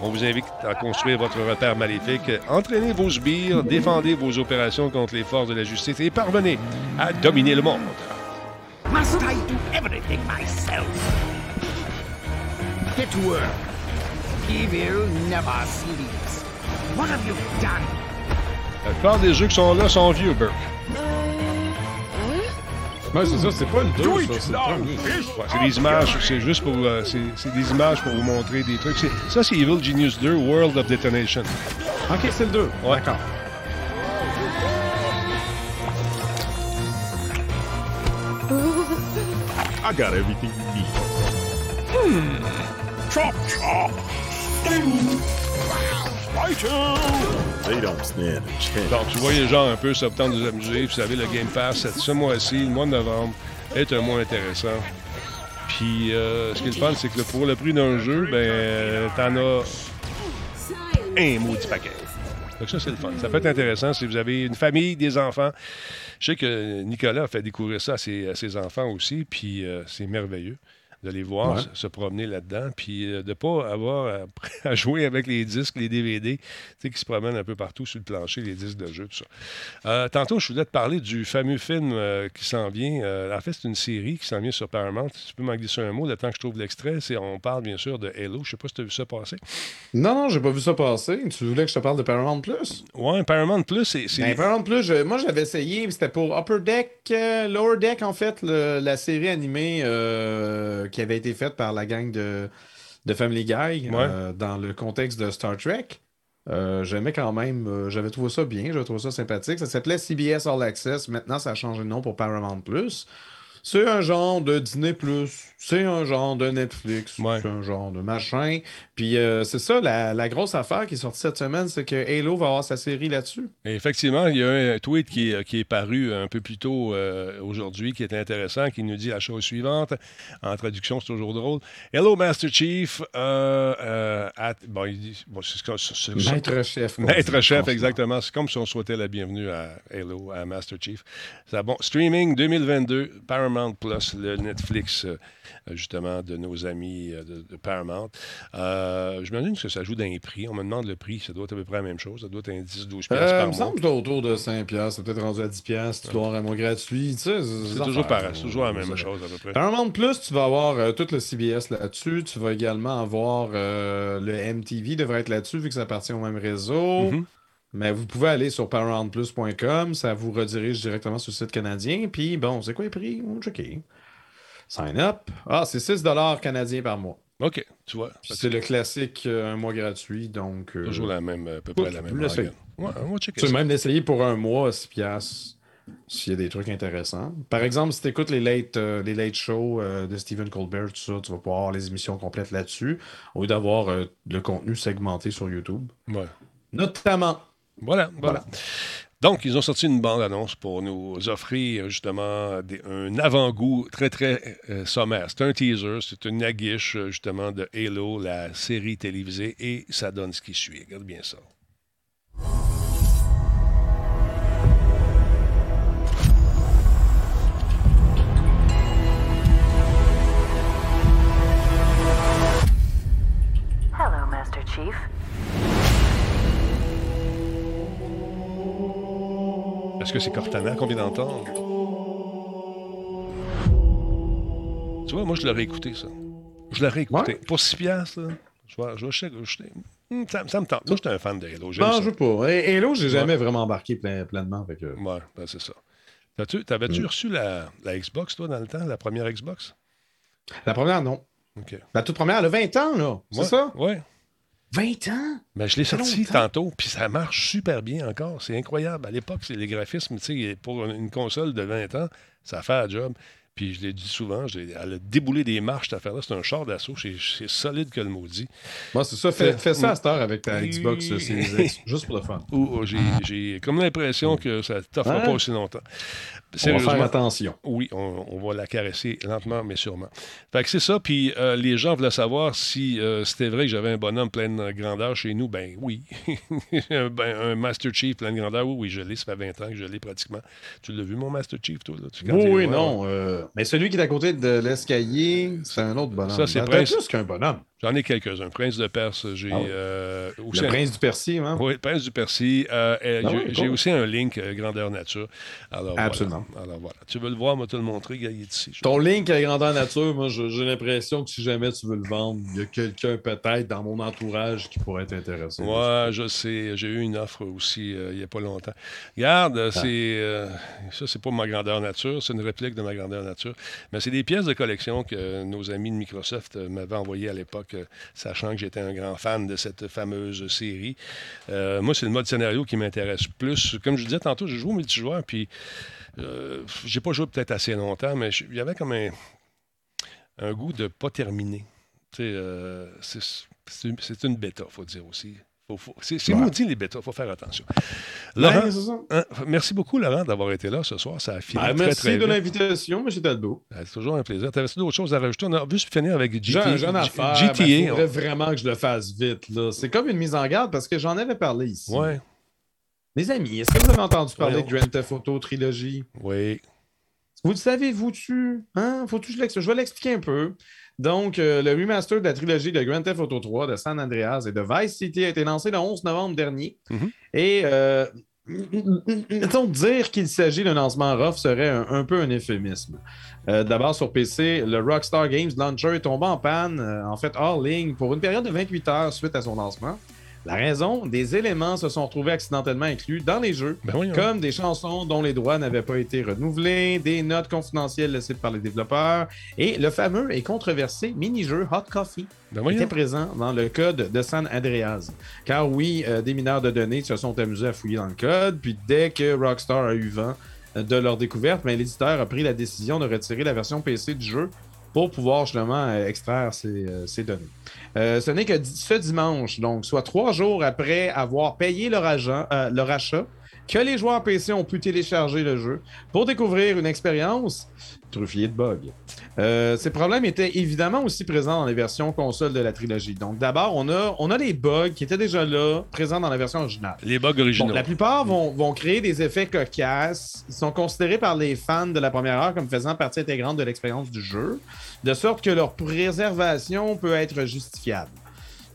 S1: On vous invite à construire votre repère maléfique, entraînez vos sbires, défendez vos opérations contre les forces de la justice et parvenez à dominer le monde.
S12: Must I do everything myself? Get to work. Evil never sleeps. What have you done?
S1: La plupart des jeux qui sont là sont vieux, Burke.
S2: Ouais, c'est ça, c'est pas le 2, ça, c'est le premier.
S1: Ouais, c'est des images, c'est juste pour. euh, c'est, c'est des images pour vous montrer des trucs. C'est- ça, c'est Evil Genius 2, World of Detonation.
S2: Ok, c'est le 2.
S1: Ouais.
S2: D'accord.
S13: I got everything you need.
S12: Hmm. Chop chop.
S13: They don't stand a chance.
S1: Donc, tu vois les gens un peu, de vous amuser. Vous savez, le Game Pass, cette- ce mois-ci, le mois de novembre, est un mois intéressant. Puis, euh, ce qui est le fun, c'est que pour le prix d'un jeu, ben, euh, t'en as un maudit paquet. Donc ça, c'est le fun. Ça peut être intéressant si vous avez une famille, des enfants. Je sais que Nicolas a fait découvrir ça à ses, enfants aussi, puis euh, c'est merveilleux de les voir
S2: Ouais.
S1: se, se promener là-dedans, puis euh, de ne pas avoir à, à jouer avec les disques, les DVD, tu sais, qui se promènent un peu partout sur le plancher, les disques de jeu, tout ça. Euh, tantôt, je voulais te parler du fameux film euh, qui s'en vient. En fait, c'est une série qui s'en vient sur Paramount. Tu peux m'en glisser un mot le temps que je trouve l'extrait. C'est, on parle bien sûr de Halo. Je sais pas si tu as vu ça passer.
S2: Non, non, j'ai pas vu ça passer. Tu voulais que je te parle de Paramount Plus?
S1: Ouais, Paramount Plus, c'est. c'est-
S2: Ben, Paramount Plus, je- moi j'avais essayé, c'était pour Upper Deck, Lower Deck en fait, le- la série animée qui avait été faite par la gang de, de Family Guy
S1: Ouais.
S2: euh, dans le contexte de Star Trek. Euh, J'aimais quand même, euh, j'avais trouvé ça bien, j'avais trouvé ça sympathique. Ça s'appelait CBS All Access. Maintenant, ça a changé de nom pour Paramount Plus. C'est un genre de Disney Plus, c'est un genre de Netflix,
S1: Ouais.
S2: c'est un genre de machin. Puis euh, c'est ça, la, la grosse affaire qui est sortie cette semaine, c'est que Halo va avoir sa série là-dessus.
S1: Effectivement, il y a un tweet qui est, qui est paru un peu plus tôt euh, aujourd'hui qui est intéressant, qui nous dit la chose suivante. En traduction, c'est toujours drôle. Hello, Master Chief. euh, euh, at- bon, il dit, bon, c'est
S2: Maître chef.
S1: Maître chef, exactement. C'est comme si on souhaitait la bienvenue à Halo, à Master Chief. C'est bon. Streaming 2022, Paramount Plus, le Netflix, euh, justement, de nos amis euh, de, de Paramount. Euh, je m'imagine que ça joue d'un prix. On me demande le prix. Ça doit être à peu près la même chose. Ça doit être un 10-12$
S2: Euh,
S1: par
S2: me
S1: mois.
S2: semble que autour de 5$, piastres, c'est peut-être rendu à 10$, piastres, tu dois avoir un mois gratuit. tu sais,
S1: C'est toujours pareil. C'est toujours la même chose, à peu près.
S2: Paramount Plus, tu vas avoir euh, tout le CBS là-dessus. Tu vas également avoir euh, le MTV devrait être là-dessus vu que ça appartient au même réseau.
S1: Mhm.
S2: Mais vous pouvez aller sur paramountplus.com, ça vous redirige directement sur le site canadien. Puis bon, c'est quoi les prix? On checker. Sign up. Ah, c'est 6 canadiens par mois.
S1: OK, tu vois.
S2: C'est le classique, euh, un mois gratuit. Donc, euh,
S1: Toujours la même, à peu près la même. Ouais, on
S2: Tu peux même l'essayer pour un mois à 6 piastres s'il y a des trucs intéressants. Par exemple, si tu écoutes les late, euh, les late shows euh, de Stephen Colbert, tout ça, tu vas pouvoir avoir les émissions complètes là-dessus, au lieu d'avoir euh, le contenu segmenté sur YouTube.
S1: Ouais.
S2: Notamment.
S1: Voilà, voilà. Donc, ils ont sorti une bande-annonce pour nous offrir justement un avant-goût très, très euh, sommaire. C'est un teaser, c'est une aguiche euh, justement de Halo, la série télévisée, et ça donne ce qui suit. Regarde bien ça.
S14: Chief.
S1: Est-ce que c'est Cortana qu'on vient d'entendre? Tu vois, moi, je l'aurais écouté, ça. Je l'aurais écouté. Pour 6 piastres, là, je vais, je vais jeter- jeter- ça, ça me tente. Moi, j'étais un fan de Halo.
S2: Non,
S1: ça.
S2: je veux pas. Halo, j'ai
S1: Ouais.
S2: jamais vraiment embarqué plein- pleinement. avec eux.
S1: Ouais, ben c'est ça. T'as-tu- T'avais-tu
S2: Mm.
S1: reçu la, la Xbox, toi, dans le temps, la première Xbox?
S2: La première, non. La toute première, elle a 20 ans, là. C'est ça?
S1: Ouais.
S2: 20 ans?
S1: Ben, je l'ai sorti
S2: longtemps.
S1: tantôt, puis ça marche super bien encore. C'est incroyable. À l'époque, c'est les graphismes, tu sais, pour une console de 20 ans, ça fait un job. Puis je l'ai dit souvent, j'ai- elle a déboulé des marches, cette affaire-là. C'est un char d'assaut. C'est solide que le maudit.
S2: Moi, c'est ça. Fais, ça à cette heure avec ta Xbox euh, Series X, juste pour le fun.
S1: Ou- ou j'ai comme l'impression que ça ne t'offrira
S2: Ouais.
S1: pas aussi longtemps.
S2: On va faire attention.
S1: Oui, on, on va la caresser lentement, mais sûrement. Fait que c'est ça. Puis euh, les gens voulaient savoir si euh, c'était vrai que j'avais un bonhomme plein de grandeur chez nous. Ben oui. un, ben, un Master Chief plein de grandeur, oui, oui, je l'ai. Ça fait 20 ans que je l'ai pratiquement. Tu l'as vu, mon Master Chief, toi? Là? Tu-
S2: Oui, oui,
S1: ouais,
S2: non.
S1: ouais.
S2: Mais celui qui est à côté de l'escalier, c'est un autre bonhomme.
S1: Ça, c'est Prince.
S2: plus qu'un bonhomme.
S1: J'en ai quelques-uns. Prince de Perse, j'ai
S2: Ah oui.
S1: euh, aussi
S2: Le
S1: un-
S2: prince du Persil, hein?
S1: Oui, Prince du Percy. Euh, euh,
S2: Ah
S1: j'ai
S2: oui,
S1: j'ai
S2: cool.
S1: aussi un link euh, grandeur nature. Alors,
S2: Absolument.
S1: Voilà. Alors voilà. Tu veux le voir, moi te le montrer, il est ici.
S2: Ton link à grandeur nature, moi, j'ai l'impression que si jamais tu veux le vendre, il y a quelqu'un peut-être dans mon entourage qui pourrait être intéressé.
S1: Ouais, je sais. J'ai eu une offre aussi il n'y a pas longtemps. Regarde, euh, c'est ça, c'est pas ma grandeur nature, c'est une réplique de ma grandeur nature. Mais c'est des pièces de collection que nos amis de Microsoft euh, m'avaient envoyées à l'époque, euh, sachant que j'étais un grand fan de cette fameuse série. Euh, moi, c'est le mode scénario qui m'intéresse plus. Comme je disais tantôt, j'ai joué au multijoueur, puis euh, j'ai pas joué peut-être assez longtemps, mais je- il y avait comme un, un goût de pas terminer. C'est une bêta, faut dire aussi. Faut- faut- c'est c'est
S2: Ouais.
S1: maudit les bêtas, il faut faire attention.
S2: Ouais,
S1: Laurent, hein, merci beaucoup, Laurent, d'avoir été là ce soir. Ça a fini
S2: Ben,
S1: très,
S2: merci
S1: très
S2: de
S1: vite.
S2: l'invitation, M. Talbot.
S1: Ben, C'est toujours un plaisir. Tu avais d'autres choses à rajouter? On a juste finir avec
S2: J'ai
S1: GTA.
S2: un jeune affaire.
S1: GTA.
S2: Il faudrait vraiment que je le fasse vite. là. C'est comme une mise en garde parce que j'en avais parlé ici.
S1: Ouais.
S2: Les amis, est-ce que vous avez entendu parler
S1: Ouais.
S2: de Grand Theft Auto Trilogy?
S1: Oui.
S2: Vous le savez, vous dessus? Hein? Faut-tu que je l'explique? Je vais l'expliquer un peu. Donc, euh, le remaster de la trilogie de Grand Theft Auto 3, de San Andreas et de Vice City a été lancé le 11 novembre dernier.
S1: Mhm.
S2: Et, euh, mettons, dire qu'il s'agit d'un lancement rough serait un, un peu un euphémisme. Euh, D'abord, sur PC, le Rockstar Games Launcher est tombé en panne, euh, en fait, hors ligne, pour une période de 28 heures suite à son lancement. La raison, des éléments se sont retrouvés accidentellement inclus dans les jeux,
S1: Ben
S2: comme des chansons dont les droits n'avaient pas été renouvelés, des notes confidentielles laissées par les développeurs, et le fameux et controversé mini-jeu Hot Coffee
S1: Ben
S2: était présent dans le code de San Andreas. Car oui, euh, des mineurs de données se sont amusés à fouiller dans le code, puis dès que Rockstar a eu vent euh, de leur découverte, ben, l'éditeur a pris la décision de retirer la version PC du jeu pour pouvoir justement euh, extraire ces, euh, données. Euh, ce n'est que ce dimanche, donc soit trois jours après avoir payé leur, agent- leur achat, que les joueurs PC ont pu télécharger le jeu pour découvrir une expérience truffiée de bugs. Euh, ces problèmes étaient évidemment aussi présents dans les versions console de la trilogie. Donc d'abord, on a, on a des bugs qui étaient déjà là, présents dans la version originale.
S1: Les bugs originaux.
S2: Bon, la plupart vont, vont créer des effets cocasses. Ils sont considérés par les fans de la première heure comme faisant partie intégrante de l'expérience du jeu, de sorte que leur préservation peut être justifiable.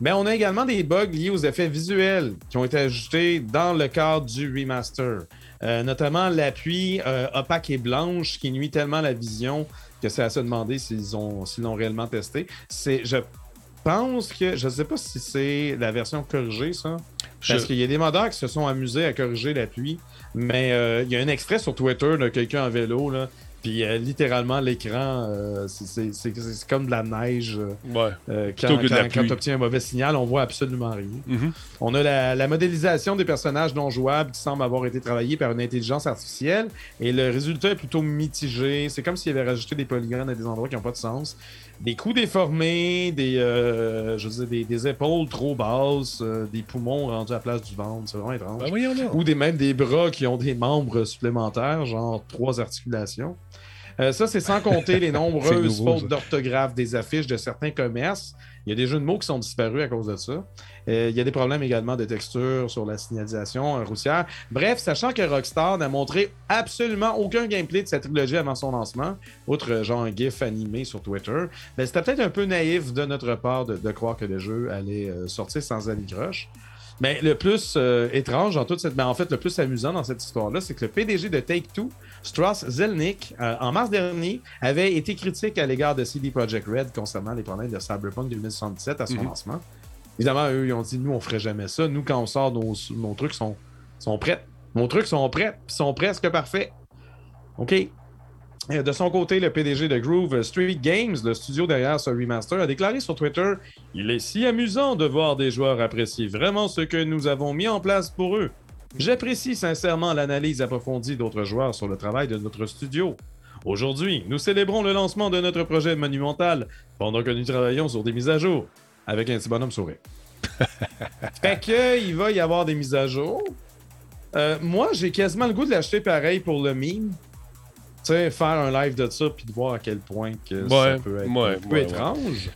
S2: Mais on a également des bugs liés aux effets visuels qui ont été ajoutés dans le cadre du remaster. Euh, notamment l'appui euh, opaque et blanche qui nuit tellement à la vision que c'est à se demander s'ils ont s'ils l'ont réellement testé. C'est, je pense que, je ne sais pas si c'est la version corrigée, ça. Parce qu'il y a des modeurs qui se sont amusés à corriger l'appui. Mais euh, il y a un extrait sur Twitter de quelqu'un en vélo, là. Puis euh, littéralement, l'écran, euh, c'est- c'est c'est- c'est comme de la neige. euh,
S1: Ouais.
S2: euh, quand quand,
S1: pluie.
S2: tu obtiens un mauvais signal, on voit absolument rien.
S1: Mhm.
S2: On a la, la modélisation des personnages non jouables qui semble avoir été travaillée par une intelligence artificielle et le résultat est plutôt mitigé. C'est comme s'il avait rajouté des polygones à des endroits qui n'ont pas de sens. Des coups déformés, des, euh, je veux dire, des, des épaules trop basses, euh, des poumons rendus à la place du ventre. C'est vraiment étrange.
S1: Ben.
S2: Ou des, même des bras qui ont des membres supplémentaires, genre trois articulations. Euh, ça, c'est sans compter les nombreuses
S1: nouveau,
S2: fautes d'orthographe des affiches de certains commerces. Il y a des jeux de mots qui sont disparus à cause de ça. Euh, il y a des problèmes également de texture sur la signalisation euh, routière. Bref, sachant que Rockstar n'a montré absolument aucun gameplay de cette trilogie avant son lancement, outre genre un gif animé sur Twitter, ben, c'était peut-être un peu naïf de notre part de, de croire que le jeu allait sortir sans anicroche. Mais le plus euh, étrange dans toute cette. ben, en fait, le plus amusant dans cette histoire-là, c'est que le PDG de Take-Two, Strauss Zelnick, euh, en mars dernier, avait été critique à l'égard de CD Projekt Red concernant les problèmes de Cyberpunk 2077 à son
S1: Mhm.
S2: lancement. Évidemment, eux, ils ont dit nous, on ferait jamais ça. Nous, quand on sort, nos, nos trucs sont, sont prêts. Nos trucs sont prêts, puis sont presque parfaits. OK. Euh, De son côté, le PDG de Groove Street Games, le studio derrière ce remaster, a déclaré sur Twitter Il est si amusant de voir des joueurs apprécier vraiment ce que nous avons mis en place pour eux. J'apprécie sincèrement l'analyse approfondie d'autres joueurs sur le travail de notre studio. Aujourd'hui, nous célébrons le lancement de notre projet monumental pendant que nous travaillons sur des mises à jour avec un petit bonhomme sourire. fait que il va y avoir des mises à jour. Euh, moi, j'ai quasiment le goût de l'acheter pareil pour le meme. Tu sais, faire un live de ça puis de voir à quel point que ça peut être
S1: ouais,
S2: un peu
S1: ouais,
S2: étrange.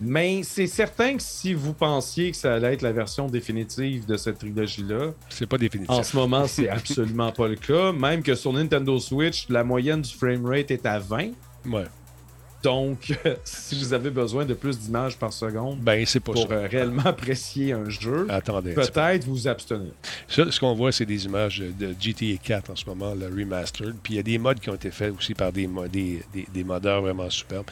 S2: Mais c'est certain que si vous pensiez que ça allait être la version définitive de cette trilogie-là,
S1: C'est pas définitif.
S2: en ce moment, c'est absolument pas le cas. Même que sur Nintendo Switch, la moyenne du framerate est à 20.
S1: Ouais.
S2: Donc, si vous avez besoin de plus d'images par seconde
S1: Ben, pas
S2: pour euh, réellement apprécier un jeu, peut-être vous abstenir.
S1: Ça, ce qu'on voit, c'est des images de GTA 4 en ce moment, le remastered. Puis il y a des mods qui ont été faits aussi par des, des, des, des modeurs vraiment superbes.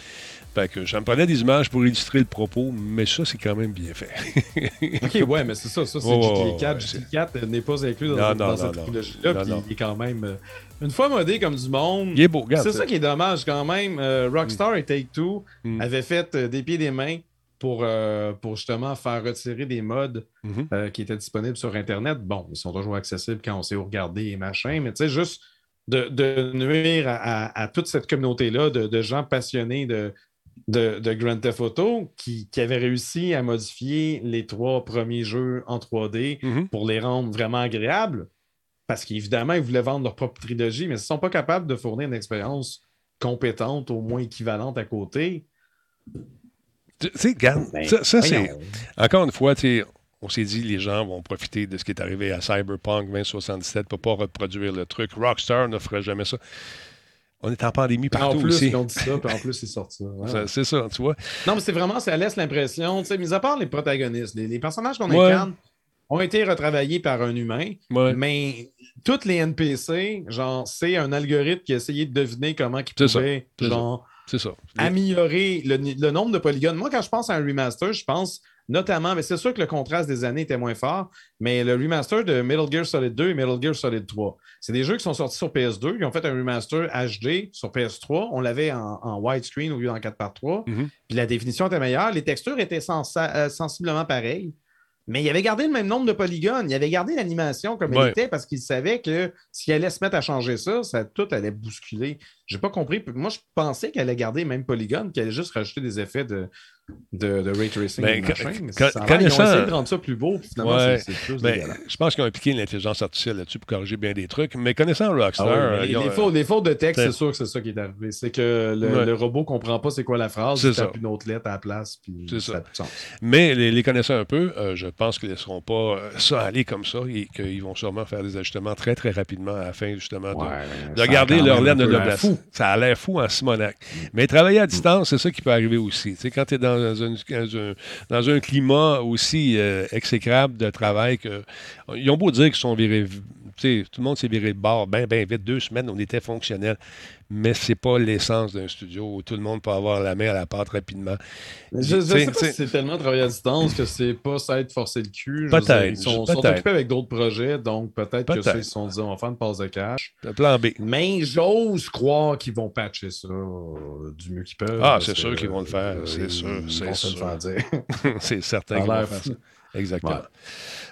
S1: Fait que j'en prenais des images pour illustrer le propos, mais ça, c'est quand même bien fait.
S2: Ok, ouais, mais c'est ça. Ça, c'est GTA 4.
S1: ouais,
S2: GTA 4 n'est pas inclus dans,
S1: Non,
S2: dans
S1: non,
S2: cette
S1: non, non.
S2: trilogie-là. Puis
S1: non.
S2: il est quand même. Une fois modé comme du monde.
S1: Il est beau, regarde.
S2: C'est ça qui est dommage quand même. Euh, Rockstar et Take-Two
S1: Mm.
S2: avaient fait euh, des pieds et des mains pour, euh, pour justement faire retirer des mods
S1: Mhm.
S2: euh, qui étaient disponibles sur Internet. Bon, ils sont toujours accessibles quand on sait où regarder et machin, mais tu sais, juste de, de nuire à, à- à toute cette communauté-là de, de gens passionnés de, de, de Grand Theft Auto qui, qui avaient réussi à modifier les trois premiers jeux en 3D
S1: Mhm.
S2: pour les rendre vraiment agréables. Parce qu'évidemment, ils voulaient vendre leur propre trilogie, mais ils ne sont pas capables de fournir une expérience compétente, au moins équivalente à côté.
S1: Tu sais, regarde,
S2: Ben,
S1: ça, ça, c'est. Encore une fois, tu sais, on s'est dit les gens vont profiter de ce qui est arrivé à Cyberpunk 2077 pour pas reproduire le truc. Rockstar ne ferait jamais ça. On est en pandémie partout
S2: en plus,
S1: aussi.
S2: ils ont dit ça, puis en plus, ils sortent ça. Ouais.
S1: Ça, C'est ça, tu vois.
S2: Non, mais c'est vraiment, ça laisse l'impression, tu sais, mis à part les protagonistes, les, les personnages qu'on
S1: Ouais.
S2: incarne ont été retravaillés par un humain,
S1: Ouais.
S2: mais toutes les NPC, genre, c'est un algorithme qui a essayé de deviner comment il pouvait,
S1: ça.
S2: genre,
S1: ça.
S2: améliorer le, nombre de polygones. Moi, quand je pense à un remaster, je pense Notamment, mais c'est sûr que le contraste des années était moins fort, mais le remaster de Metal Gear Solid 2 et Metal Gear Solid 3, c'est des jeux qui sont sortis sur PS2. Ils ont fait un remaster HD sur PS3. On l'avait en, en widescreen au lieu d'en 4x3.
S1: Mhm.
S2: Puis la définition était meilleure. Les textures étaient sens- euh, sensiblement pareilles. Mais il avait gardé le même nombre de polygones. Il avait gardé l'animation comme
S1: Ouais.
S2: elle était parce qu'il savait que s'il allait se mettre à changer ça, ça tout allait bousculer. J'ai pas compris. Moi, je pensais qu'elle allait garder les mêmes polygones, qu'elle allait juste rajouter des effets de, de, de ray tracing.
S1: Ben,
S2: machin. Mais ça ils ont essayé de rendre ça plus beau, finalement,
S1: Ouais.
S2: c'est plus
S1: Ben, je pense qu'ils ont impliqué l'intelligence artificielle là-dessus pour corriger bien des trucs. Mais connaissant Rockstar.
S2: Ah oui, mais les, fautes, les fautes de texte,
S1: c'est-
S2: sûr que c'est ça qui est arrivé. C'est que le,
S1: Ouais.
S2: le robot comprend pas c'est quoi la phrase, il tape une autre lettre à la place, puis ça
S1: ça.
S2: a plus de sens.
S1: Mais les, les connaissant un peu, euh, je pense qu'ils ne laisseront pas euh, ça aller comme ça et qu'ils vont sûrement faire des ajustements très, très rapidement à la fin, justement, de,
S2: Ouais,
S1: de garder leur
S2: même un
S1: de noblesse. Ça a l'air fou en Simonac. Mais travailler à distance, c'est ça qui peut arriver aussi. Tu sais, quand tu es dans un, dans un- dans un climat aussi euh, exécrable de travail, que, ils ont beau dire qu'ils sont virés. Tout le monde s'est viré de bord bien, bien vite. Deux semaines, on était fonctionnel. Mais c'est pas l'essence d'un studio où tout le monde peut avoir la main à la pâte rapidement.
S2: Je,
S1: sais,
S2: pas si c'est tellement travailler à distance que c'est pas ça être forcé le cul.
S1: Peut-être,
S2: Ils sont, occupés avec d'autres projets, donc peut-être que ça, ils se sont dit on va faire une pause de cash.
S1: le plan B.
S2: Mais j'ose croire qu'ils vont patcher ça euh, du mieux qu'ils peuvent.
S1: Ah, c'est sûr qu'ils vont le faire,
S2: euh,
S1: c'est sûr,
S2: Ils
S1: c'est
S2: vont se le
S1: sûr.
S2: faire dire.
S1: c'est certain qu'ils vont faire ça. Exactement.
S2: Ouais.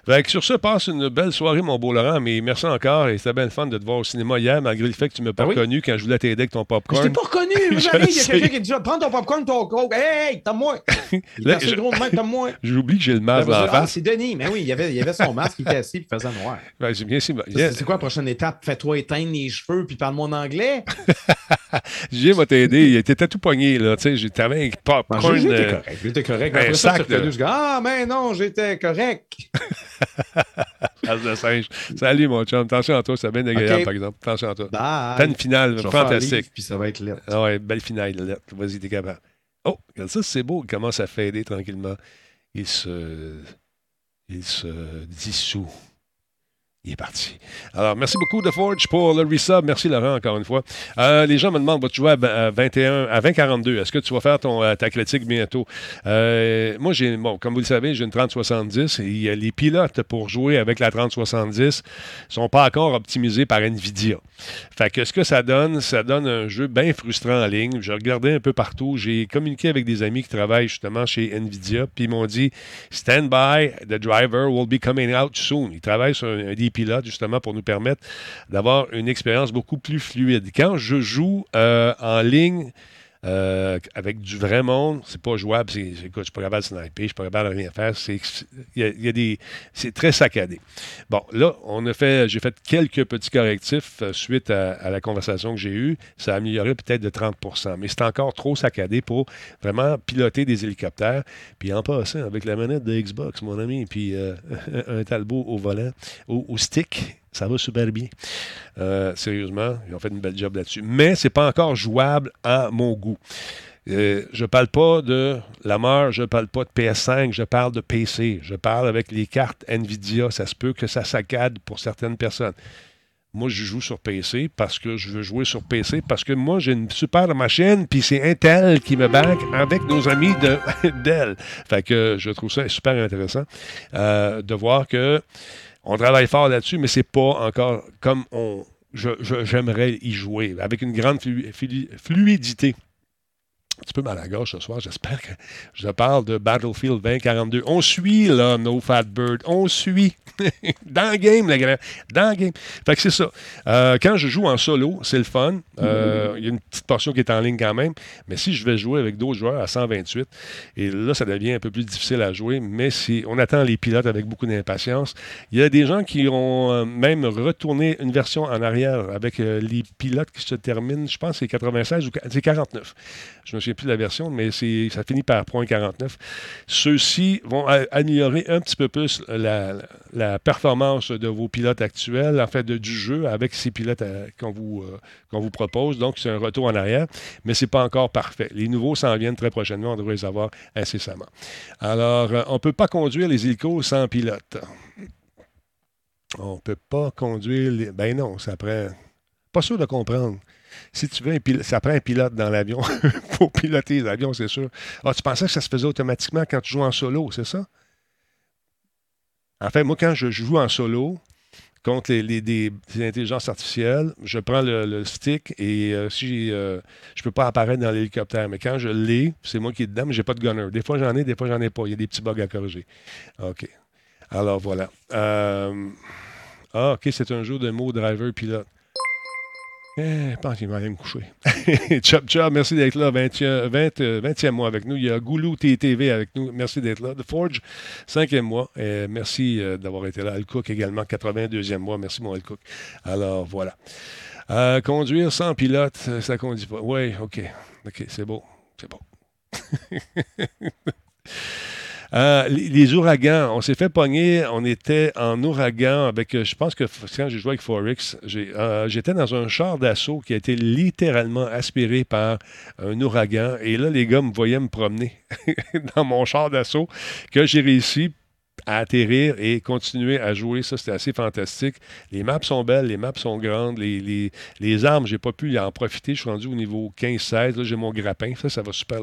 S1: Fait que sur ce, passe une belle soirée, mon beau Laurent, mais merci encore et c'était bien le fun de te voir au cinéma hier, malgré le fait que tu ne m'as pas
S2: Ah oui?
S1: reconnu quand je voulais t'aider avec ton
S2: Je
S1: popcorn.
S2: t'ai pas reconnu,
S1: Je
S2: il y a quelqu'un qui dit Prends ton popcorn, ton coke. Hey, hey, t'as moi. Il
S1: Là, je-
S2: gros moi.
S1: J'oublie que j'ai le masque dans la
S2: Ah,
S1: face.
S2: c'est Denis. Mais oui, il y avait, il y avait son masque, il était assis, puis il faisait noir.
S1: Ben, j'ai bien si-
S2: C'est c'est quoi la prochaine étape? Fais-toi éteindre les cheveux, puis parle-moi en anglais?
S1: J'ai m'a t'aider, il était tout pogné, là. Tu sais, j'ai- t'avais un popcorn.
S2: J'étais
S1: euh,
S2: correct, j'étais correct. Après ça, je je Ah, mais non, j'étais correct.
S1: As de singe. Salut, mon chum. Attention à toi, c'est bien agréable, par exemple. Attention à toi.
S2: Bye.
S1: T'as une finale
S2: Je
S1: fantastique.
S2: livre, Puis ça va être lettre.
S1: Ah ouais, belle finale, là. Vas-y, t'es capable. Oh, regarde ça, c'est beau. Il commence à fader tranquillement. Il se. Il se dissout. Il est parti. Alors, merci beaucoup de Forge pour le resub. Merci Laurent encore une fois. Euh, les gens me demandent, vas-tu jouer à v- à 21, à 2042? Est-ce que tu vas faire ton, euh, ta critique bientôt? Euh, moi, j'ai, bon, comme vous le savez, j'ai une 3070 et les pilotes pour jouer avec la 3070 sont pas encore optimisés par NVIDIA. Fait que ce que ça donne, ça donne un jeu bien frustrant en ligne. J'ai regardé un peu partout. J'ai communiqué avec des amis qui travaillent justement chez NVIDIA, puis ils m'ont dit Stand by, the driver will be coming out soon. Ils travaillent sur un, un des pilotes justement pour nous permettre d'avoir une expérience beaucoup plus fluide. Quand je joue euh, en ligne, euh, avec du vrai monde, c'est pas jouable. C'est, écoute, je suis pas capable de sniper, je suis pas capable de rien faire. C'est, y a- des, c'est très saccadé. Bon, là, on a fait, j'ai fait quelques petits correctifs euh, suite à, la conversation que j'ai eue. Ça a amélioré peut-être de 30% mais c'est encore trop saccadé pour vraiment piloter des hélicoptères. Puis en passant, avec la manette de Xbox, mon ami, puis euh, un Talbot au volant, au stick, ça va super bien. Euh, sérieusement, ils ont fait une belle job là-dessus. Mais c'est pas encore jouable à mon goût. Euh, je parle pas de la mort, je parle pas de PS5, je parle de PC. Je parle avec les cartes Nvidia. Ça se peut que ça saccade pour certaines personnes. Moi, je joue sur PC parce que je veux jouer sur PC, parce que moi, j'ai une super machine, puis c'est Intel qui me back avec nos amis de Dell. Fait que je trouve ça super intéressant euh, de voir que on travaille fort là-dessus, mais c'est pas encore comme on je- je- j'aimerais y jouer, avec une grande flu- flu- fluidité. Un petit peu mal à gorge ce soir, j'espère que je parle de Battlefield 2042. On suit, là, No Fat Bird. On suit. dans le game, le grand. Dans le game. Fait que c'est ça. Euh, quand je joue en solo, c'est le fun. Euh, Il y a une petite portion qui est en ligne quand même. Mais si je vais jouer avec d'autres joueurs à 128, et là, ça devient un peu plus difficile à jouer, mais si on attend les pilotes avec beaucoup d'impatience. Il y a des gens qui ont euh, même retourné une version en arrière avec les pilotes qui se terminent, je pense c'est 96 ou c'est 49. Je me plus la version, mais ça finit par point 49. Ceux-ci vont améliorer un petit peu plus la, performance de vos pilotes actuels, en fait, de- du jeu avec ces pilotes euh, qu'on, vous, euh, vous propose. Donc, c'est un retour en arrière, mais ce n'est pas encore parfait. Les nouveaux s'en viennent très prochainement. On devrait les avoir incessamment. Alors, euh, on ne peut pas conduire les hélicos sans pilote. On ne peut pas conduire les... Ben non, ça prend... Pas sûr de comprendre. Si tu veux, un pilote, ça prend un pilote dans l'avion pour piloter l'avion, c'est sûr. Ah, tu pensais que ça se faisait automatiquement quand tu joues en solo, c'est ça? En fait, moi, quand je joue en solo, contre les, les- intelligences artificielles, je prends le, le stick et euh, si euh, je peux pas apparaître dans l'hélicoptère, mais quand je l'ai, c'est moi qui est dedans, mais j'ai pas de gunner. Des fois j'en ai, des fois j'en ai pas. Il y a des petits bugs à corriger. OK. Alors voilà. Euh, Ah, OK, c'est un jeu de mots driver pilote. Eh, je pense qu'il va aller me coucher. Chop Chop, merci d'être là. 20e, 20, euh, 20e mois avec nous. Il y a Goulou TTV avec nous. Merci d'être là. The Forge, 5e mois. Et merci euh, d'avoir été là. Al Cook également, 82e mois. Merci, mon Al Cook. Alors, voilà. Conduire sans pilote, euh, ça conduit pas. Oui, OK. OK, c'est beau. C'est beau. Euh, les, ouragans, on s'est fait pogner, on était en ouragan avec, euh, je pense que quand j'ai joué avec Forex, euh, j'étais dans un char d'assaut qui a été littéralement aspiré par un ouragan. Et là, les gars me voyaient me promener dans mon char d'assaut que j'ai réussi à atterrir et continuer à jouer. Ça, c'était assez fantastique. Les maps sont belles, les maps sont grandes. Les, les, les armes, j'ai pas pu en profiter. Je suis rendu au niveau 15-16. Là, j'ai mon grappin. Ça, ça va super,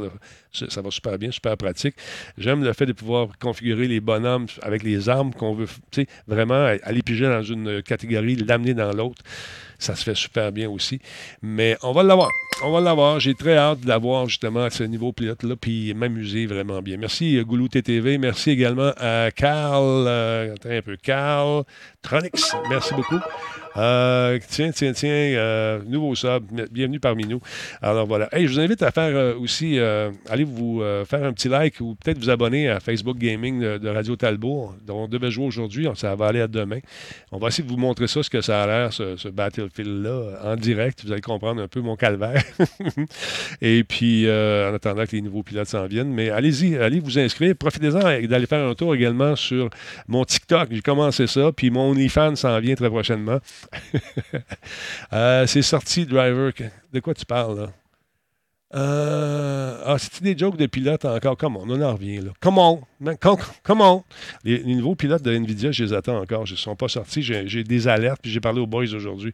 S1: ça, va super bien, super pratique. J'aime le fait de pouvoir configurer les bonhommes avec les armes qu'on veut, vraiment aller piger dans une catégorie, l'amener dans l'autre. Ça se fait super bien aussi. Mais on va l'avoir. On va l'avoir. J'ai très hâte de l'avoir justement à ce niveau pilote-là, puis m'amuser vraiment bien. Merci euh, Goulou TTV. Merci également à Carl. euh, un peu. Carl Tronix. Merci beaucoup. Euh, tiens, tiens, tiens. euh, nouveau sub. Bienvenue parmi nous. Alors voilà. Hey, je vous invite à faire euh, aussi, allez vous faire un petit like ou peut-être vous abonner à Facebook Gaming de, Radio Talbot, dont on devait jouer aujourd'hui. Ça va aller à demain. On va essayer de vous montrer ça, ce que ça a l'air, ce, ce Battlefield-là, en direct. Vous allez comprendre un peu mon calvaire. Et puis, en attendant que les nouveaux pilotes s'en viennent. Mais allez-y, allez vous inscrire. Profitez-en d'aller faire un tour également sur mon TikTok. J'ai commencé ça. Puis mon OnlyFans s'en vient très prochainement. Euh, c'est sorti, Driver. De quoi tu parles, là? Euh, ah, c'est des jokes de pilotes encore? Comment on en revient là. Comment Comment les, les nouveaux pilotes de Nvidia, je les attends encore. Ils ne sont pas sortis. J'ai des alertes, puis j'ai parlé aux boys aujourd'hui.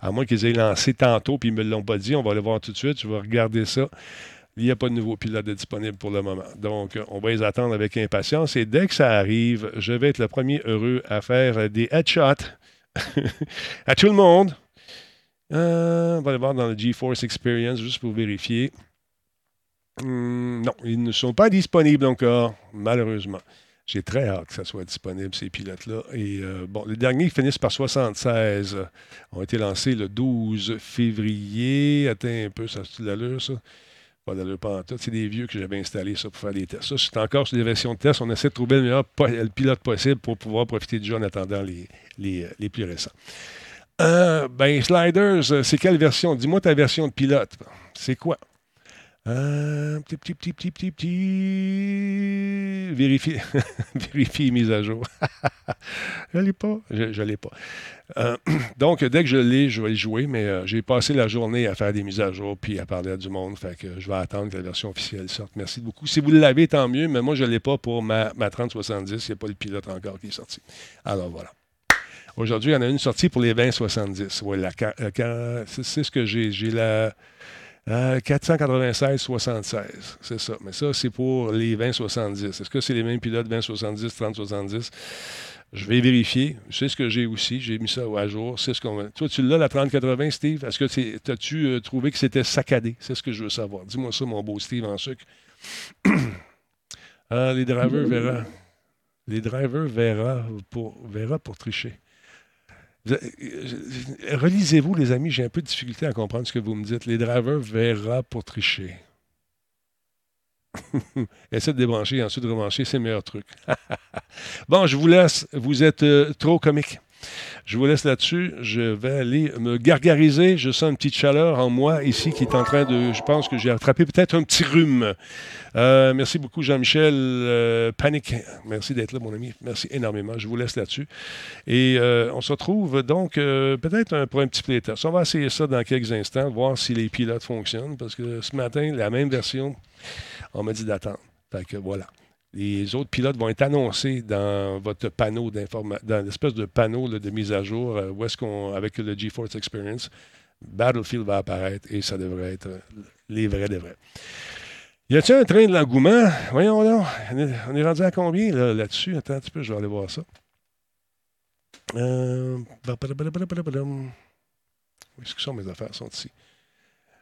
S1: À moins qu'ils aient lancé tantôt, puis ils ne me l'ont pas dit. On va aller voir tout de suite. Je vais regarder ça. Il n'y a pas de nouveau pilote de disponible pour le moment. Donc, on va les attendre avec impatience. Et dès que ça arrive, je vais être le premier heureux à faire des headshots à tout le monde. Euh, on va aller voir dans le GeForce Experience juste pour vérifier. Hum, non, ils ne sont pas disponibles encore, malheureusement. J'ai très hâte que ça soit disponible, ces pilotes-là. Et euh, bon, les derniers finissent par 76 euh, ont été lancés le 12 février. Attends un peu, ça a l'allure, ça? C'est des vieux que j'avais installés, ça, pour faire des tests. Ça, c'est encore sur des versions de test. On essaie de trouver le meilleur le pilote possible pour pouvoir profiter du jeu en attendant les, les, euh, les plus récents. Euh, ben, Sliders, euh, c'est quelle version? Dis-moi ta version de pilote. C'est quoi? Euh, petit, petit, petit, petit, petit, petit. Vérifier. Vérifier mise à jour. je l'ai pas. Je ne l'ai pas. Euh, donc, dès que je l'ai, je vais y jouer, mais euh, j'ai passé la journée à faire des mises à jour puis à parler à du monde. Fait que je vais attendre que la version officielle sorte. Merci beaucoup. Si vous l'avez, tant mieux, mais moi, je ne l'ai pas pour ma, ma 3070. Il n'y a pas le pilote encore qui est sorti. Alors, voilà. Aujourd'hui, il y en a une sortie pour les 2070. Ouais, la, euh, c'est ce que j'ai. J'ai la euh, 496-76. C'est ça. Mais ça, c'est pour les 2070. Est-ce que c'est les mêmes pilotes 2070, 3070? Je vais vérifier. C'est ce que j'ai aussi. J'ai mis ça à jour. C'est ce qu'on. Toi, tu l'as, la 3080, Steve? Est-ce que as tu euh, trouvé que c'était saccadé? C'est ce que je veux savoir. Dis-moi ça, mon beau Steve en sucre. Ah, les drivers verra. Les drivers verra pour, pour tricher. Euh, Relisez-vous, les amis, j'ai un peu de difficulté à comprendre ce que vous me dites. Les drivers verra pour tricher. Essaie de débrancher et ensuite de rebrancher, c'est le meilleur truc. bon, je vous laisse. Vous êtes euh, trop comique. Je vous laisse là-dessus. Je vais aller me gargariser. Je sens une petite chaleur en moi ici qui est en train de. Je pense que j'ai attrapé peut-être un petit rhume. Euh, merci beaucoup, Jean-Michel. Euh, Panique. Merci d'être là, mon ami. Merci énormément. Je vous laisse là-dessus. Et euh, on se retrouve donc peut-être pour un petit playtest. On va essayer ça dans quelques instants, voir si les pilotes fonctionnent. Parce que ce matin, la même version, on m'a dit d'attendre. Fait voilà. Les autres pilotes vont être annoncés dans votre panneau d'information, dans l'espèce de panneau là, de mise à jour, euh, où est-ce qu'on, avec le GeForce Experience, Battlefield va apparaître et ça devrait être les vrais des vrais. Y a-t-il un train de l'engouement? Voyons donc. On est, rendu à combien là, là-dessus? Attends un petit peu, je vais aller voir ça. Euh... Où est-ce que sont mes affaires? Sont ici.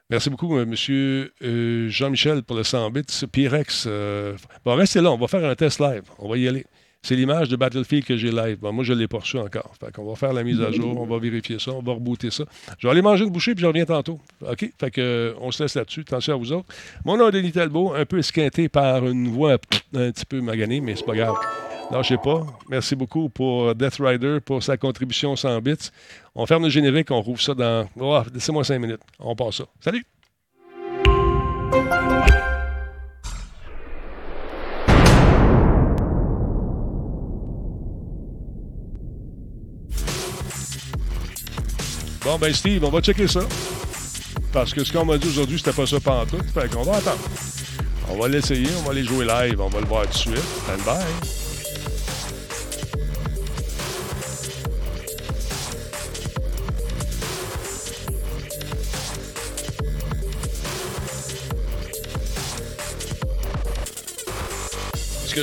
S1: Merci beaucoup, euh, monsieur euh, Jean-Michel, pour le 100 bits. Pyrex. Euh... Bon, restez là, on va faire un test live. On va y aller. C'est l'image de Battlefield que j'ai live. Bon, moi, je ne l'ai pas reçu encore. Fait va faire la mise à jour, on va vérifier ça, on va rebooter ça. Je vais aller manger une bouchée puis je reviens tantôt. OK? Fait euh, on se laisse là-dessus. Attention à vous autres. Mon nom est Denis Talbot, un peu esquinté par une voix un petit peu maganée, mais c'est pas grave. Lâchez pas. Merci beaucoup pour Death Rider, pour sa contribution 100 bits. On ferme le générique, on rouvre ça dans. Oh, Laissez-moi 5 minutes. On passe ça. Salut! Bon, ben Steve, on va checker ça. Parce que ce qu'on m'a dit aujourd'hui, c'était pas ça pantoute. Fait qu'on va attendre. On va l'essayer, on va les jouer live, on va le voir tout de suite. Stand by.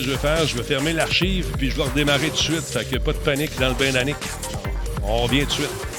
S1: Je vais fermer l'archive puis je vais redémarrer tout de suite. Fait que pas de panique dans le bain. On revient tout de suite.